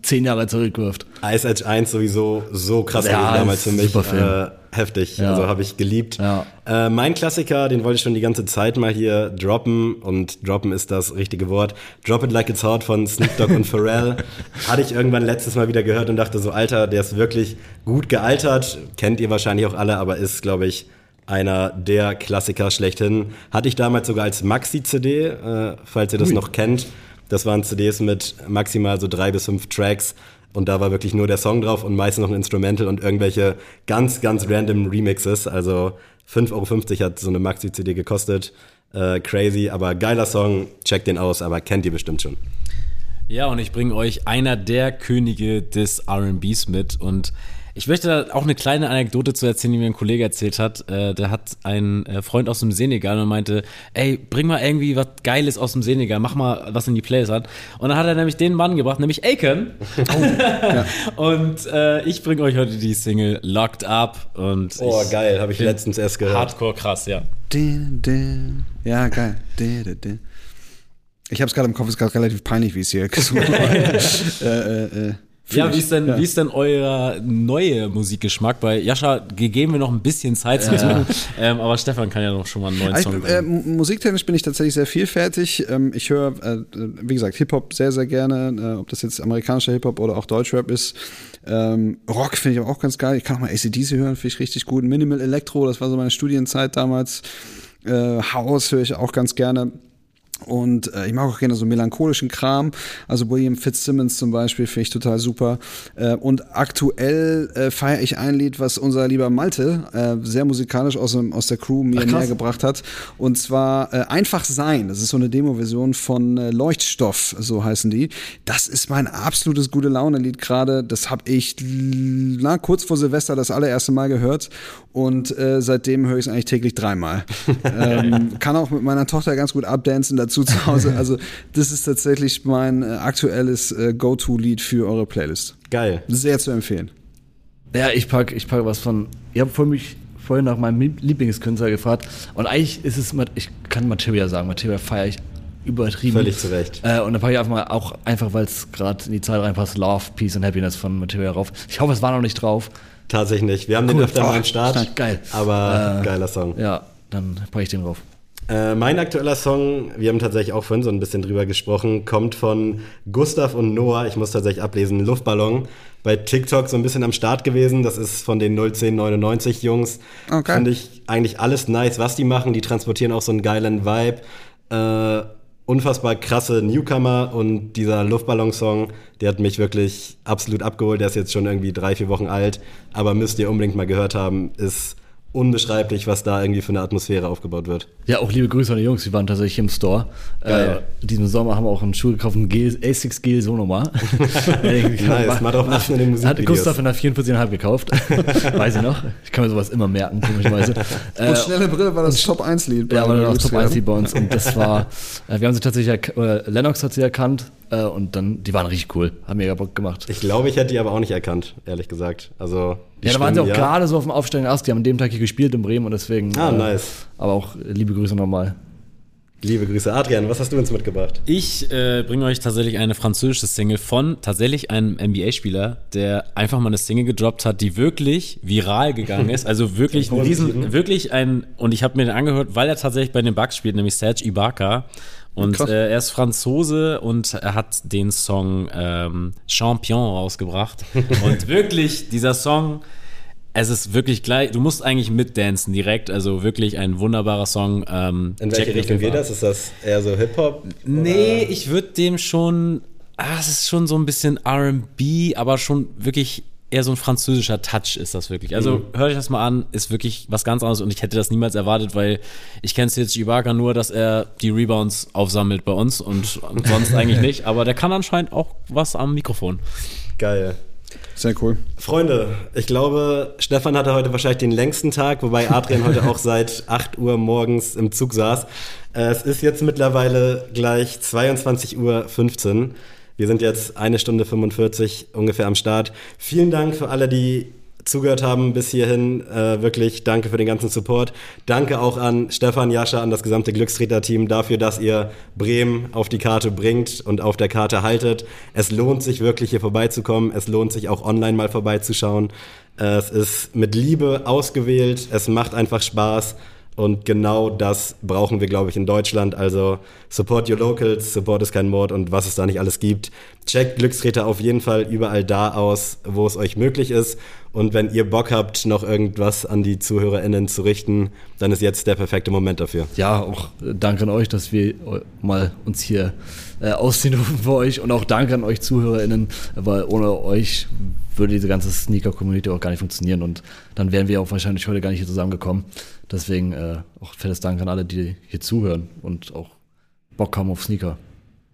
zehn Jahre zurückwirft. Ice Edge 1 sowieso so krass ja, damals für mich. Äh, heftig. Ja. Also habe ich geliebt. Ja. Äh, mein Klassiker, den wollte ich schon die ganze Zeit mal hier droppen und droppen ist das richtige Wort. Drop It Like It's Hot von Snoop Dogg und Pharrell. Hatte ich irgendwann letztes Mal wieder gehört und dachte so, Alter, der ist wirklich gut gealtert. Kennt ihr wahrscheinlich auch alle, aber ist, glaube ich, einer der Klassiker schlechthin. Hatte ich damals sogar als Maxi-CD, äh, falls ihr das Ui. noch kennt. Das waren CDs mit maximal so drei bis fünf Tracks. Und da war wirklich nur der Song drauf und meistens noch ein Instrumental und irgendwelche ganz, ganz random Remixes. Also 5,50 Euro hat so eine Maxi-CD gekostet. Äh, crazy, aber geiler Song. Checkt den aus, aber kennt ihr bestimmt schon. Ja, und ich bringe euch einer der Könige des RBs mit. Und ich möchte da auch eine kleine Anekdote zu erzählen, die mir ein Kollege erzählt hat. Äh, der hat einen äh, Freund aus dem Senegal und meinte, ey, bring mal irgendwie was Geiles aus dem Senegal, mach mal was in die Playlist an. Und dann hat er nämlich den Mann gebracht, nämlich Aiken. Oh, ja. Und äh, ich bringe euch heute die Single Locked Up. Und oh, geil, habe ich letztens erst gehört. Hardcore krass, ja. Ja, geil. Ich habe es gerade im Kopf, es ist gerade relativ peinlich, wie es hier gesungen äh, äh, äh. Ja, wie ist denn, ja. wie ist denn euer neuer Musikgeschmack? Bei Jascha geben wir noch ein bisschen Zeit zu ja. ähm, aber Stefan kann ja noch schon mal einen neuen also Song ich, äh, Musiktechnisch bin ich tatsächlich sehr vielfältig. Ähm, ich höre, äh, wie gesagt, Hip-Hop sehr, sehr gerne, äh, ob das jetzt amerikanischer Hip-Hop oder auch Deutschrap ist. Ähm, Rock finde ich aber auch ganz geil. Ich kann auch mal ACDC hören, finde ich richtig gut. Minimal Electro, das war so meine Studienzeit damals. Äh, House höre ich auch ganz gerne. Und äh, ich mag auch gerne so melancholischen Kram. Also William Fitzsimmons zum Beispiel finde ich total super. Äh, und aktuell äh, feiere ich ein Lied, was unser lieber Malte äh, sehr musikalisch aus, aus der Crew mir näher gebracht hat. Und zwar äh, Einfach Sein. Das ist so eine Demo-Version von äh, Leuchtstoff, so heißen die. Das ist mein absolutes gute Laune-Lied gerade. Das habe ich na, kurz vor Silvester das allererste Mal gehört. Und seitdem höre ich es eigentlich täglich dreimal. ähm, kann auch mit meiner Tochter ganz gut abdancen dazu zu Hause. Also das ist tatsächlich mein äh, aktuelles äh, Go-To-Lied für eure Playlist. Geil. Sehr zu empfehlen. Ja, ich packe ich pack was von. Ihr habt vor mich vorhin nach meinem Lieblingskünstler gefragt. Und eigentlich ist es, ich kann Materia sagen, Materia feiere ich übertrieben. Völlig zu Recht. Äh, und dann packe ich einfach mal auch einfach, weil es gerade in die Zeit reinpasst, Love, Peace and Happiness von Materia rauf. Ich hoffe, es war noch nicht drauf. Tatsächlich nicht. Wir haben cool. den öfter mal am Start. Geil. Aber äh, geiler Song. Ja, dann packe ich den drauf. Äh, mein aktueller Song, wir haben tatsächlich auch vorhin so ein bisschen drüber gesprochen, kommt von Gustav und Noah. Ich muss tatsächlich ablesen, Luftballon. Bei TikTok so ein bisschen am Start gewesen. Das ist von den 01099 Jungs. Okay. Finde ich eigentlich alles nice, was die machen. Die transportieren auch so einen geilen Vibe. Äh, unfassbar krasse Newcomer und dieser Luftballon-Song, der hat mich wirklich absolut abgeholt. Der ist jetzt schon irgendwie drei, vier Wochen alt, aber müsst ihr unbedingt mal gehört haben. Ist unbeschreiblich, was da irgendwie für eine Atmosphäre aufgebaut wird. Ja, auch liebe Grüße an die Jungs, die waren tatsächlich im Store. Äh, diesen Sommer haben wir auch einen Schuh gekauft, einen Gel, A6 Gel Sonoma. nice, mal drauf achten in den Musikvideos. Hat Gustav in der 44,5 gekauft. Weiß ich noch. Ich kann mir sowas immer merken, komischerweise. Äh, und schnelle Brille war das Top 1 Lied. Ja, war das Top 1 Lied bei uns. Und das war, äh, wir haben sie tatsächlich, äh, Lennox hat sie erkannt, Äh, und dann, die waren richtig cool. Haben mega Bock gemacht. Ich glaube, ich hätte die aber auch nicht erkannt, ehrlich gesagt. Also, die Ja, da waren sie auch ja. gerade so auf dem aufsteigenden Ast. Die haben an dem Tag hier gespielt in Bremen und deswegen. Ah, nice. Aber auch äh, liebe Grüße nochmal. Liebe Grüße. Adrian, was hast du uns mitgebracht? Ich äh, bringe euch tatsächlich eine französische Single von tatsächlich einem NBA-Spieler, der einfach mal eine Single gedroppt hat, die wirklich viral gegangen ist. Also wirklich, diesen, Positiven. wirklich ein, und ich habe mir den angehört, weil er tatsächlich bei den Bucks spielt, nämlich Serge Ibaka. Und äh, er ist Franzose und er hat den Song ähm, Champion rausgebracht. und wirklich, dieser Song, es ist wirklich gleich, du musst eigentlich mitdancen direkt, also wirklich ein wunderbarer Song. Ähm, In welche Richtung geht das? Ist das eher so Hip-Hop? Nee, ich würde dem schon. Ah, es ist schon so ein bisschen RB, aber schon wirklich eher so ein französischer Touch ist das wirklich. Also hört euch das mal an, ist wirklich was ganz anderes und ich hätte das niemals erwartet, weil ich kenne jetzt Ibaka nur, dass er die Rebounds aufsammelt bei uns und sonst eigentlich nicht, aber der kann anscheinend auch was am Mikrofon. Geil. Sehr cool. Freunde, ich glaube, Stefan hatte heute wahrscheinlich den längsten Tag, wobei Adrian heute auch seit 8 Uhr morgens im Zug saß. Äh, Es ist jetzt mittlerweile gleich 22.15 Uhr. Wir sind jetzt eine Stunde 45 ungefähr am Start. Vielen Dank für alle, die zugehört haben bis hierhin. Äh, wirklich danke für den ganzen Support. Danke auch an Stefan Jascha, an das gesamte Glückstreter-Team dafür, dass ihr Bremen auf die Karte bringt und auf der Karte haltet. Es lohnt sich wirklich hier vorbeizukommen. Es lohnt sich auch online mal vorbeizuschauen. Äh, es ist mit Liebe ausgewählt. Es macht einfach Spaß. Und genau das brauchen wir, glaube ich, in Deutschland. Also support your locals, support ist kein Mord und was es da nicht alles gibt. Checkt Glückstreter auf jeden Fall überall da aus, wo es euch möglich ist. Und wenn ihr Bock habt, noch irgendwas an die ZuhörerInnen zu richten, dann ist jetzt der perfekte Moment dafür. Ja, auch äh, danke an euch, dass wir eu- mal uns hier äh, ausziehen durften für euch und auch danke an euch ZuhörerInnen, weil ohne euch würde diese ganze Sneaker-Community auch gar nicht funktionieren und dann wären wir auch wahrscheinlich heute gar nicht hier zusammengekommen. Deswegen äh, auch fettes Dank an alle, die hier zuhören und auch Bock haben auf Sneaker.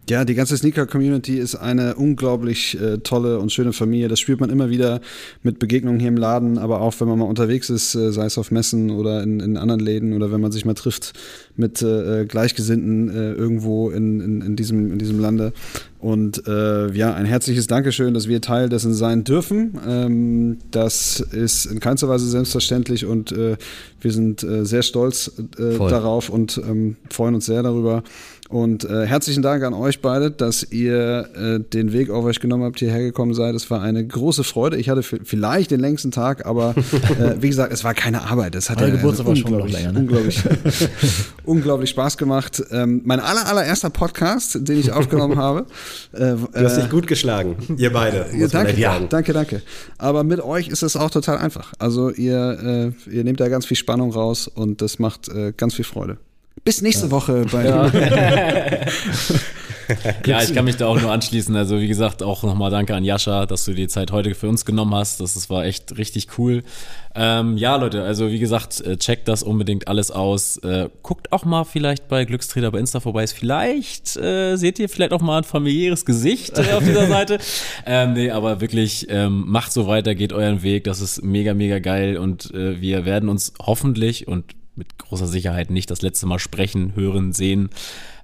Ja, die ganze Sneaker-Community ist eine unglaublich äh, tolle und schöne Familie. Das spürt man immer wieder mit Begegnungen hier im Laden, aber auch wenn man mal unterwegs ist, äh, sei es auf Messen oder in, in anderen Läden oder wenn man sich mal trifft mit äh, Gleichgesinnten äh, irgendwo in, in, in, diesem, in diesem Lande. Und äh, ja, ein herzliches Dankeschön, dass wir Teil dessen sein dürfen. Ähm, das ist in keinster Weise selbstverständlich und äh, wir sind äh, sehr stolz äh, darauf und ähm, freuen uns sehr darüber. Und äh, herzlichen Dank an euch beide, dass ihr äh, den Weg auf euch genommen habt, hierher gekommen seid. Es war eine große Freude. Ich hatte vielleicht den längsten Tag, aber äh, wie gesagt, es war keine Arbeit. Es hat ja Geburtstag war schon noch unglaublich, länger, ne? unglaublich, unglaublich Spaß gemacht. Ähm, mein aller, allererster Podcast, den ich aufgenommen habe. Äh, Du hast dich gut geschlagen, ihr beide. ja, danke, sagen. danke, danke. Aber mit euch ist es auch total einfach. Also ihr, äh, ihr nehmt da ganz viel Spannung raus und das macht äh, ganz viel Freude. Bis nächste Woche bei Ja, ich kann mich da auch nur anschließen. Also wie gesagt, auch nochmal danke an Jascha, dass du die Zeit heute für uns genommen hast. Das, das war echt richtig cool. Ähm, ja, Leute, also wie gesagt, äh, checkt das unbedingt alles aus. Äh, guckt auch mal vielleicht bei Glückstrainer bei Insta vorbei. Vielleicht äh, seht ihr vielleicht auch mal ein familiäres Gesicht äh, auf dieser Seite. Ähm, nee, aber wirklich, ähm, macht so weiter, geht euren Weg. Das ist mega, mega geil und äh, wir werden uns hoffentlich und mit großer Sicherheit nicht das letzte Mal sprechen, hören, sehen.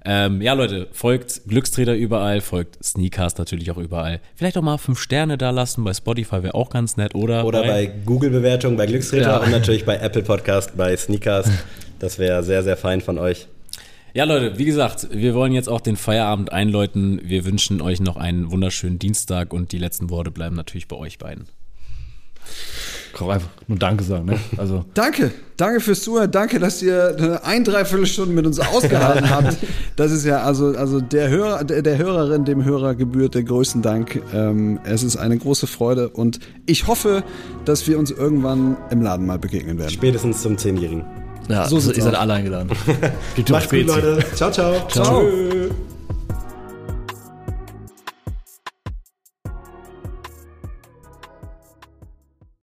Ähm, ja, Leute, folgt Glücksträder überall, folgt Sneakcast natürlich auch überall. Vielleicht auch mal fünf Sterne da lassen, bei Spotify wäre auch ganz nett, oder? Oder bei Google-Bewertung, bei Glückstreter Ja. und natürlich bei Apple Podcast, bei Sneakers. Das wäre sehr, sehr fein von euch. Ja, Leute, wie gesagt, wir wollen jetzt auch den Feierabend einläuten. Wir wünschen euch noch einen wunderschönen Dienstag und die letzten Worte bleiben natürlich bei euch beiden. Ich kann auch einfach nur Danke sagen, ne? Also. Danke, danke fürs Zuhören. Danke, dass ihr eine ein, dreiviertel Stunden mit uns ausgehalten habt. Das ist ja also, also der, Hörer, der, der Hörerin, dem Hörer gebührt der größten Dank. Ähm, es ist eine große Freude und ich hoffe, dass wir uns irgendwann im Laden mal begegnen werden. Spätestens zum Zehnjährigen. Ja, So also, sieht's ihr seid alle eingeladen. Macht's gut. Leute. Ciao, ciao. Ciao. Tschö.